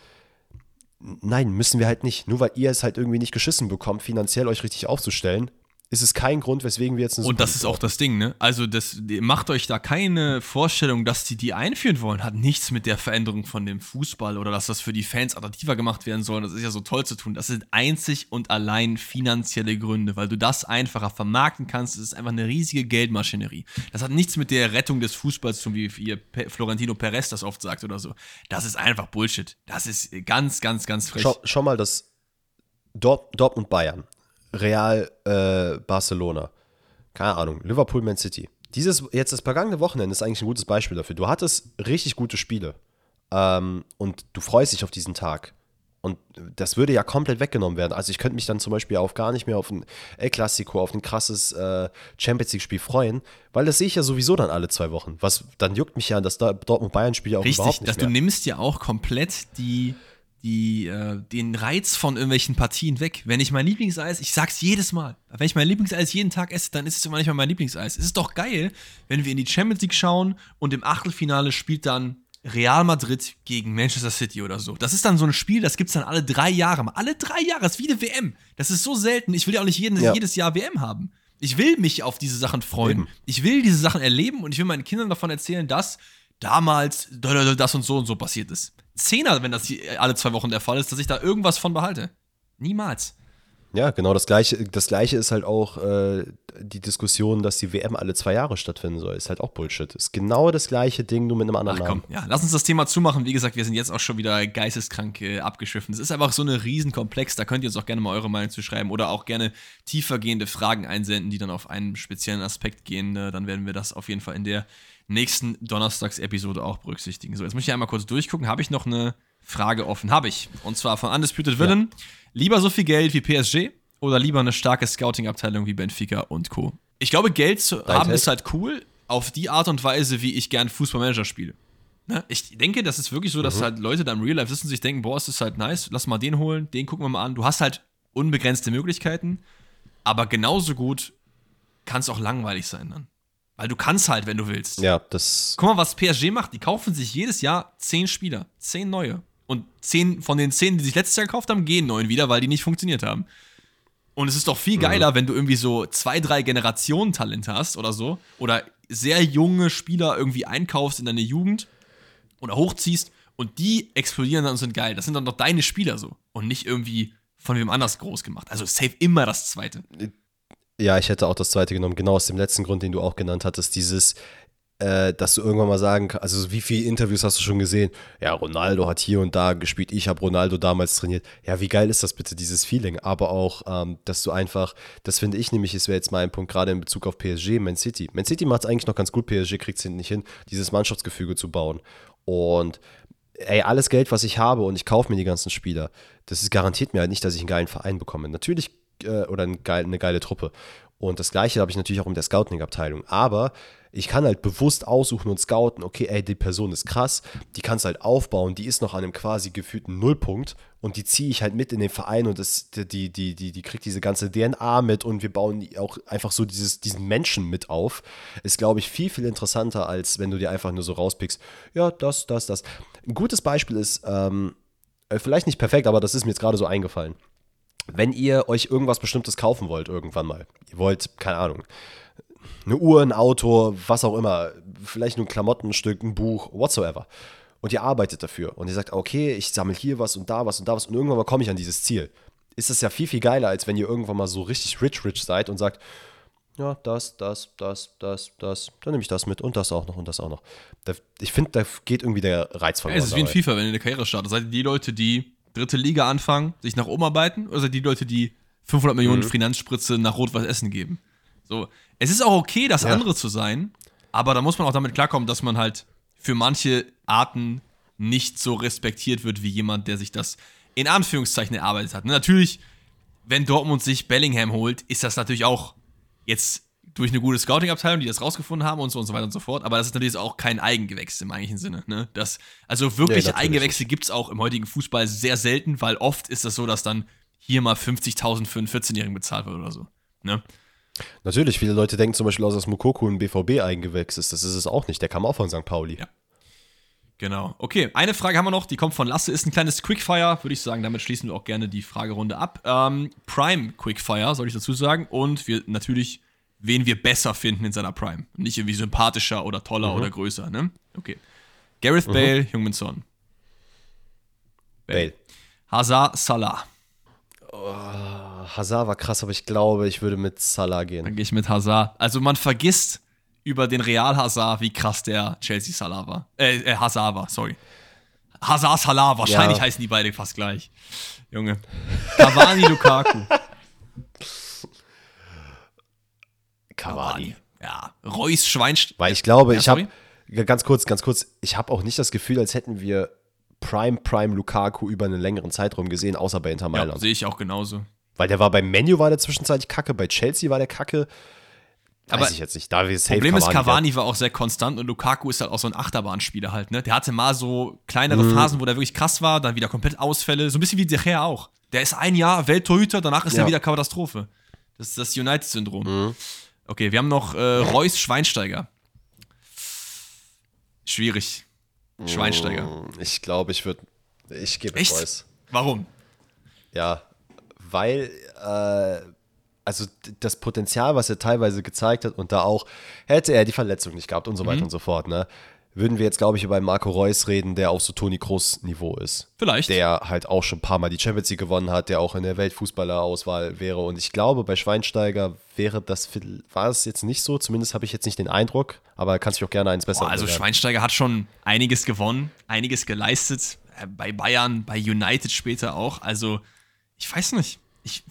Nein, müssen wir halt nicht. Nur weil ihr es halt irgendwie nicht geschissen bekommt, finanziell euch richtig aufzustellen, ist es kein Grund, weswegen wir jetzt eine Und das ist auch das Ding, ne? Also das macht euch da keine Vorstellung, dass die die einführen wollen, hat nichts mit der Veränderung von dem Fußball oder dass das für die Fans attraktiver gemacht werden soll. Das ist ja so toll zu tun. Das sind einzig und allein finanzielle Gründe, weil du das einfacher vermarkten kannst. Das ist einfach eine riesige Geldmaschinerie. Das hat nichts mit der Rettung des Fußballs zu tun, wie ihr Florentino Perez das oft sagt oder so. Das ist einfach Bullshit. Das ist ganz, ganz, ganz frech. Schau, schau mal, das Dortmund Bayern Real äh, Barcelona. Keine Ahnung, Liverpool Man City. Dieses, jetzt das vergangene Wochenende ist eigentlich ein gutes Beispiel dafür. Du hattest richtig gute Spiele ähm, und du freust dich auf diesen Tag. Und das würde ja komplett weggenommen werden. Also ich könnte mich dann zum Beispiel auch gar nicht mehr auf ein El Clasico, auf ein krasses äh, Champions League-Spiel freuen, weil das sehe ich ja sowieso dann alle zwei Wochen. Was dann juckt mich ja das Dortmund-Bayern-Spiel auch Richtig, überhaupt nicht dass mehr. du nimmst ja auch komplett die die, äh, den Reiz von irgendwelchen Partien weg. Wenn ich mein Lieblingseis, ich sag's jedes Mal, wenn ich mein Lieblingseis jeden Tag esse, dann ist es immer nicht mehr mein Lieblingseis. Es ist doch geil, wenn wir in die Champions League schauen und im Achtelfinale spielt dann Real Madrid gegen Manchester City oder so. Das ist dann so ein Spiel, das gibt's dann alle drei Jahre. Alle drei Jahre, das ist wie eine WM. Das ist so selten. Ich will ja auch nicht jeden, ja. jedes Jahr WM haben. Ich will mich auf diese Sachen freuen. Eben. Ich will diese Sachen erleben und ich will meinen Kindern davon erzählen, dass damals das und so und so passiert ist. Zehner, wenn das alle zwei Wochen der Fall ist, dass ich da irgendwas von behalte. Niemals. Ja, genau das gleiche. Das gleiche ist halt auch äh, die Diskussion, dass die WM alle zwei Jahre stattfinden soll. Ist halt auch Bullshit. Ist genau das gleiche Ding, nur mit einem anderen Ach, komm. Namen. Ja, lass uns das Thema zumachen. Wie gesagt, wir sind jetzt auch schon wieder geisteskrank äh, abgeschwiffen. Es ist einfach so eine Riesenkomplex. Da könnt ihr uns auch gerne mal eure Meinung zu schreiben oder auch gerne tiefergehende Fragen einsenden, die dann auf einen speziellen Aspekt gehen. Äh, dann werden wir das auf jeden Fall in der nächsten Donnerstagsepisode auch berücksichtigen. So, jetzt muss ich einmal kurz durchgucken. Habe ich noch eine Frage offen? Habe ich. Und zwar von Undisputed Villain. Ja. Lieber so viel Geld wie PSG oder lieber eine starke Scouting-Abteilung wie Benfica und Co. Ich glaube, Geld zu Dein haben Test. ist halt cool auf die Art und Weise, wie ich gern Fußballmanager spiele. Ne? Ich denke, das ist wirklich so, dass mhm. halt Leute da im Real Life sitzen und sich denken, boah, es ist halt nice, lass mal den holen, den gucken wir mal an. Du hast halt unbegrenzte Möglichkeiten, aber genauso gut kann es auch langweilig sein dann. Weil du kannst halt, wenn du willst. Ja, das. Guck mal, was PSG macht. Die kaufen sich jedes Jahr zehn Spieler. Zehn neue. Und zehn von den zehn, die sich letztes Jahr gekauft haben, gehen neun wieder, weil die nicht funktioniert haben. Und es ist doch viel geiler, mhm. wenn du irgendwie so zwei, drei Generationen Talente hast oder so. Oder sehr junge Spieler irgendwie einkaufst in deine Jugend oder hochziehst und die explodieren dann und sind geil. Das sind dann doch deine Spieler so. Und nicht irgendwie von wem anders groß gemacht. Also safe immer das zweite. Ja, ich hätte auch das zweite genommen, genau aus dem letzten Grund, den du auch genannt hattest, dieses, äh, dass du irgendwann mal sagen kannst, also wie viele Interviews hast du schon gesehen? Ja, Ronaldo hat hier und da gespielt, ich habe Ronaldo damals trainiert. Ja, wie geil ist das bitte, dieses Feeling? Aber auch, ähm, dass du einfach, das finde ich nämlich, es wäre jetzt mein Punkt, gerade in Bezug auf PSG, Man City. Man City macht es eigentlich noch ganz gut, PSG kriegt es nicht hin, dieses Mannschaftsgefüge zu bauen. Und ey, alles Geld, was ich habe und ich kaufe mir die ganzen Spieler, das garantiert mir halt nicht, dass ich einen geilen Verein bekomme. Natürlich, äh, oder eine geile, eine geile Truppe. Und das gleiche habe ich natürlich auch in der Scouting-Abteilung. Aber ich kann halt bewusst aussuchen und scouten, okay, ey, die Person ist krass, die kannst halt aufbauen, die ist noch an einem quasi gefühlten Nullpunkt und die ziehe ich halt mit in den Verein und das, die, die, die, die kriegt diese ganze DNA mit und wir bauen auch einfach so dieses, diesen Menschen mit auf. Ist, glaube ich, viel, viel interessanter, als wenn du dir einfach nur so rauspickst, ja, das, das, das. Ein gutes Beispiel ist, ähm, äh, vielleicht nicht perfekt, aber das ist mir jetzt gerade so eingefallen. Wenn ihr euch irgendwas Bestimmtes kaufen wollt, irgendwann mal, ihr wollt, keine Ahnung, eine Uhr, ein Auto, was auch immer, vielleicht nur ein Klamottenstück, ein Buch, whatsoever. Und ihr arbeitet dafür und ihr sagt, okay, ich sammle hier was und da was und da was und irgendwann mal komme ich an dieses Ziel. Ist das ja viel, viel geiler, als wenn ihr irgendwann mal so richtig rich, rich seid und sagt, ja, das, das, das, das, das, dann nehme ich das mit und das auch noch und das auch noch. Ich finde, da geht irgendwie der Reiz verloren. Ja, es ist wie in FIFA, wenn ihr eine Karriere startet. Seid ihr die Leute, die dritte Liga anfangen, sich nach oben arbeiten oder seid ihr die Leute, die 500 Millionen mhm. Finanzspritze nach Rot-Weiß Essen geben? So, es ist auch okay, das ja. andere zu sein, aber da muss man auch damit klarkommen, dass man halt für manche Arten nicht so respektiert wird wie jemand, der sich das in Anführungszeichen erarbeitet hat. Natürlich, wenn Dortmund sich Bellingham holt, ist das natürlich auch jetzt durch eine gute Scouting-Abteilung, die das rausgefunden haben und so und so weiter und so fort. Aber das ist natürlich auch kein Eigengewächs im eigentlichen Sinne. Ne? Das, also wirkliche nee, Eigengewächse gibt es auch im heutigen Fußball sehr selten, weil oft ist das so, dass dann hier mal 50.000 für einen 14-Jährigen bezahlt wird oder so. Ne? Natürlich, viele Leute denken zum Beispiel aus, dass Mukoko ein BVB-Eigengewächs ist. Das ist es auch nicht. Der kam auch von St. Pauli. Ja. Genau. Okay, eine Frage haben wir noch, die kommt von Lasse, ist ein kleines Quickfire, würde ich sagen. Damit schließen wir auch gerne die Fragerunde ab. Ähm, Prime Quickfire, soll ich dazu sagen. Und wir natürlich, wen wir besser finden in seiner Prime. Nicht irgendwie sympathischer oder toller mhm. oder größer, ne? Okay. Gareth mhm. Bale, Jungmin Son. Bale. Hazard, Salah. Oh, Hazard war krass, aber ich glaube, ich würde mit Salah gehen. Dann gehe ich mit Hazard. Also man vergisst über den Real Hazard, wie krass der Chelsea Salah war. Äh, äh Hazard war, sorry. Hazard Salah, wahrscheinlich ja. heißen die beide fast gleich. Junge. Cavani Lukaku. Cavani. Ja, Reus Schweinsteiger. Weil ich glaube, ja, ich habe ganz kurz, ganz kurz, ich habe auch nicht das Gefühl, als hätten wir Prime Prime Lukaku über einen längeren Zeitraum gesehen, außer bei Inter Mailand. Ja, sehe ich auch genauso. Weil der war beim Menu war der zwischenzeitlich kacke, bei Chelsea war der kacke. Weiß Aber ich jetzt nicht. Da ist Problem Cavani ist, Cavani war auch sehr konstant und Lukaku ist halt auch so ein Achterbahnspieler halt, ne? Der hatte mal so kleinere mhm. Phasen, wo der wirklich krass war, dann wieder komplett Ausfälle. So ein bisschen wie De Gea auch. Der ist ein Jahr Welttorhüter, danach ist ja. er wieder Katastrophe. Das ist das United-Syndrom. Mhm. Okay, wir haben noch äh, Reus Schweinsteiger. Schwierig. Schweinsteiger. Mm, ich glaube, ich würde. Ich gebe Reus. Warum? Ja, weil. Äh, also das Potenzial, was er teilweise gezeigt hat und da auch, hätte er die Verletzung nicht gehabt und so weiter mhm. und so fort, ne? Würden wir jetzt, glaube ich, über Marco Reus reden, der auf so Toni Kroos Niveau ist. Vielleicht. Der halt auch schon ein paar Mal die Champions League gewonnen hat, der auch in der Weltfußballerauswahl wäre. Und ich glaube, bei Schweinsteiger wäre das, war es jetzt nicht so, zumindest habe ich jetzt nicht den Eindruck, aber kannst du auch gerne eins besser Boah, Also Schweinsteiger hat schon einiges gewonnen, einiges geleistet, äh, bei Bayern, bei United später auch. Also, ich weiß nicht. Ich,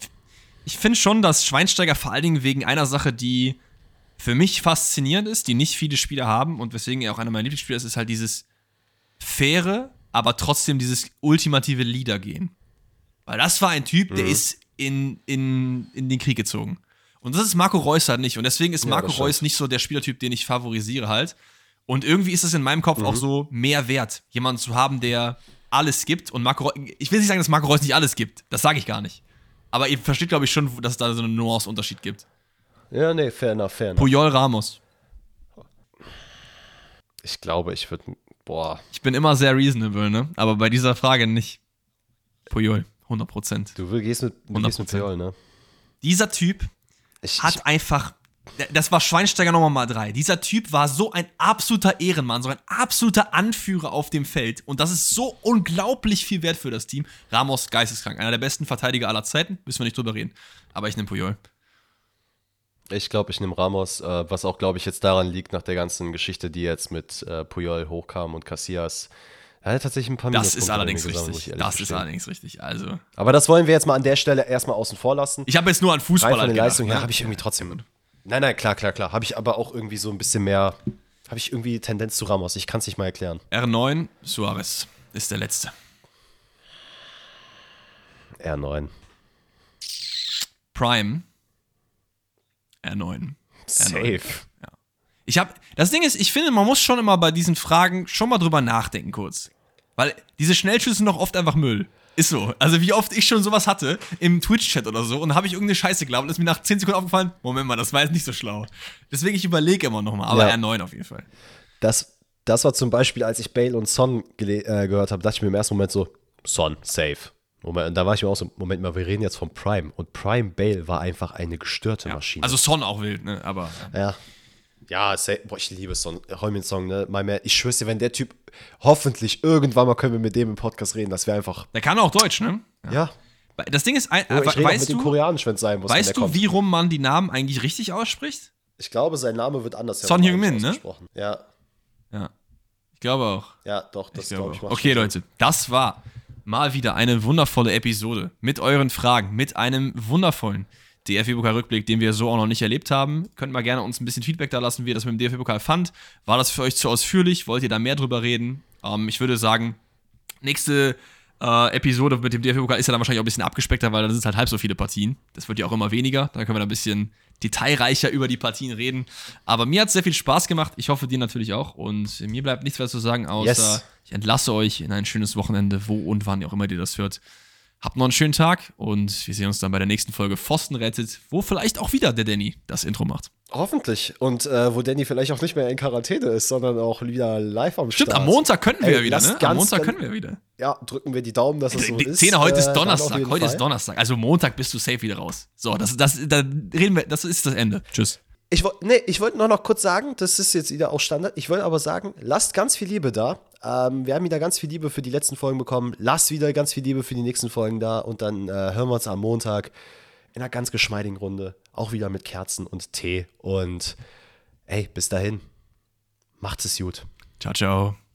ich finde schon, dass Schweinsteiger vor allen Dingen wegen einer Sache, die für mich faszinierend ist, die nicht viele Spieler haben und weswegen er auch einer meiner Lieblingsspieler ist, ist halt dieses faire, aber trotzdem dieses ultimative Leader-Gehen. Weil das war ein Typ, der mhm. ist in, in, in den Krieg gezogen. Und das ist Marco Reus halt nicht. Und deswegen ist Marco ja, Reus nicht so der Spielertyp, den ich favorisiere halt. Und irgendwie ist es in meinem Kopf mhm. auch so mehr wert, jemanden zu haben, der alles gibt. Und Marco Reus, ich will nicht sagen, dass Marco Reus nicht alles gibt. Das sage ich gar nicht. Aber ihr versteht, glaube ich, schon, dass es da so einen Nuance-Unterschied gibt. Ja, nee, fair enough, fair enough. Puyol Ramos. Ich glaube, ich würde. Boah. Ich bin immer sehr reasonable, ne? Aber bei dieser Frage nicht. Puyol, 100 Prozent. Du gehst mit, du gehst mit Puyol, ne? Dieser Typ Ich, hat ich, einfach. Das war Schweinsteiger Nummer mal drei. Dieser Typ war so ein absoluter Ehrenmann, so ein absoluter Anführer auf dem Feld. Und das ist so unglaublich viel wert für das Team. Ramos, geisteskrank. Einer der besten Verteidiger aller Zeiten. Müssen wir nicht drüber reden. Aber ich nehme Puyol. Ich glaube, ich nehme Ramos, äh, was auch, glaube ich, jetzt daran liegt, nach der ganzen Geschichte, die jetzt mit äh, Puyol hochkam und Casillas. Er hat tatsächlich ein paar Das ist allerdings ich richtig. Das ist gestehen. allerdings richtig. Also. Aber das wollen wir jetzt mal an der Stelle erstmal außen vor lassen. Ich habe jetzt nur an Rein Fußball von den gedacht, Leistungen her ne? habe ich irgendwie trotzdem. Nein, nein, klar, klar, klar. Habe ich aber auch irgendwie so ein bisschen mehr. Habe ich irgendwie Tendenz zu Ramos. Ich kann es nicht mal erklären. R9, Suarez ist der letzte. R9. Prime, R9. Safe. Ich habe, das Ding ist, ich finde, man muss schon immer bei diesen Fragen schon mal drüber nachdenken kurz. Weil diese Schnellschüsse sind doch oft einfach Müll. Ist so. Also wie oft ich schon sowas hatte im Twitch-Chat oder so und habe ich irgendeine Scheiße geglaubt und ist mir nach 10 Sekunden aufgefallen, Moment mal, das war jetzt nicht so schlau. Deswegen, ich überlege immer nochmal, aber Ja. R9 auf jeden Fall. Das, das war zum Beispiel, als ich Bale und Son äh, gehört habe, dachte ich mir im ersten Moment so: Son, safe. Moment, und da war ich mir auch so: Moment mal, wir reden jetzt von Prime. Und Prime Bale war einfach eine gestörte Maschine. Also Son auch wild, ne? Aber Ja. Ja. Boah, ich liebe Son. Heumin Song, ne? My man. Ich schwör's dir, wenn der Typ, hoffentlich irgendwann mal können wir mit dem im Podcast reden, das wäre einfach. der kann auch Deutsch, ne? Ja. Das Ding ist, ich äh, rede auch weißt mit dem du, Koreanisch, wenn es sein muss. weißt du, kommt. wie rum man die Namen eigentlich richtig ausspricht? Ich glaube, sein Name wird anders Son Heung-min, ne? Ja, Ja. Ich glaube auch. ja, doch, das Ich glaube glaube ich. Okay, Leute, das war mal wieder eine wundervolle Episode mit euren Fragen, mit einem wundervollen DFB-Pokal-Rückblick, den wir so auch noch nicht erlebt haben. Könnt mal gerne uns ein bisschen Feedback da lassen, wie ihr das mit dem DFB-Pokal fand. War das für euch zu ausführlich? Wollt ihr da mehr drüber reden? Ähm, ich würde sagen, nächste äh, Episode mit dem DFB-Pokal ist ja dann wahrscheinlich auch ein bisschen abgespeckter, weil da sind es halt halb so viele Partien. Das wird ja auch immer weniger. Da können wir dann ein bisschen detailreicher über die Partien reden. Aber mir hat es sehr viel Spaß gemacht. Ich hoffe, dir natürlich auch. Und mir bleibt nichts mehr zu sagen, außer Yes. ich entlasse euch in ein schönes Wochenende, wo und wann auch immer ihr das hört. Habt noch einen schönen Tag und wir sehen uns dann bei der nächsten Folge Pfosten rettet, wo vielleicht auch wieder der Danny das Intro macht. Hoffentlich. Und äh, wo Danny vielleicht auch nicht mehr in Quarantäne ist, sondern auch wieder live am Stimmt, Start. am Montag könnten wir Ey, ja wieder, ne? Am Montag können wir wieder. Ja, drücken wir die Daumen, dass es so Die ist. Szene heute Äh, ist auf Donnerstag. jeden Heute ist. Donnerstag. Also Montag bist du safe wieder raus. So, das, das, da reden wir, das ist das Ende. Tschüss. Ich, nee, ich wollte noch, noch kurz sagen, das ist jetzt wieder auch Standard. Ich wollte aber sagen, lasst ganz viel Liebe da. Ähm, wir haben wieder ganz viel Liebe für die letzten Folgen bekommen. Lasst wieder ganz viel Liebe für die nächsten Folgen da. Und dann äh, hören wir uns am Montag in einer ganz geschmeidigen Runde. Auch wieder mit Kerzen und Tee. Und ey, bis dahin. Macht's es gut. Ciao, ciao.